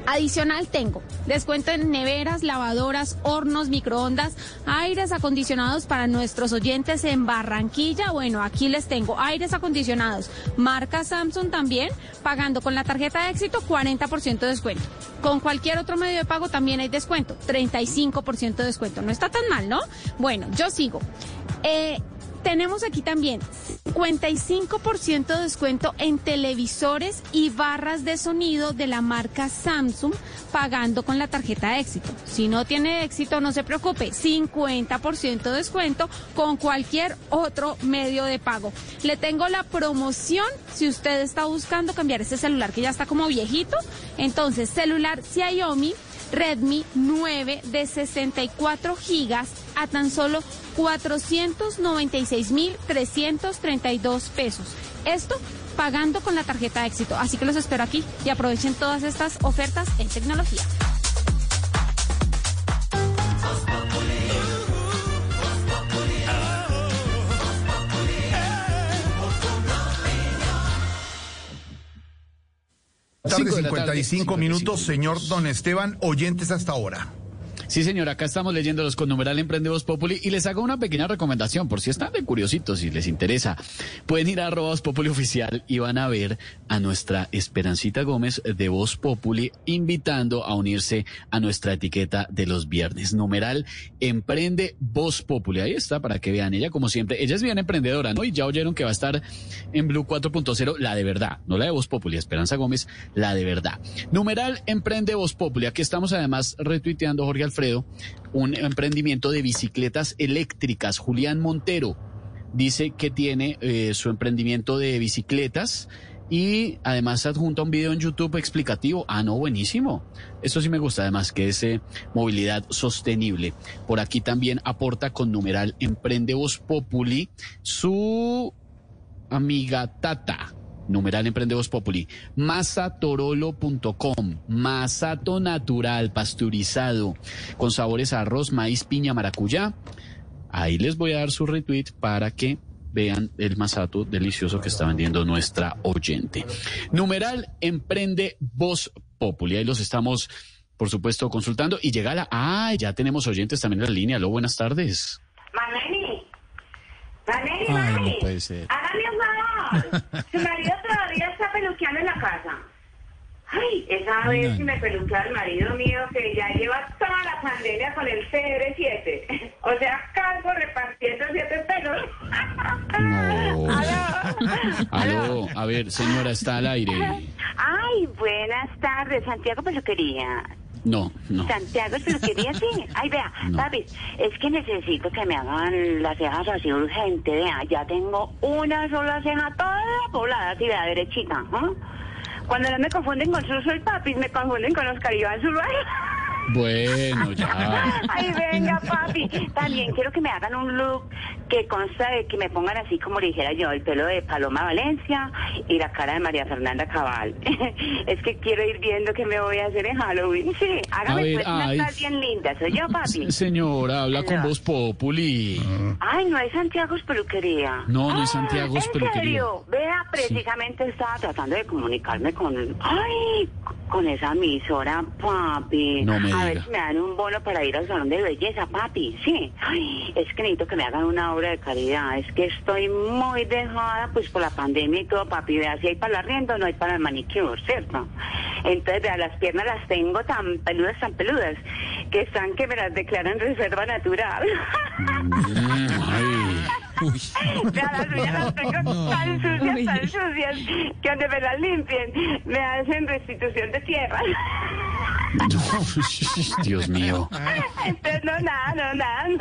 Adicional tengo descuento en neveras, lavadoras, hornos, microondas, aires acondicionados para nuestros oyentes en Barranquilla. Bueno, aquí les tengo aires acondicionados. Marca Samsung también, pagando con la tarjeta de éxito 40% de descuento. Con cualquier otro medio de pago también hay descuento, 35% de descuento. No está tan mal, ¿no? Bueno, yo sigo. Eh, tenemos aquí también 55% de descuento en televisores y barras de sonido de la marca Samsung pagando con la tarjeta éxito. Si no tiene éxito, no se preocupe, 50% de descuento con cualquier otro medio de pago. Le tengo la promoción si usted está buscando cambiar ese celular que ya está como viejito. Entonces, celular Xiaomi Redmi 9 de 64 gigas a tan solo 496.332 pesos. Esto pagando con la tarjeta de éxito. Así que los espero aquí y aprovechen todas estas ofertas en tecnología. Tarde Cinco de la tarde, 55 minutos, señor Don Esteban, oyentes hasta ahora. Sí, señor, acá estamos leyéndolos con numeral Emprende Voz Populi y les hago una pequeña recomendación por si están de curiositos, si les interesa. Pueden ir a arroba Populi oficial y van a ver a nuestra Esperancita Gómez de Voz Populi invitando a unirse a nuestra etiqueta de los viernes. Numeral Emprende Voz Populi. Ahí está para que vean ella como siempre. Ella es bien emprendedora, ¿no? Y ya oyeron que va a estar en Blue 4.0, la de verdad, no la de Voz Populi, Esperanza Gómez, la de verdad. Numeral Emprende Voz Populi. Aquí estamos además retuiteando Jorge Alfredo un emprendimiento de bicicletas eléctricas. Julián Montero dice que tiene eh, su emprendimiento de bicicletas y además adjunta un video en YouTube explicativo. Ah, no, buenísimo. Esto sí me gusta, además que es eh, movilidad sostenible. Por aquí también aporta con numeral Emprende Voz Populi su amiga Tata. Numeral Emprende Voz Populi. Masatorolo.com. Masato natural, pasteurizado, con sabores arroz, maíz, piña, maracuyá. Ahí les voy a dar su retweet para que vean el masato delicioso que está vendiendo nuestra oyente. Numeral Emprende Voz Populi. Ahí los estamos, por supuesto, consultando. Y llega la... Ah, ya tenemos oyentes también en la línea. Aló, buenas tardes. Maneni, Maneni, Ay, no puede ser. hágame un favor. Su marido todavía está peluqueando en la casa. Ay, esa vez que me peluqueó al marido mío que ya lleva toda la pandemia con el CR7. O sea, calvo repartiendo siete pelos. No. Aló, a ver, señora, está al aire. Ay, buenas tardes, Santiago Peluquería. No, no. Santiago Peluquería, sí. Ay, vea, No. papi, es que necesito que me hagan las cejas así urgente, vea. Ya tengo una sola ceja toda poblada, así, vea, derechita. ¿ah? Cuando no me confunden con Suso y papi, me confunden con Oscar Iván Zuluaga. Bueno, ya. Ay, venga, papi. También quiero que me hagan un look que consta de que me pongan así como le dijera yo, el pelo de Paloma Valencia y la cara de María Fernanda Cabal. es que quiero ir viendo qué me voy a hacer en Halloween. Sí, hágame ver, pues ay. bien linda. Soy yo, papi. Señora, habla con voz populi. Ay, no es Santiago Peluquería. No, no es Santiago ¿En Peluquería. serio? Vea, precisamente estaba tratando de comunicarme con... Ay, con esa emisora, papi. No me a ver si me dan un bono para ir al salón de belleza, papi. Sí. Ay, es que necesito que me hagan una obra de caridad. Es que estoy muy dejada, pues, por la pandemia y todo, papi. Vea, si hay para el arriendo, no hay para el manicure, ¿cierto? Entonces, vea, las piernas las tengo tan peludas, tan peludas, que están que me las declaran reserva natural. Vea, las uñas las tengo tan sucias, tan sucias, que donde me las limpien, me hacen restitución de tierra. Dios mío. Entonces, no, nada, no, nada, no.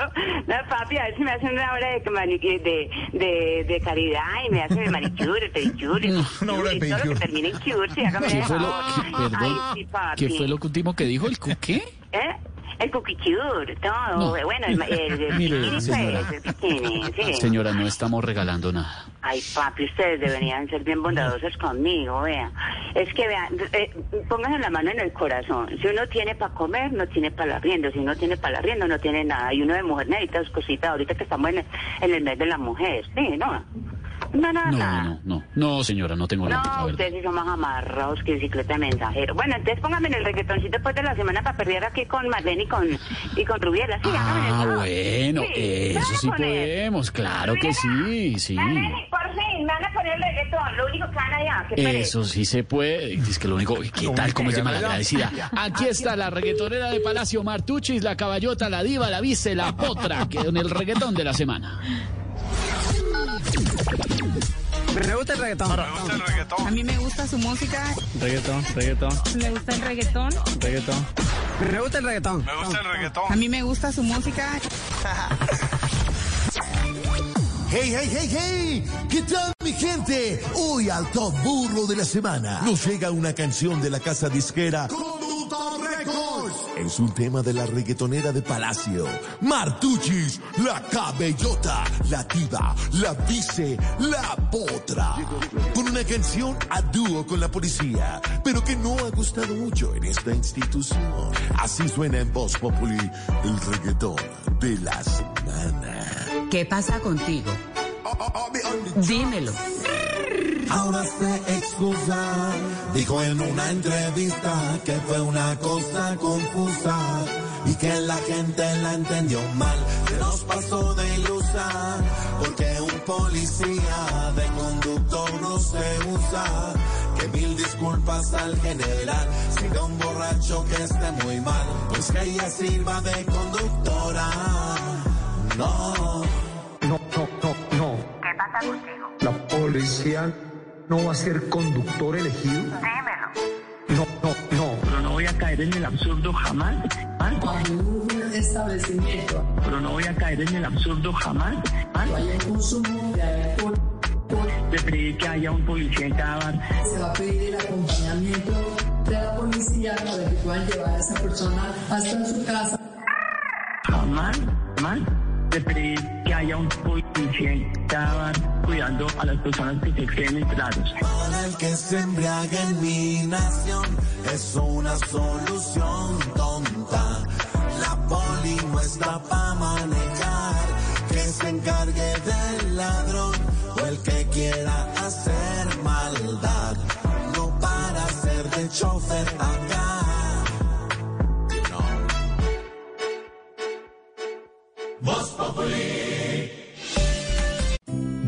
No, papi, a ver si me hacen una obra de, de, de, de caridad y me hacen el manicure, el pedicure, el Una obra de pedicure, todo lo que termine en cure, sí, hágame ¿Qué fue lo, qué- perdón, Ay, sí, papi. ¿qué fue lo último que dijo? ¿El qué? ¿Eh? El cuquicure, todo, No. bueno, el, el, el Mire, bikini, señora. pues, el bikini, sí. Señora, no estamos regalando nada. Ay, papi, ustedes deberían ser bien bondadosos conmigo, vea. Es que, vean, eh, pónganse la mano en el corazón. Si uno tiene para comer, no tiene para el arriendo. Si uno tiene para el arriendo, no tiene nada. Y uno de mujer necesita sus cositas ahorita que estamos en el, en el mes de la mujer, ¿sí, no? No, no, No, no, no. No, señora, no tengo la No, ustedes sí son más amarrados que bicicleta de mensajero. Bueno, entonces póngame en el reggaetoncito después de la semana para perder aquí con Marlene y con, y con Rubiela. Sí, Ah, bueno, Sí, eso sí poner. podemos, claro que sí, sí. Marlene, por fin, me van a poner el reggaetón, lo único que van allá. Eso sí se puede. Es que lo único. ¿Qué tal? ¿Cómo se llama la agradecida? Aquí está la reggaetonera de Palacio Martuchis, la caballota, la diva, la vice, la potra, que en el reggaetón de la semana. Me gusta el reggaetón. Me gusta el reggaetón. A mí me gusta su música. Reggaetón, reggaetón, Me gusta el reggaetón. reggaetón. Me gusta el reggaetón. Me gusta el reggaetón. A mí me gusta su música. Hey, hey, hey, hey, ¿qué tal mi gente? Hoy al top burro de la semana nos llega una canción de la casa disquera Records. Es un tema de la reggaetonera de Palacio, Martuchis, la cabellota, la diva, la vice, la potra. Con una canción a dúo con la policía, pero que no ha gustado mucho en esta institución. Así suena en Voz Populi el reggaetón de la semana. ¿Qué pasa contigo? Dímelo. Ahora se excusa, dijo en una entrevista que fue una cosa confusa y que la gente la entendió mal. Se nos pasó de ilusa porque un policía de conductor no se usa. Que mil disculpas al general, siga un borracho que esté muy mal, pues que ella sirva de conductora. No. No, no, no, no. ¿Qué pasa contigo? La policía no va a ser conductor elegido. Dímelo. No, no, no. Pero no voy a caer en el absurdo jamás. ¿ah? establecimiento Pero no voy a caer en el absurdo jamás. ¿ah? haya consumo de alcohol, De pedir que haya un policía en cada bar. se va a pedir el acompañamiento de la policía para que puedan llevar a esa persona hasta su casa. Jamás, jamás. De pedir que haya un policía cuidando a las personas que se entrados. Para el que se embriaga en mi nación es una solución tonta. La poli no está para manejar, que se encargue del ladrón o el que quiera hacer maldad. No para ser de chofer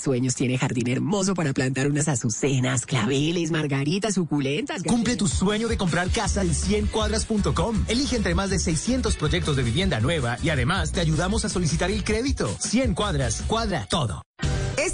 Sueños tiene jardín hermoso para plantar unas azucenas, claveles, margaritas, suculentas. Cumple tu sueño de comprar casa en 100cuadras.com. Elige entre más de 600 proyectos de vivienda nueva y además te ayudamos a solicitar el crédito. 100 cuadras, cuadra todo.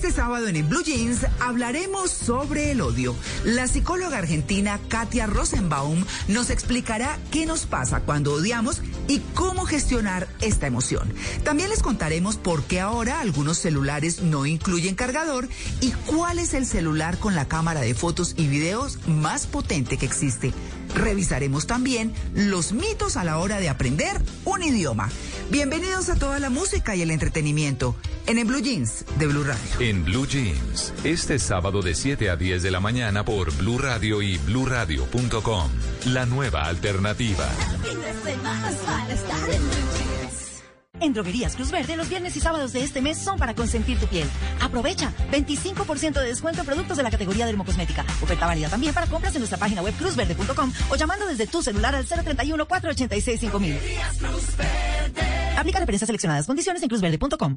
Este sábado en Blue Jeans hablaremos sobre el odio. La psicóloga argentina Katia Rosenbaum nos explicará qué nos pasa cuando odiamos y cómo gestionar esta emoción. También les contaremos por qué ahora algunos celulares no incluyen cargador y cuál es el celular con la cámara de fotos y videos más potente que existe. Revisaremos también los mitos a la hora de aprender un idioma. Bienvenidos a toda la música y el entretenimiento en el Blue Jeans de Blue Radio. En Blue Jeans, este sábado de 7 a 10 de la mañana por Blue Radio y bluradio.com. La nueva alternativa. En Droguerías Cruz Verde, los viernes y sábados de este mes son para consentir tu piel. Aprovecha 25% de descuento en productos de la categoría dermocosmética. Oferta válida también para compras en nuestra página web cruzverde.com o llamando desde tu celular al 031 486 5000. Aplica referencias seleccionadas. Condiciones en cruzverde.com.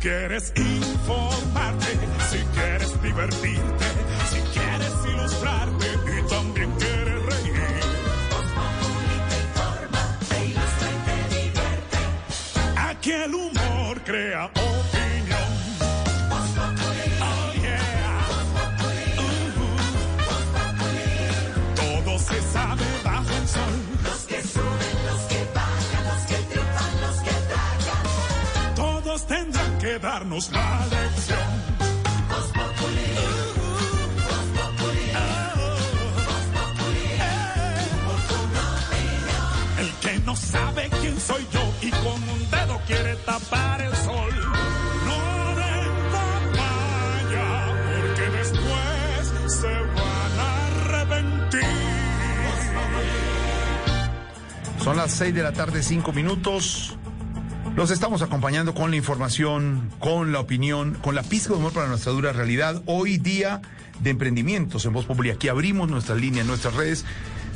Quieres informarte, si quieres divertirte, si quieres ilustrarte y también quieres reír. te informa, te ilustra y te divierte. Aquí el humor crea la lección. El que no sabe quién soy yo y con un dedo quiere tapar el sol. No de papaya, porque después se van a arrepentir. Son las 6 de la tarde, 5 minutos. Los estamos acompañando con la información, con la opinión, con la pizca de humor para nuestra dura realidad. Hoy día de emprendimientos en Voz Populi. Aquí abrimos nuestra línea en nuestras redes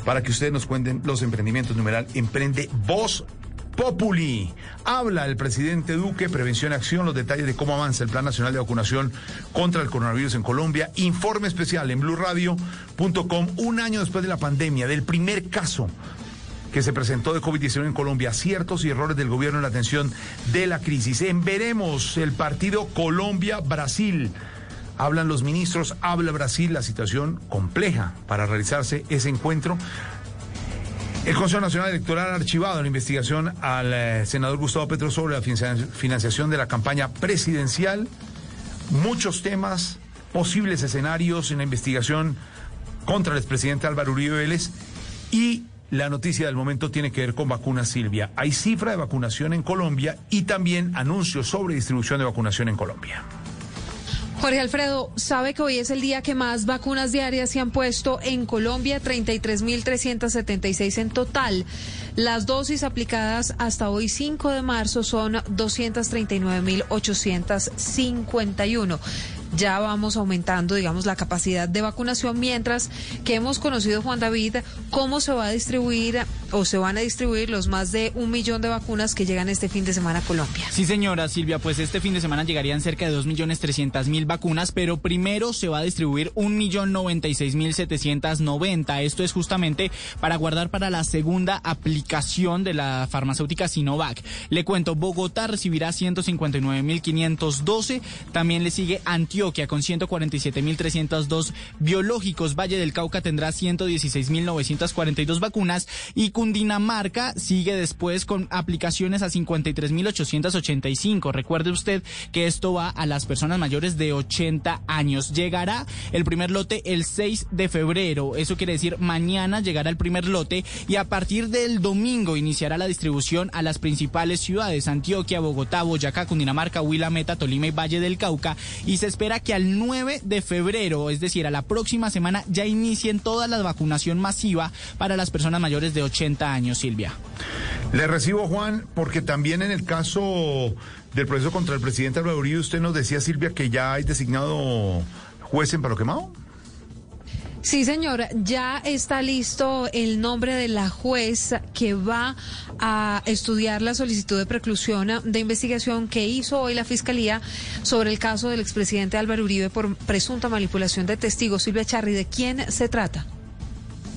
para que ustedes nos cuenten los emprendimientos. Numeral Emprende Voz Populi. Habla el presidente Duque, prevención acción, los detalles de cómo avanza el Plan Nacional de Vacunación contra el coronavirus en Colombia. Informe especial en blurradio.com, un año después de la pandemia, del primer caso que se presentó de COVID-19 en Colombia, aciertos y errores del gobierno en la atención de la crisis. En veremos el partido Colombia-Brasil. Hablan los ministros, habla Brasil, la situación compleja para realizarse ese encuentro. El Consejo Nacional Electoral ha archivado la investigación al eh, senador Gustavo Petro sobre la financia- financiación de la campaña presidencial. Muchos temas, posibles escenarios en la investigación contra el expresidente Álvaro Uribe Vélez y la noticia del momento tiene que ver con vacunas Silvia. Hay cifra de vacunación en Colombia y también anuncios sobre distribución de vacunación en Colombia. Jorge Alfredo, ¿sabe que hoy es el día que más vacunas diarias se han puesto en Colombia? 33.376 en total. Las dosis aplicadas hasta hoy 5 de marzo son 239.851. Ya vamos aumentando, digamos, la capacidad de vacunación, mientras que hemos conocido, Juan David, cómo se va a distribuir o se van a distribuir los más de un millón de vacunas que llegan este fin de semana a Colombia. Sí, señora Silvia, pues este fin de semana llegarían cerca de 2.300.000 vacunas, pero primero se va a distribuir 1.096.790. Esto es justamente para guardar para la segunda aplicación de la farmacéutica Sinovac. Le cuento, Bogotá recibirá 159.512, también le sigue Antioquia con 147.302 biológicos, Valle del Cauca tendrá 116.942 vacunas y Cundinamarca sigue después con aplicaciones a 53.885. Recuerde usted que esto va a las personas mayores de 80 años. Llegará el primer lote el 6 de febrero. Eso quiere decir mañana llegará el primer lote y a partir del domingo iniciará la distribución a las principales ciudades, Antioquia, Bogotá, Boyacá, Cundinamarca, Huila, Meta, Tolima y Valle del Cauca y se espera espera que al 9 de febrero, es decir, a la próxima semana, ya inicien toda la vacunación masiva para las personas mayores de 80 años, Silvia. Le recibo, Juan, porque también en el caso del proceso contra el presidente Álvaro Uribe, usted nos decía, Silvia, que ya hay designado juez en Palo Quemado. Sí, señora, ya está listo el nombre de la juez que va a estudiar la solicitud de preclusión de investigación que hizo hoy la Fiscalía sobre el caso del expresidente Álvaro Uribe por presunta manipulación de testigos. Silvia Charri, ¿de quién se trata?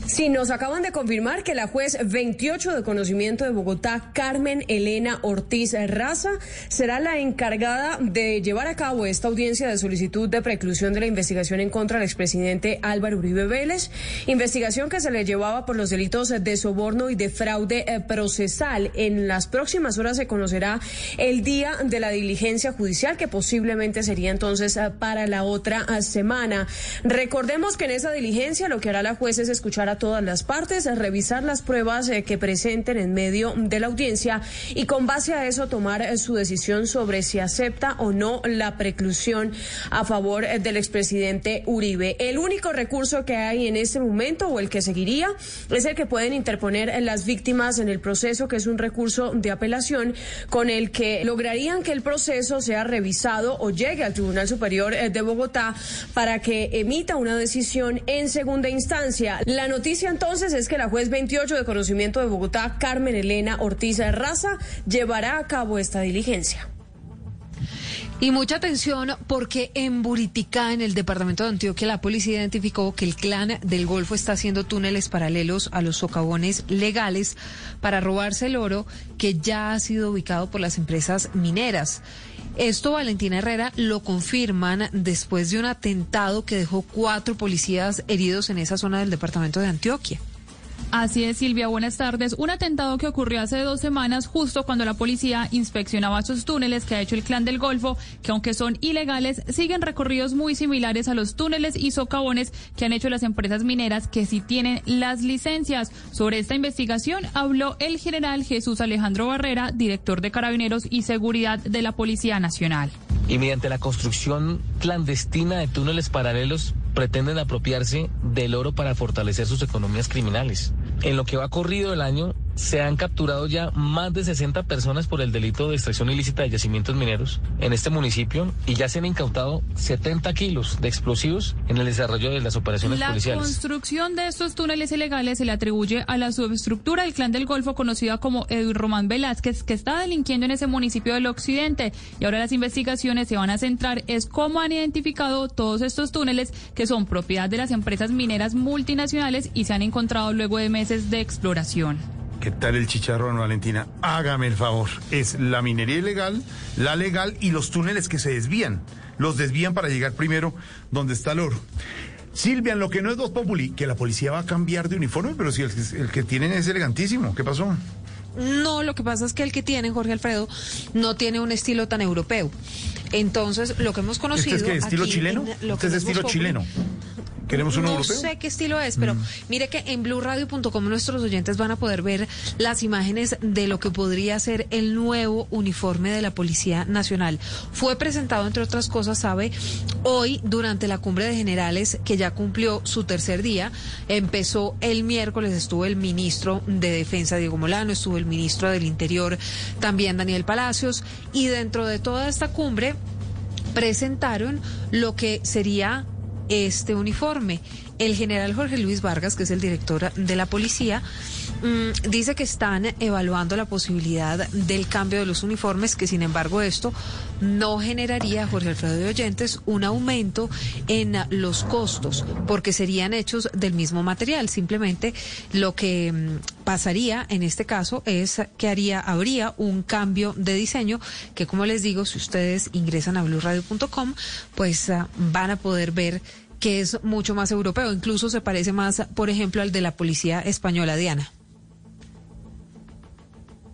Sí, nos acaban de confirmar que la juez 28 de conocimiento de Bogotá, Carmen Elena Ortiz Raza, será la encargada de llevar a cabo esta audiencia de solicitud de preclusión de la investigación en contra del expresidente Álvaro Uribe Vélez, investigación que se le llevaba por los delitos de soborno y de fraude eh, procesal. En las próximas horas se conocerá el día de la diligencia judicial, que posiblemente sería entonces eh, para la otra eh, semana. Recordemos que en esa diligencia lo que hará la juez es escuchar a todas las partes, a revisar las pruebas eh, que presenten en medio de la audiencia y con base a eso tomar eh, su decisión sobre si acepta o no la preclusión a favor eh, del expresidente Uribe. El único recurso que hay en este momento o el que seguiría es el que pueden interponer las víctimas en el proceso, que es un recurso de apelación con el que lograrían que el proceso sea revisado o llegue al Tribunal Superior de Bogotá para que emita una decisión en segunda instancia. La noticia noticia entonces es que la juez 28 de conocimiento de Bogotá, Carmen Elena Ortiz Raza, llevará a cabo esta diligencia. Y mucha atención porque en Buriticá, en el departamento de Antioquia, la policía identificó que el clan del Golfo está haciendo túneles paralelos a los socavones legales para robarse el oro que ya ha sido ubicado por las empresas mineras. Esto Valentina Herrera lo confirman después de un atentado que dejó cuatro policías heridos en esa zona del departamento de Antioquia. Así es, Silvia, buenas tardes. Un atentado que ocurrió hace dos semanas, justo cuando la policía inspeccionaba esos túneles que ha hecho el Clan del Golfo, que aunque son ilegales, siguen recorridos muy similares a los túneles y socavones que han hecho las empresas mineras que sí tienen las licencias. Sobre esta investigación habló el general Jesús Alejandro Barrera, director de Carabineros y Seguridad de la Policía Nacional. Y mediante la construcción clandestina de túneles paralelos, pretenden apropiarse del oro para fortalecer sus economías criminales. En lo que va corrido el año, se han capturado ya más de 60 personas por el delito de extracción ilícita de yacimientos mineros en este municipio y ya se han incautado 70 kilos de explosivos en el desarrollo de las operaciones la policiales. La construcción de estos túneles ilegales se le atribuye a la subestructura del Clan del Golfo conocida como Edu Román Velázquez, que está delinquiendo en ese municipio del occidente. Y ahora las investigaciones se van a centrar es cómo han identificado todos estos túneles que son propiedad de las empresas mineras multinacionales y se han encontrado luego de meses de exploración. ¿Qué tal el chicharrón, Valentina? Hágame el favor. Es la minería ilegal, la legal y los túneles que se desvían. Los desvían para llegar primero donde está el oro. Silvia, en lo que no es dos populi, que la policía va a cambiar de uniforme, pero si el, el que tienen es elegantísimo. ¿Qué pasó? No, lo que pasa es que el que tiene, Jorge Alfredo, no tiene un estilo tan europeo. Entonces, lo que hemos conocido. ¿Este es que estilo aquí chileno? en lo ¿Este es que estilo Voz chileno? ¿Queremos uno no europeo? sé qué estilo es, pero Mm. mire que en blueradio.com nuestros oyentes van a poder ver las imágenes de lo que podría ser el nuevo uniforme de la Policía Nacional. Fue presentado, entre otras cosas, sabe, hoy durante la cumbre de generales que ya cumplió su tercer día. Empezó el miércoles, estuvo el ministro de Defensa, Diego Molano, estuvo el ministro del Interior, también Daniel Palacios, y dentro de toda esta cumbre presentaron lo que sería este uniforme. El general Jorge Luis Vargas, que es el director de la policía, mm, dice que están evaluando la posibilidad del cambio de los uniformes, que sin embargo esto no generaría, Jorge Alfredo de Oyentes, un aumento en los costos, porque serían hechos del mismo material. Simplemente lo que mm, pasaría en este caso es que haría, habría un cambio de diseño que, como les digo, si ustedes ingresan a blueradio.com, pues ah, van a poder ver que es mucho más europeo, incluso se parece más, por ejemplo, al de la policía española, Diana.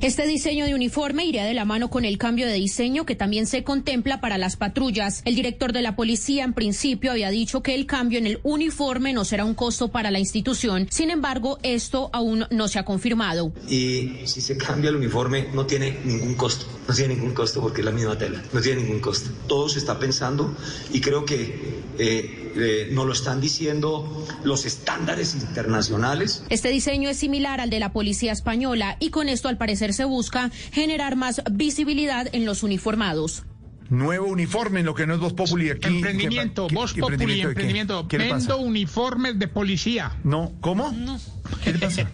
Este diseño de uniforme iría de la mano con el cambio de diseño que también se contempla para las patrullas. El director de la policía en principio había dicho que el cambio en el uniforme no será un costo para la institución. Sin embargo, esto aún no se ha confirmado. Y si se cambia el uniforme no tiene ningún costo, no tiene ningún costo porque es la misma tela, no tiene ningún costo. Todo se está pensando y creo que eh, eh, nos lo están diciendo los estándares internacionales. Este diseño es similar al de la policía española y con esto al parecer se busca generar más visibilidad en los uniformados. Nuevo uniforme, en lo que no es Voz Populi aquí. Emprendimiento, ¿Qué- Voz Populi, emprendimiento. Vendo uniformes de policía. No, ¿cómo? No.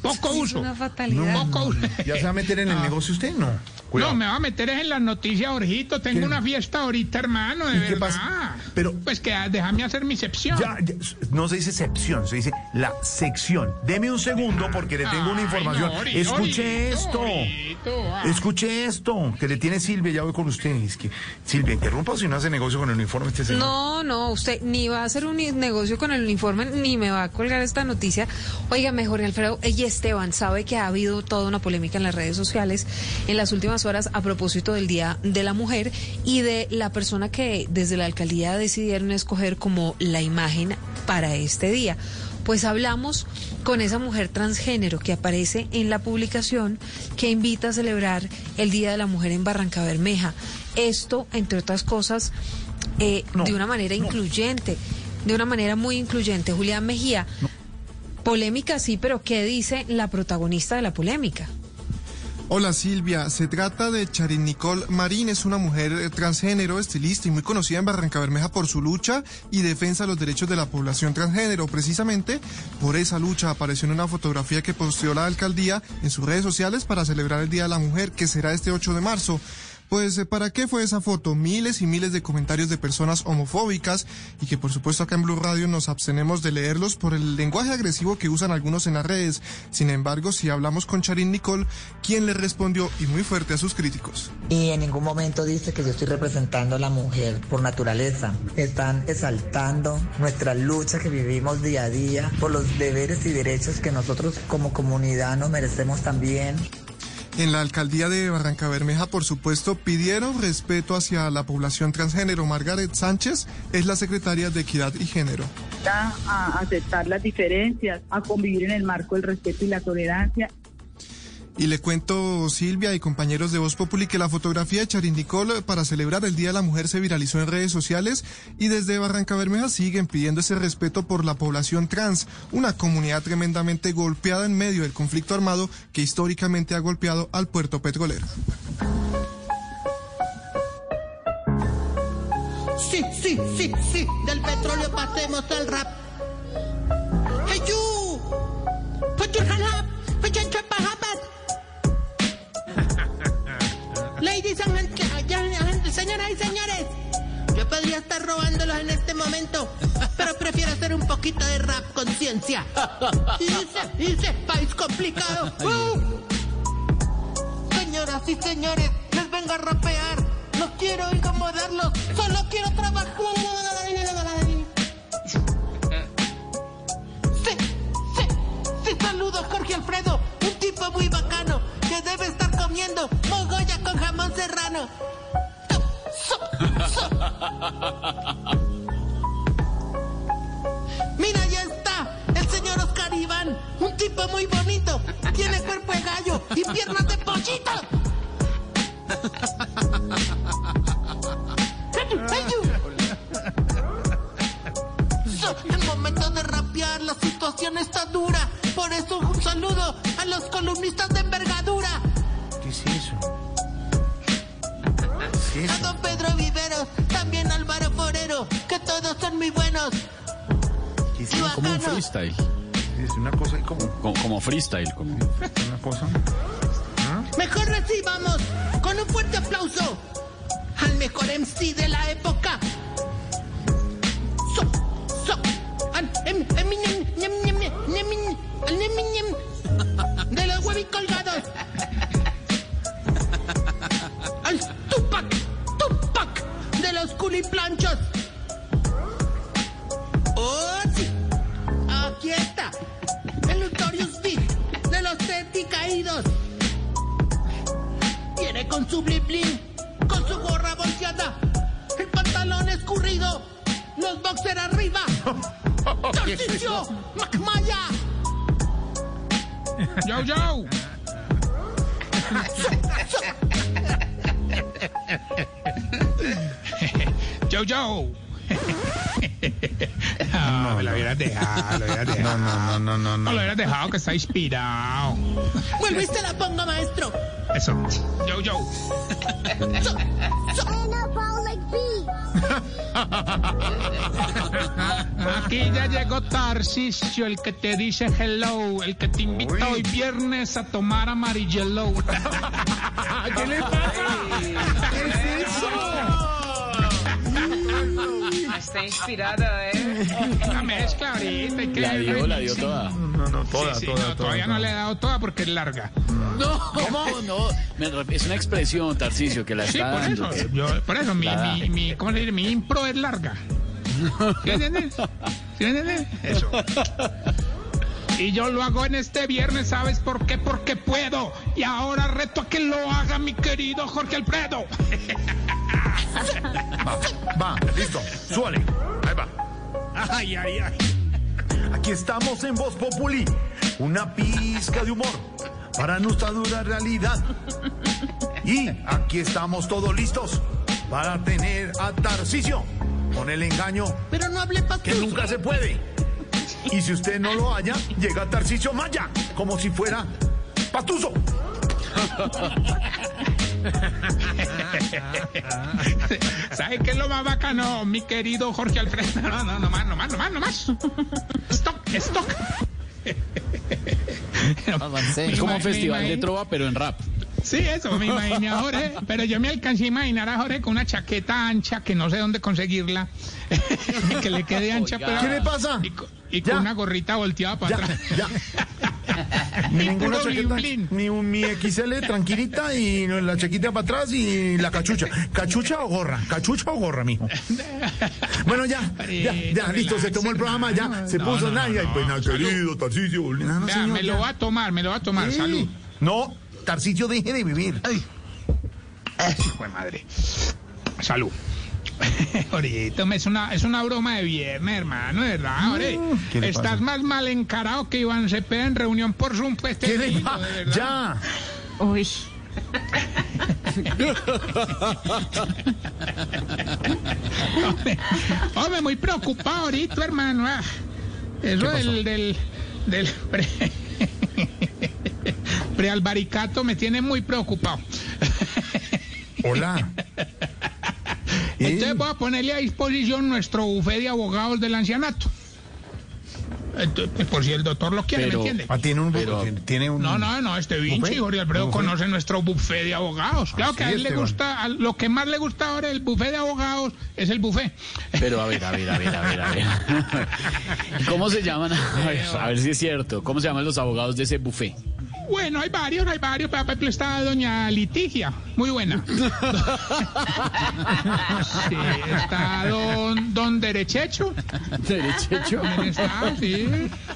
Poco uso. Una fatalidad. Poco uso. ¿Ya se va a meter en el Ah. negocio usted? No. Cuidado. No, me va a meter es en las noticias, Jorgito. Tengo ¿Qué? una fiesta ahorita, hermano, de ¿Y qué verdad. pasa? Pero- Pues que ah, déjame hacer mi sección. Ya, ya, no se dice sección, se dice la sección. Deme un segundo porque le tengo una Ay, información. no, Ori, Escuche esto. Orito, ah. Escuche esto que le tiene Silvia. Ya voy con usted. Es que Silvia, interrumpa si no hace negocio con el uniforme este señor. No, no, usted ni va a hacer un negocio con el uniforme ni me va a colgar esta noticia. Oiga, mejor Alfredo y Esteban, sabe que ha habido toda una polémica en las redes sociales en las últimas horas a propósito del Día de la Mujer y de la persona que desde la alcaldía decidieron escoger como la imagen para este día. Pues hablamos con esa mujer transgénero que aparece en la publicación que invita a celebrar el Día de la Mujer en Barranca Bermeja. Esto, entre otras cosas, eh, de una manera incluyente, de una manera muy incluyente. Julián Mejía, polémica sí, pero ¿qué dice la protagonista de la polémica? Hola Silvia, se trata de Charin Nicole Marín, es una mujer eh, transgénero, estilista y muy conocida en Barranca Bermeja por su lucha y defensa de los derechos de la población transgénero. Precisamente por esa lucha apareció en una fotografía que posteó la alcaldía en sus redes sociales para celebrar el Día de la Mujer, que será este 8 de marzo. Pues, eh, ¿para qué fue esa foto? Miles y miles de comentarios de personas homofóbicas y que por supuesto acá en Blue Radio nos abstenemos de leerlos por el lenguaje agresivo que usan algunos en las redes. Sin embargo, si hablamos con Charin Nicole, quien le respondió y muy fuerte a sus críticos. Y en ningún momento dice que yo estoy representando a la mujer por naturaleza. Están exaltando nuestra lucha que vivimos día a día por los deberes y derechos que nosotros como comunidad nos merecemos también. En la alcaldía de Barranca Bermeja, por supuesto, pidieron respeto hacia la población transgénero. Margaret Sánchez es la secretaria de Equidad y Género. a aceptar las diferencias, a convivir en el marco del respeto y la tolerancia. Y le cuento, Silvia y compañeros de Voz Populi, que la fotografía de Charin Nicole para celebrar el Día de la Mujer se viralizó en redes sociales y desde Barranca Bermeja siguen pidiendo ese respeto por la población trans, una comunidad tremendamente golpeada en medio del conflicto armado que históricamente ha golpeado al puerto petrolero. Sí, sí, sí, sí, del petróleo pasemos al rap. Hey you, put your hand up, put your Ladies and señoras y señores, yo podría estar robándolos en este momento, pero prefiero hacer un poquito de rap conciencia. Dice, dice, país complicado. Uh. Señoras y señores, les vengo a rapear. No quiero incomodarlos, solo quiero trabajar. Sí, sí, sí, saludo a Jorge Alfredo, tipo muy bacano que debe estar comiendo mogolla con jamón serrano. Mira, ya está, el señor Oscar Iván, un tipo muy bonito, tiene cuerpo de gallo y piernas de pollito. El momento de rapear, la situación está dura. Por eso un saludo a los columnistas de envergadura. ¿Qué es eso? A don Pedro Viveros, también Álvaro Forero, que todos son muy buenos. ¿Qué es Y eso? Como un freestyle. Es una cosa ahí como... Como, como freestyle. Como... Una cosa... Mejor recibamos con un fuerte aplauso al mejor MC de la época. So, so, al em- Eminem, ñem, de los huevis colgados. Al Tupac, Tupac de los culiplanchos. Oh, sí. Aquí está. El Notorious Big de los Teti Caídos. con su blin, con su gorra volteada, el pantalón escurrido, los boxer arriba. ¡Tarcisio Macmaya! Yo, yo. Yo. No, me lo hubieras dejado, lo hubieras dejado. No, no, no, no, no. No lo hubieras dejado que está inspirado. Vuelve y te la pongo, maestro. Eso. Yo, yo. Aquí ya llegó Tarcisio, el que te dice hello, el que te invita hoy viernes a tomar amarillelo. ¿Qué le pasa? ¿Qué es eso? Está inspirada, ¿eh? Una mezcla ahorita. La dio, la dio toda. No, no, toda, Sí, sí, toda, no, toda, todavía no le he dado toda porque es larga. No, ¿cómo? No, es una expresión, Tarcicio, que la Sí, está por dando. eso. Yo, por eso, mi, mi, mi, ¿cómo se dice? Mi impro es larga. ¿Sí entiendes? ¿Sí entiendes? Eso. Y yo lo hago en este viernes, ¿sabes por qué? Porque puedo. Y ahora reto a que lo haga mi querido Jorge Alfredo. Va, listo, súbale. Ahí va. Ay, ay, ay. Aquí estamos en Voz Populi, una pizca de humor para nuestra dura realidad. Y aquí estamos todos listos para tener a Tarcisio con el engaño Pero no hable pa' que nunca se puede. Y si usted no lo haya, llega Tarcisio Maya, como si fuera Patuso. ¿Sabe qué es lo más bacano, mi querido Jorge Alfredo? No, no, no más, no más, no más, no más. Stock, stock. Es como un festival de trova, pero en rap. Sí, eso, me imaginé a Jorge, pero yo me alcancé a imaginar a Jorge con una chaqueta ancha que no sé dónde conseguirla, que le quede ancha, pero... ¿Qué le pasa? Y, co- y con Ya. una gorrita volteada para Ya, atrás. ya. Ni Ninguna chaqueta, ni un- mi XL tranquilita y la chaquita para atrás y la cachucha. ¿Cachucha o gorra? ¿Cachucha o gorra, mijo? Bueno, ya, ya, ya, listo, se tomó el programa, ya, se puso nadie. Ay, pues, querido, Tarcicio. Me lo va a tomar, me lo va a tomar, salud. No, Tarcicio, deje de vivir. Hijo de madre. Salud. Ahorita es una, es una broma de viernes, hermano, verdad, ore. Mm, ¿qué le Estás pasa? más mal encarado que Iván Cepeda en reunión por Zoom, pues te de verdad. Ya. Uy. Hombre, hombre, muy preocupado ahorita, hermano. ah. Eso del, del, del pre, prealbaricato me tiene muy preocupado. Hola. Entonces voy a ponerle a disposición nuestro bufé de abogados del ancianato. Entonces, por si el doctor lo quiere, Pero- ¿me entiende? Ah, tiene un, Pero- tiene un. No, no, no, este Vinci. Jorge Alfredo conoce nuestro buffet de abogados. Claro Ah, que a él le gusta, a lo que más le gusta ahora del buffet de abogados es el buffet. Pero a ver, a ver, a ver, a ver, a ver. ¿Y ¿Cómo se llaman? A ver, a ver si es cierto. ¿Cómo se llaman los abogados de ese buffet? Bueno, hay varios, hay varios. Por ejemplo, está doña Litigia, muy buena. sí, está don, don Derechecho. ¿Derechecho? También está, sí.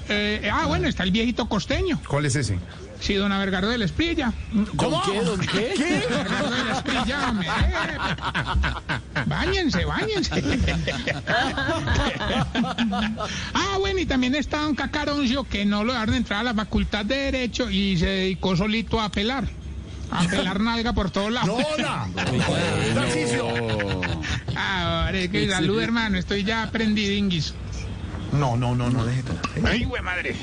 Eh, ah, bueno, está el viejito costeño. ¿Cuál es ese? Sí, don Avergardo de la Esprilla. ¿Don qué? ¿Don qué? Avergardo de la Esprilla, hombre. Báñense, báñense. ah, bueno, y también está don Cacaroncio, que no lo dejaron entrar a la facultad de Derecho y se dedicó solito a pelar. A pelar nalga por todos lados. ¡No, hola! Tarcicio. Ah, hombre, que salud, hermano. Estoy ya aprendidinguis. No, no, no, no, deje. Ay, güey, madre.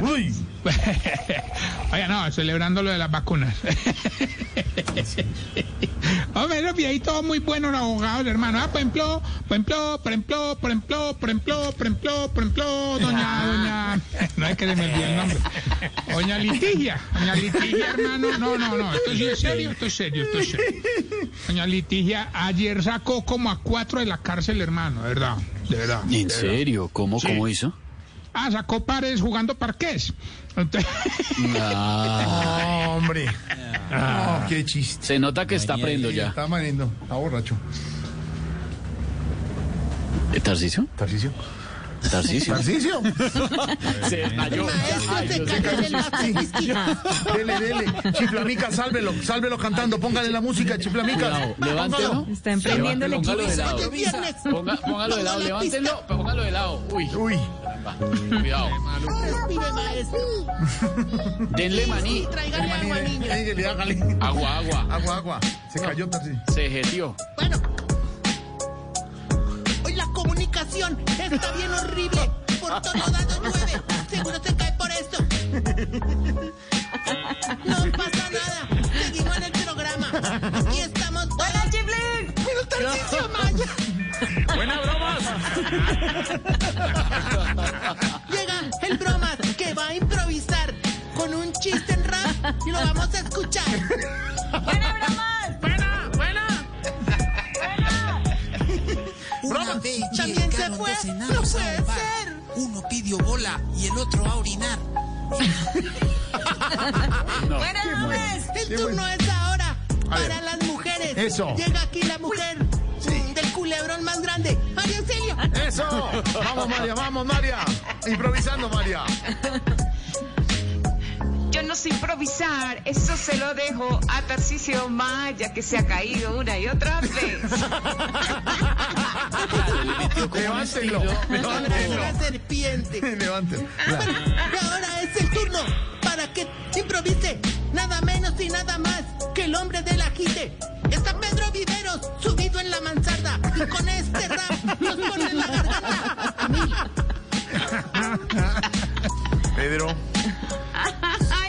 Uy. Oiga, no, celebrando lo de las vacunas. Hombre, los viejitos muy buenos los abogados, hermano. Ah, por ejemplo, por ejemplo, por ejemplo, por ejemplo, por ejemplo, por ejemplo, por ejemplo, doña, doña, no es que se me olvide el nombre. Doña Litigia, doña Litigia, hermano, no, no, no, esto sí es serio, esto es serio, esto es serio. Doña Litigia ayer sacó como a cuatro de la cárcel, hermano, verdad, de verdad. ¿En de verdad. serio? ¿Cómo, Sí. cómo hizo? Ah, sacó pares jugando parqués. Entonces- Ah, No, hombre. No, qué chiste. se nota que está prendo ya. Está mariendo, está borracho. ¿Eh, ¿Tarcicio? Tarcicio. Tarcisio. ¿Tarcisio? Se desmayó. Se cayó en Dele, dele. Chiflamica, sálvelo, sálvelo cantando. Póngale la música, Chiflamica. Levántelo. Está emprendiendo el Póngalo equipo. póngalo de lado, levántenlo, pero póngalo de lado. Uy, Uy. cuidado. Respire, maestro. Denle maní. tráigale agua, niño. Agua, agua. Agua, agua. Se cayó Tarcisio. Se jetió. Bueno. Está bien horrible. Por todos lados llueve. Seguro se cae por esto. No pasa nada. Seguimos en el programa. Aquí estamos todos. ¡Hola, Chiblin! ¡Pero Tarcisio Maya! Buena bromas. Llega el bromas que va a improvisar con un chiste en rap y lo vamos a escuchar. ¡Buena bromas! También se fue. No puede ser. Uno pidió bola y el otro a orinar. No. Buenas noches. El turno es ahora para las mujeres. Eso. Llega aquí la mujer del culebrón más grande, María Auxilio. Eso. Vamos, María, vamos, María. Improvisando, María. Yo no sé improvisar, eso se lo dejo a Tarcisio Maya, que se ha caído una y otra vez. Levántenlo. Sobre Levántenlo. la serpiente. Levántenlo. Y ahora es el turno para que improvise nada menos y nada más que el hombre del ajite. Está Pedro Viveros subido en la mansarda y con este rap nos pone en la garganta. A mí. Pedro.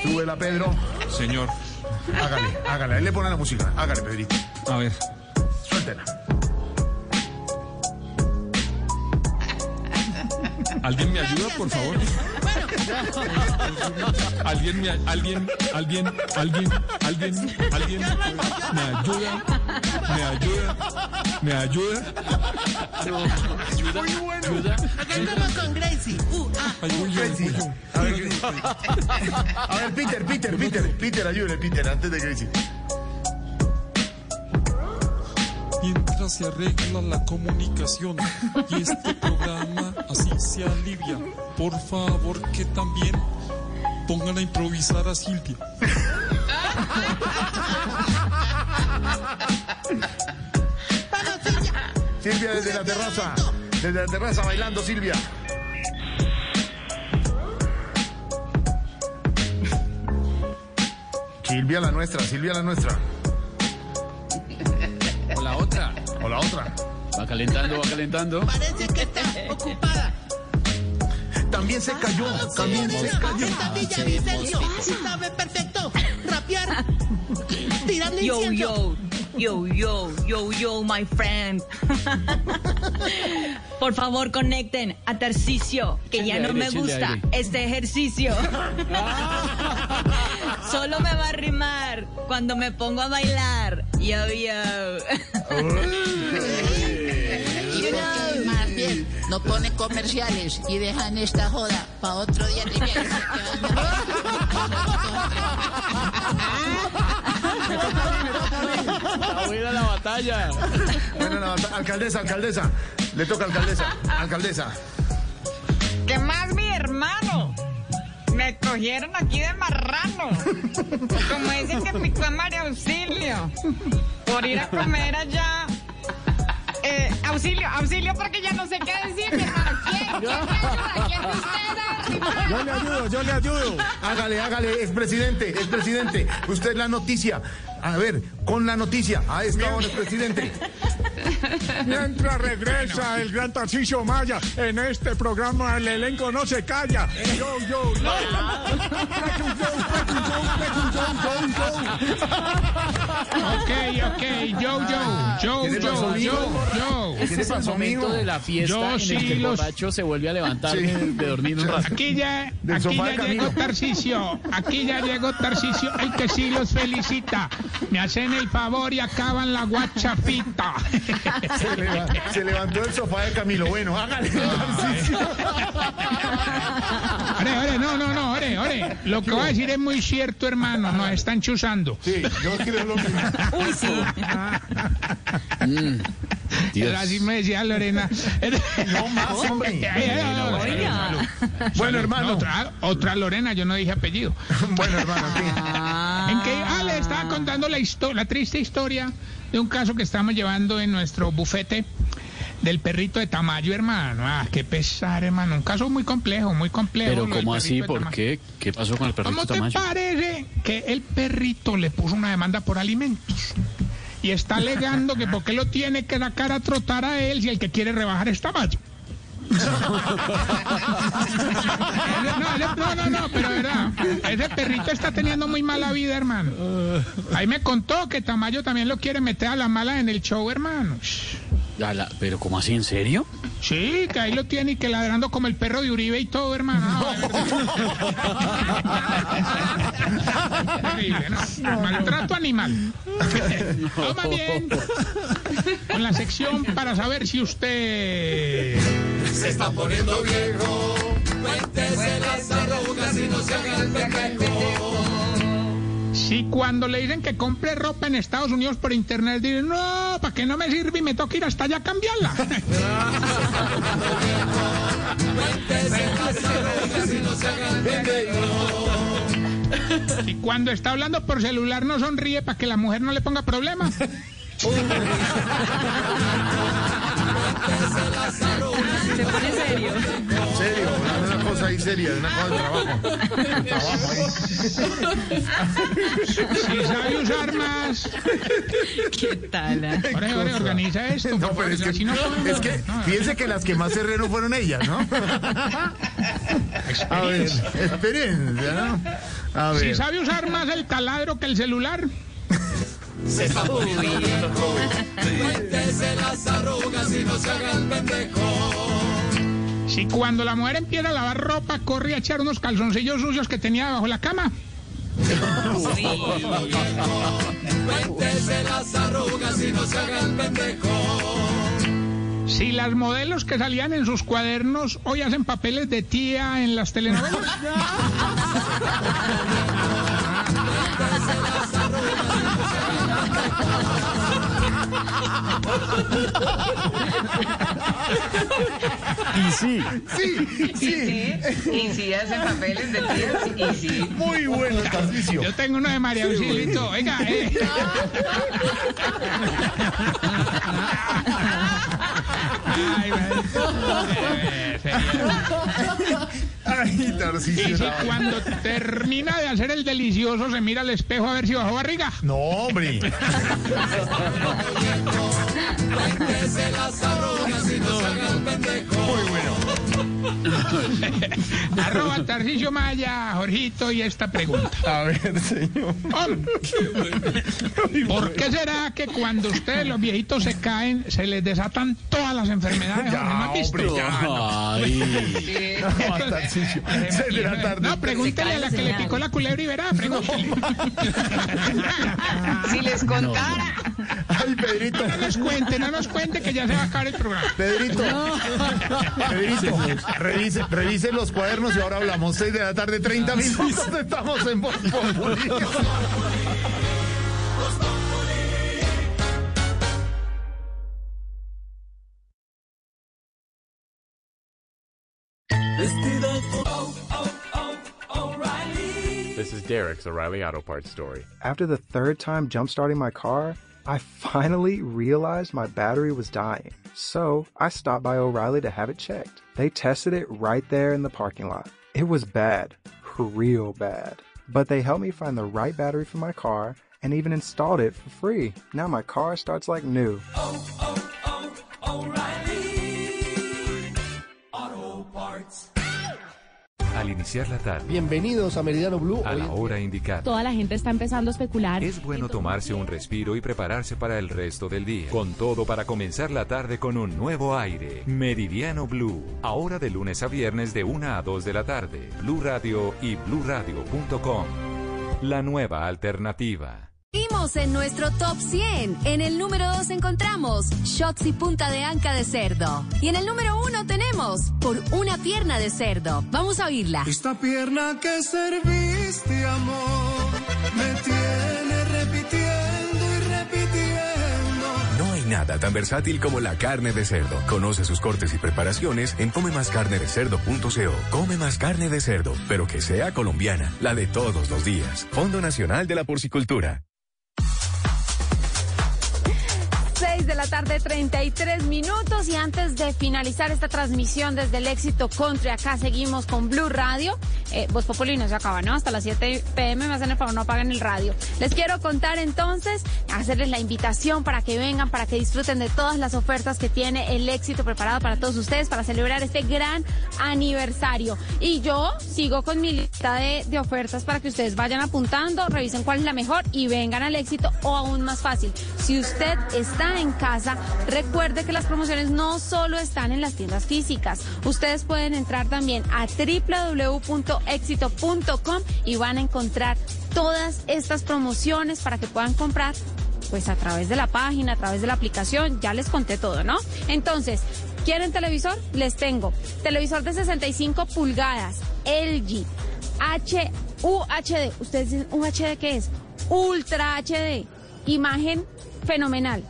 Súbela, Pedro. Señor, Hágale, hágale. Él le pone la música. Hágale, Pedrito. a ver. Suéltela. ¿Alguien me ayuda, por favor? ¿Alguien me, alguien, alguien, alguien, alguien, alguien me ayuda? ¿Me ayuda? ¿Me ayuda? Ayuda, ayuda. Acá como con Gracie. Uh, ah. Gracie. A ver, Gracie. A ver, Peter, Peter, Peter. Peter, ayúdale, Peter, antes de Gracie. Mientras se arregla la comunicación y este programa así se alivia, por favor que también pongan a improvisar a Silvia. Silvia desde la terraza. Desde la terraza bailando, Silvia. Silvia la nuestra, Silvia la nuestra. O la otra. O la otra. Va calentando, va calentando. Parece que está ocupada. También se cayó, también se cayó. Está Villavicencio. Sabe perfecto. Rapear. Tirando Yo, incienso. yo, yo, yo, yo, yo, my friend. Por favor, conecten a Tarcisio, que ya no aire, me gusta aire. este ejercicio. Solo me va a rimar cuando me pongo a bailar. Yo, yo. No pone comerciales y dejan esta joda para otro día Está buena la batalla. Bueno, la bata- alcaldesa, alcaldesa. Le toca alcaldesa, alcaldesa. ¿Qué más, mi hermano? Me cogieron aquí de marrano. Como dicen que picó a María Auxilio. Por ir a comer allá. Eh, auxilio, auxilio, porque ya no sé qué decir, mi hermano. ¿Quién? ¿Quién me ayuda? ¿Quién de ustedes? Yo le ayudo, yo le ayudo. Hágale, hágale, expresidente, expresidente. Usted es la noticia. A ver, con la noticia. A esta hora, expresidente. Mientras regresa el gran Tarcisio Maya, en este programa el elenco no se calla. Yo, yo, yo. Ok, ok, yo, yo, yo, ¿Qué le pasó, yo, yo, yo. ¿Qué Este le es el pasó, momento amigo? de la fiesta Yo en el sí que el los- borracho se vuelve a levantar Sí. de, dormir un rato. Aquí ya, aquí ya llegó Tarcisio, aquí ya llegó Tarcisio, el que sí los felicita. Me hacen el favor y acaban la guachafita. Se, leva- se levantó del sofá de Camilo. Bueno, hágale. Tarcisio. Ore, ore, no, no, no, ore, ore. Lo que voy a decir es muy cierto, hermano, nos están chuzando. Sí, yo creo lo mismo. Uy, sí. Dios. Así me decía Lorena. No más, hombre. Bueno, hermano. Otra, otra Lorena, yo no dije apellido. Bueno, hermano, ¿qué? En que ah, le estaba contando la, histo- la triste historia de un caso que estamos llevando en nuestro bufete del perrito de Tamayo, hermano. Ah, qué pesar, hermano. Un caso muy complejo, muy complejo. Pero ¿cómo perrito así? de ¿Por Tamayo. qué? ¿Qué pasó con el perrito ¿Cómo te Tamayo? parece que el perrito le puso una demanda por alimentos? Y está alegando que por qué lo tiene que sacar a trotar a él si el que quiere rebajar es Tamayo. No, no, no, no, pero verdad, ese perrito está teniendo muy mala vida, hermano. Ahí me contó que Tamayo también lo quiere meter a la mala en el show, hermano. La- ¿Pero cómo así? ¿En serio? Sí, que ahí lo tiene y que ladrando como el perro de Uribe y todo, hermano. No. Terrible, ¿no? Maltrato animal. Toma bien. Con la sección para saber si usted... Se está poniendo viejo. Cuéntese las arrugas y no se haga el pendejo. Si cuando le dicen que compre ropa en Estados Unidos por internet, dicen, no, para que no me sirve y me toca ir hasta allá a cambiarla. Y cuando está hablando por celular no sonríe para que la mujer no le ponga problema. Se pone serio. Serio, una, una cosa ahí seria, una cosa de trabajo. De trabajo ahí. Si sabe usar más. ¿Qué tal? ah? Jorge, Jorge, organiza esto. No, por pero es que, si no es que no, fíjense que las que más cerré no fueron ellas, ¿no? A ver, experiencia, ¿no? A Si ver. sabe usar más el taladro que el celular. Se está viejo. Cuéntese las arrugas y no se haga el pendejo. Si cuando la mujer empieza a lavar ropa, corre a echar unos calzoncillos sucios que tenía bajo la cama. Cuéntese las arrugas y no se haga el pendejo. Si las modelos que salían en sus cuadernos hoy hacen papeles de tía en las telenovelas. Y sí. Sí, sí. Y si hacen papeles de tías, y sí. Muy bueno, Tarcisio. Yo tengo uno de María Auxilio y todo. Oiga, eh. Ay, eh. Ay. Y si no. cuando termina de hacer el delicioso se mira al espejo a ver si bajó barriga. No, hombre. Muy bueno. Arroba Tarcisio Maya, Jorgito, y esta pregunta. A ver, señor. ¿Por qué será que cuando ustedes los viejitos se caen se les desatan todas las enfermedades? Ya? ¿No hombre, ya. no. Ay. No, tarde. No, pregúntele a la que le picó la culebra y verá, pregúntele. Si les contara. Ay, Pedrito. No nos cuente, no nos cuente que ya se va a acabar el programa. Pedrito, Pedrito, revise, revise los cuadernos y ahora hablamos. 6 de la tarde, 30 minutos. Estamos en Voz Populi. This is Derek's O'Reilly Auto Parts story. After the third time jump starting my car, I finally realized my battery was dying. So I stopped by O'Reilly to have it checked. They tested it right there in the parking lot. It was bad, real bad. But they helped me find the right battery for my car and even installed it for free. Now my car starts like new. Oh, oh, oh, Auto Al iniciar la tarde, Bienvenidos a Meridiano Blue. a la hora indicada, Toda la gente está empezando a especular. es bueno tomarse un respiro y prepararse para el resto del día. Con todo para comenzar la tarde con un nuevo aire. Meridiano Blue. Ahora de lunes a viernes de 1 a 2 de la tarde. Blue Radio y bluradio.com. La nueva alternativa. Seguimos en nuestro top 100. En el número 2 encontramos Shots y punta de anca de cerdo. Y en el número 1 tenemos Por una pierna de cerdo. Vamos a oírla. Esta pierna que serviste, amor, me tiene repitiendo y repitiendo. No hay nada tan versátil como la carne de cerdo. Conoce sus cortes y preparaciones en comemascarnedecerdo.co. Come más carne de cerdo, pero que sea colombiana, la de todos los días. Fondo Nacional de la Porcicultura. 6 de la tarde, 33 minutos. Y antes de finalizar esta transmisión desde el éxito country, acá seguimos con Blue Radio. Eh, Voz Populi no se acaba, ¿no? Hasta las 7 pm me hacen el favor, no apaguen el radio. Les quiero contar entonces, hacerles la invitación para que vengan, para que disfruten de todas las ofertas que tiene el éxito preparado para todos ustedes para celebrar este gran aniversario. Y yo sigo con mi lista de, de ofertas para que ustedes vayan apuntando, revisen cuál es la mejor y vengan al éxito o aún más fácil. Si usted está en casa, recuerde que las promociones no solo están en las tiendas físicas. Ustedes pueden entrar también a www.exito.com y van a encontrar todas estas promociones para que puedan comprar pues a través de la página, a través de la aplicación, ya les conté todo, ¿no? Entonces, ¿quieren televisor? Les tengo. Televisor de 65 pulgadas, LG, H, UHD. ¿Ustedes dicen UHD qué es? Ultra HD. Imagen fenomenal.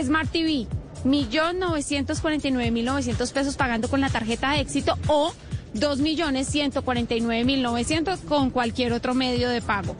Smart TV, millón novecientos cuarenta y nueve mil novecientos pesos pagando con la tarjeta de éxito o dos millones ciento cuarenta y nueve mil novecientos con cualquier otro medio de pago.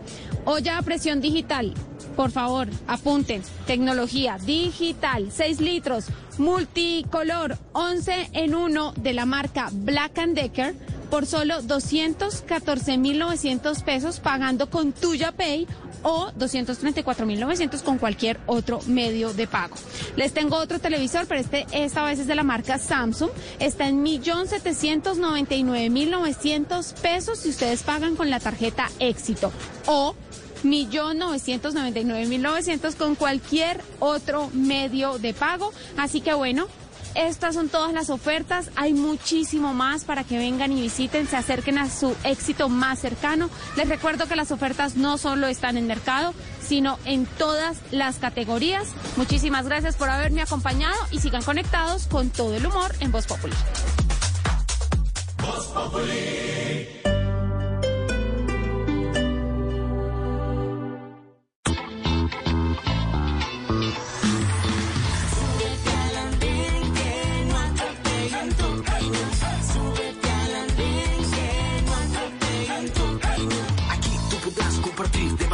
Olla a presión digital, por favor, apunten. Tecnología digital, 6 litros, multicolor, 11 en 1 de la marca Black Decker por solo 214.900 pesos pagando con Tuya Pay o 234.900 con cualquier otro medio de pago. Les tengo otro televisor, pero este esta vez es de la marca Samsung. Está en 1.799.900 pesos si ustedes pagan con la tarjeta Éxito o millón novecientos noventa y nueve mil novecientos con cualquier otro medio de pago. Así que bueno, estas son todas las ofertas. Hay muchísimo más para que vengan y visiten, se acerquen a su éxito más cercano. Les recuerdo que las ofertas no solo están en mercado, sino en todas las categorías. Muchísimas gracias por haberme acompañado y sigan conectados con todo el humor en Voz Populi.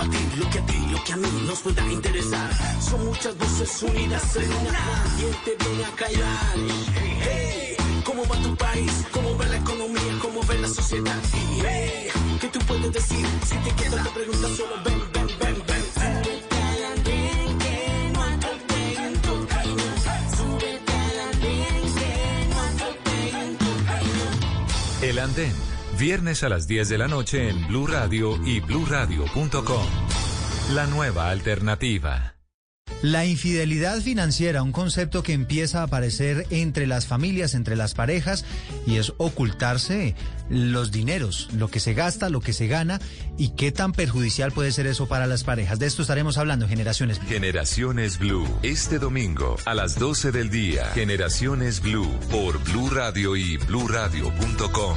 Lo que a ti, lo que a mí nos pueda interesar. Son muchas voces unidas en una. ¿Quién te viene a callar? Hey, ¿Cómo va tu país? ¿Cómo va la economía? ¿Cómo ve la sociedad? Hey, ¿Qué tú puedes decir? Si te quedas te preguntas solo ven, ven, ven, ven. Camino. El Andén, viernes a las 10 de la noche en Blue Radio y bluradio.com. La nueva alternativa. La infidelidad financiera, un concepto que empieza a aparecer entre las familias, entre las parejas, y es ocultarse los dineros, lo que se gasta, lo que se gana, y qué tan perjudicial puede ser eso para las parejas. De esto estaremos hablando en Generaciones. Generaciones Blue, este domingo a las 12 del día. Generaciones Blue por Blue Radio y bluradio.com.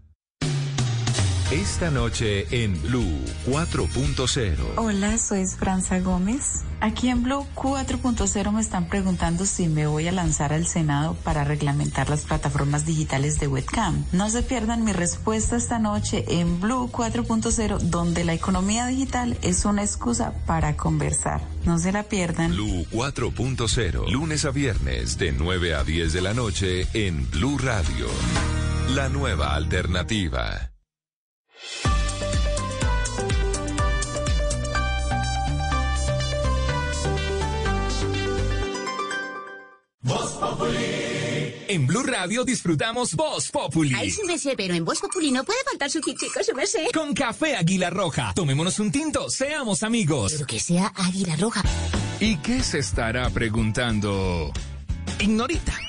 Esta noche en Blue 4.0. Hola, soy Franza Gómez. Aquí en Blue 4.0 me están preguntando si me voy a lanzar al Senado para reglamentar las plataformas digitales de webcam. No se pierdan mi respuesta esta noche en Blue 4.0, donde la economía digital es una excusa para conversar. No se la pierdan. Blue 4.0, lunes a viernes de 9 a 10 de la noche en Blue Radio. La nueva alternativa. Populi. En Blue Radio disfrutamos Voz Populi. Ay, su merced, pero en Voz Populi no puede faltar su kitico, su merced. Con café Águila Roja. Tomémonos un tinto, seamos amigos. Pero que sea Águila Roja. ¿Y qué se estará preguntando? Ignorita.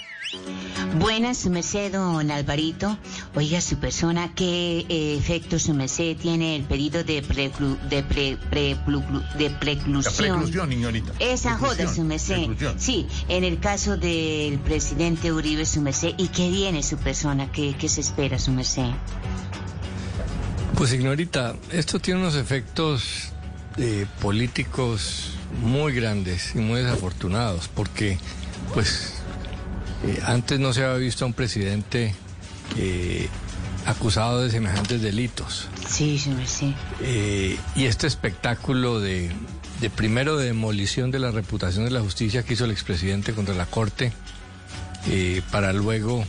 Buenas, su merced, don Alvarito. Oiga, su persona, ¿qué eh, efecto su merced tiene el pedido de preclu, de pre, pre- plu- plu- de La preclusión? preclusión, señorita. Esa joda, Preclusión, su merced. preclusión. Sí, en el caso del presidente Uribe, su merced. ¿Y qué viene su persona? ¿Qué, qué se espera, su merced? Pues, ignorita, esto tiene unos efectos eh, políticos muy grandes y muy desafortunados, porque pues eh, antes no se había visto a un presidente eh, acusado de semejantes delitos. Sí, sí, sí. Eh, y este espectáculo de, de primero de demolición de la reputación de la justicia que hizo el expresidente contra la Corte, para luego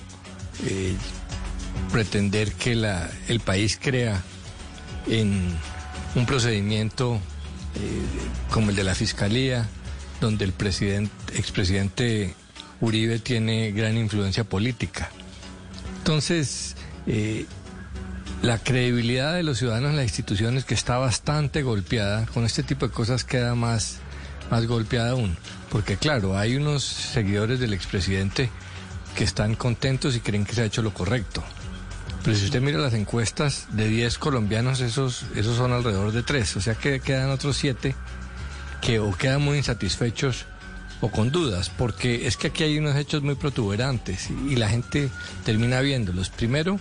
pretender que la, el país crea en un procedimiento como el de la Fiscalía, donde el presidente, expresidente Uribe tiene gran influencia política. Entonces, eh, la credibilidad de los ciudadanos en las instituciones que está bastante golpeada, con este tipo de cosas queda más, más golpeada aún. Porque claro, hay unos seguidores del expresidente que están contentos y creen que se ha hecho lo correcto. Pero si usted mira las encuestas, de 10 colombianos, esos, esos son alrededor de 3. O sea que quedan otros 7 que o quedan muy insatisfechos o con dudas, porque es que aquí hay unos hechos muy protuberantes y, y la gente termina viéndolos. Primero,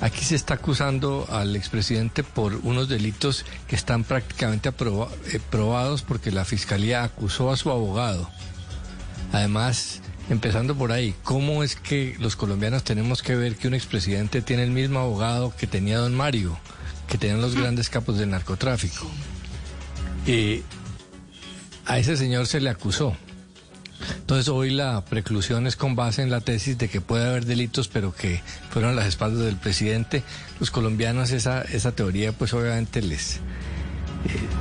aquí se está acusando al expresidente por unos delitos que están prácticamente aproba- eh, probados porque la fiscalía acusó a su abogado. Además, empezando por ahí, ¿cómo es que los colombianos tenemos que ver que un expresidente tiene el mismo abogado que tenía don Mario, que tenían los grandes capos del narcotráfico? Eh, a ese señor se le acusó. Entonces hoy la preclusión es con base en la tesis de que puede haber delitos, pero que fueron las espaldas del presidente. Los colombianos esa, esa teoría pues obviamente les, eh,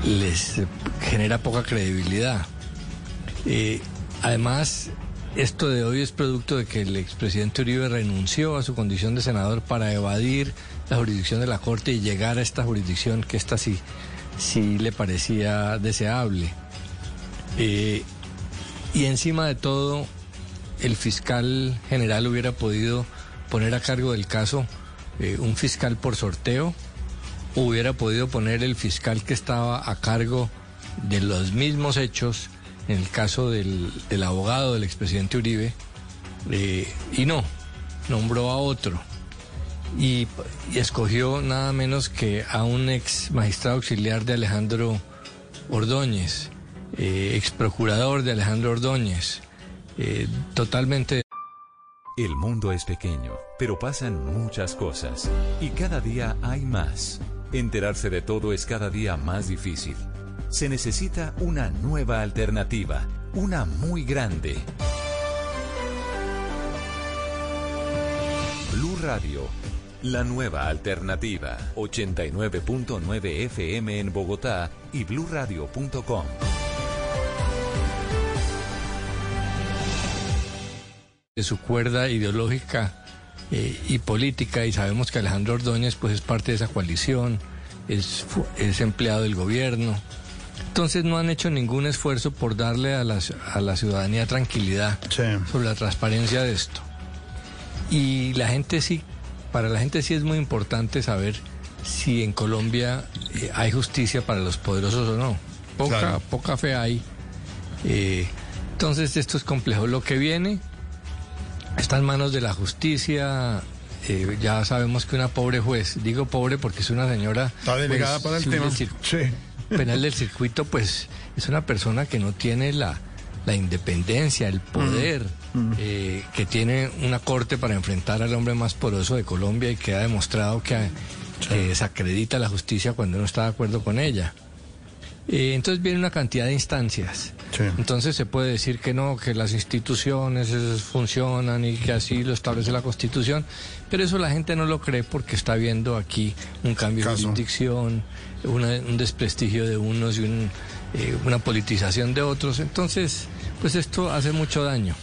les genera poca credibilidad. Eh, además, esto de hoy es producto de que el expresidente Uribe renunció a su condición de senador para evadir la jurisdicción de la Corte y llegar a esta jurisdicción que esta sí, sí le parecía deseable. Eh, y encima de todo, el fiscal general hubiera podido poner a cargo del caso eh, un fiscal por sorteo, hubiera podido poner el fiscal que estaba a cargo de los mismos hechos en el caso del, abogado del expresidente Uribe, eh, y no, nombró a otro. Y escogió nada menos que a un ex magistrado auxiliar de Alejandro Ordóñez, eh, ex procurador de Alejandro Ordóñez, eh, totalmente El mundo es pequeño, pero pasan muchas cosas. Y cada día hay más. Enterarse de todo es cada día más difícil. Se necesita una nueva alternativa, una muy grande. Blue Radio, la nueva alternativa. 89.9 FM en Bogotá y bluradio.com. de su cuerda ideológica eh, y política y sabemos que Alejandro Ordóñez pues es parte de esa coalición, es, es empleado del gobierno. Entonces no han hecho ningún esfuerzo por darle a la, a la ciudadanía tranquilidad sobre la transparencia de esto. Y la gente sí, para la gente sí es muy importante saber si en Colombia eh, hay justicia para los poderosos o no. Poca, Claro. poca fe hay. Eh, entonces esto es complejo. Lo que viene está en manos de la justicia. eh, ya sabemos que una pobre juez, digo pobre porque es una señora Está delegada para el tema. cir- penal del circuito, pues es una persona que no tiene la, la independencia, el poder, eh, que tiene una corte para enfrentar al hombre más poderoso de Colombia y que ha demostrado que, que desacredita la justicia cuando no está de acuerdo con ella. Eh, entonces viene una cantidad de instancias. Entonces se puede decir que no, que las instituciones funcionan y que así lo establece la Constitución, pero eso la gente no lo cree porque está viendo aquí un cambio de jurisdicción, una- un desprestigio de unos y un, eh, una politización de otros. Entonces, pues esto hace mucho daño.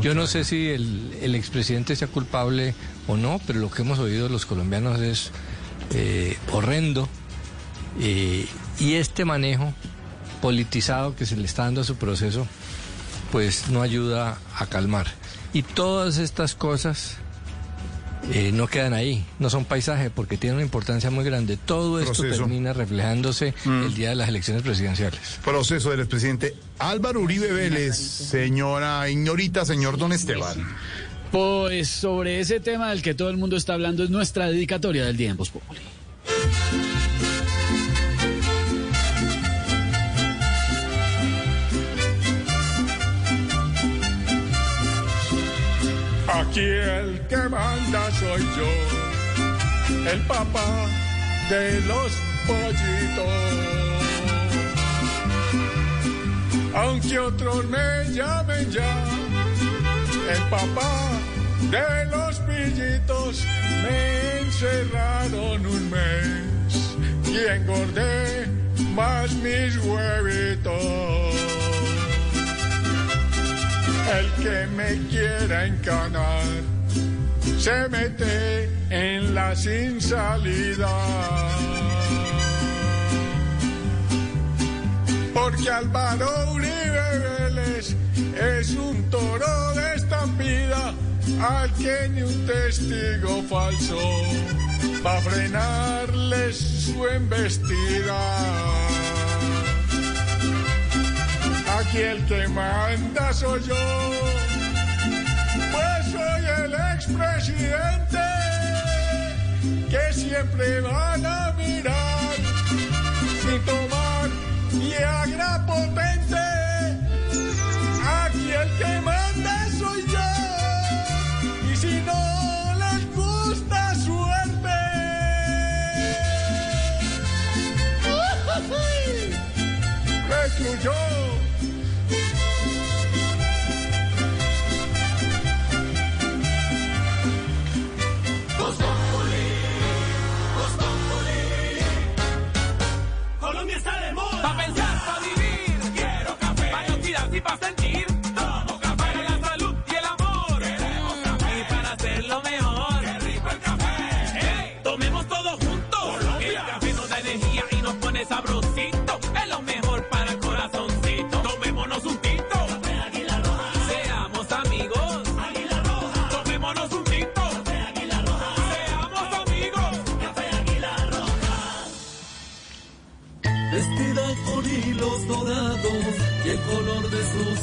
Yo no sé si el, el expresidente sea culpable o no, pero lo que hemos oído de los colombianos es eh, horrendo. Y este manejo politizado que se le está dando a su proceso, pues no ayuda a calmar. Y todas estas cosas eh, no quedan ahí, no son paisaje, porque tienen una importancia muy grande. Todo esto Proceso. termina reflejándose el día de las elecciones presidenciales. Proceso del expresidente Álvaro Uribe Vélez, señora Ignorita, señor Don Esteban. Pues sobre ese tema del que todo el mundo está hablando es nuestra dedicatoria del día en Voz Populi. Aquí el que manda soy yo, el papá de los pollitos. Aunque otros me llamen ya, el papá de los pillitos me encerraron un mes y engordé más mis huevitos. El que me quiera encanar se mete en la sin salida. Porque Álvaro Uribe Vélez es un toro de estampida al que ni un testigo falso va a frenarles su embestida. Aquí el que manda soy yo, pues soy el expresidente que siempre van a mirar sin tomar potente. Aquí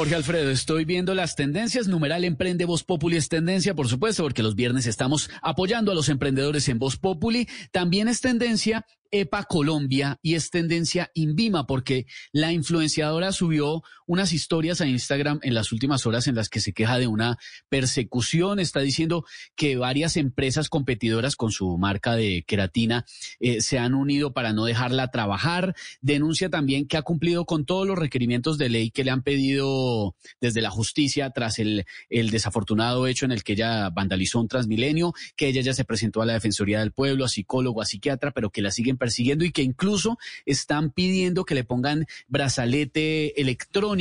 Jorge Alfredo, estoy viendo las tendencias. Numeral Emprende Voz Populi es tendencia, por supuesto, porque los viernes estamos apoyando a los emprendedores en Voz Populi. También es tendencia EPA Colombia y es tendencia Invima, porque la influenciadora subió unas historias a Instagram en las últimas horas en las que se queja de una persecución. Está diciendo que varias empresas competidoras con su marca de queratina eh, se han unido para no dejarla trabajar. Denuncia también que ha cumplido con todos los requerimientos de ley que le han pedido desde la justicia tras el, el desafortunado hecho en el que ella vandalizó un transmilenio, que ella ya se presentó a la Defensoría del Pueblo, a psicólogo, a psiquiatra, pero que la siguen persiguiendo y que incluso están pidiendo que le pongan brazalete electrónico,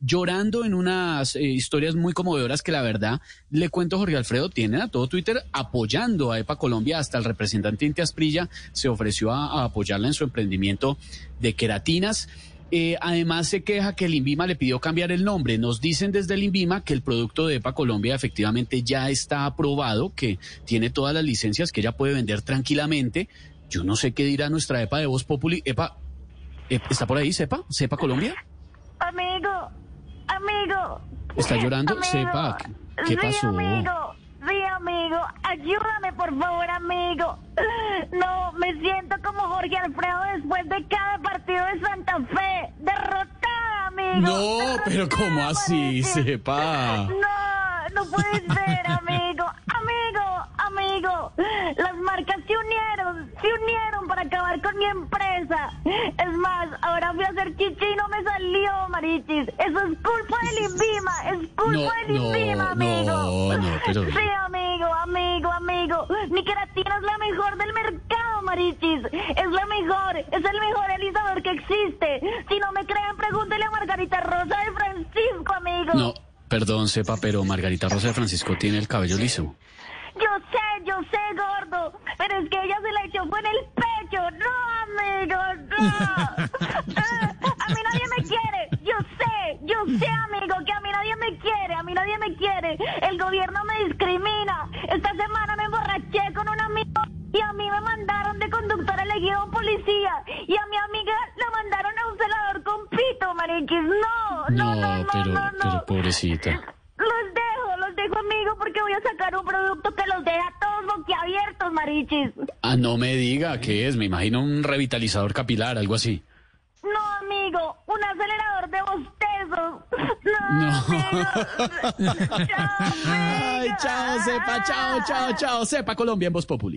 llorando en unas eh, historias muy conmovedoras que la verdad, le cuento Jorge Alfredo, tienen a todo Twitter apoyando a EPA Colombia, hasta el representante Inti Asprilla se ofreció a, a apoyarla en su emprendimiento de queratinas. Eh, además se queja que el INVIMA le pidió cambiar el nombre. Nos dicen desde el INVIMA que el producto de EPA Colombia efectivamente ya está aprobado, que tiene todas las licencias que ella puede vender tranquilamente. Yo no sé qué dirá nuestra EPA de Voz Populi. EPA, eh, ¿está por ahí, Sepa? ¿Sepa Colombia? Amigo, amigo. ¿Está llorando? Amigo. Sepa, ¿qué sí, pasó? amigo. Sí, amigo. Ayúdame, por favor, amigo. No, me siento como Jorge Alfredo después de cada partido de Santa Fe. Derrotada, amigo. No, pero ¿cómo así, Sepa? No, no puede ser, amigo. Amigo, amigo. Las marcas se unieron, se unieron para acabar con mi empresa. Es más, ahora fui a hacer chichi y no me salió, Marichis. Eso es culpa del INVIMA, es culpa No, del no, INVIMA, amigo. no, no, pero- Sí, amigo, amigo, amigo. Mi queratina es la mejor del mercado, Marichis. Es la mejor, es el mejor alisador que existe. Si no me creen, pregúntele a Margarita Rosa de Francisco, amigo. No, perdón, Sepa, pero Margarita Rosa de Francisco tiene el cabello liso. Yo sé, yo sé, gordo, pero es que ella se la echó fue en el pecho. No, amigo, no. Eh, a mí nadie me quiere. Yo sé, yo sé, amigo, que a mí nadie me quiere. A mí nadie me quiere. El gobierno me discrimina. Esta semana me emborraché con un amigo y a mí me mandaron de conductor elegido a un policía. Y a mi amiga la mandaron a un celador con pito, mariquis. No, no, no, no, pero, no, no. pero pobrecita. Los dejo, los dejo, amigo, porque voy a sacar un producto que los deja todos boquiabiertos, marichis. Ah, no me diga qué es, me imagino un revitalizador capilar, algo así. No, amigo, un acelerador de bostezos. No, No. Ay, chao, sepa, chao, chao, chao, sepa Colombia en Voz Populi.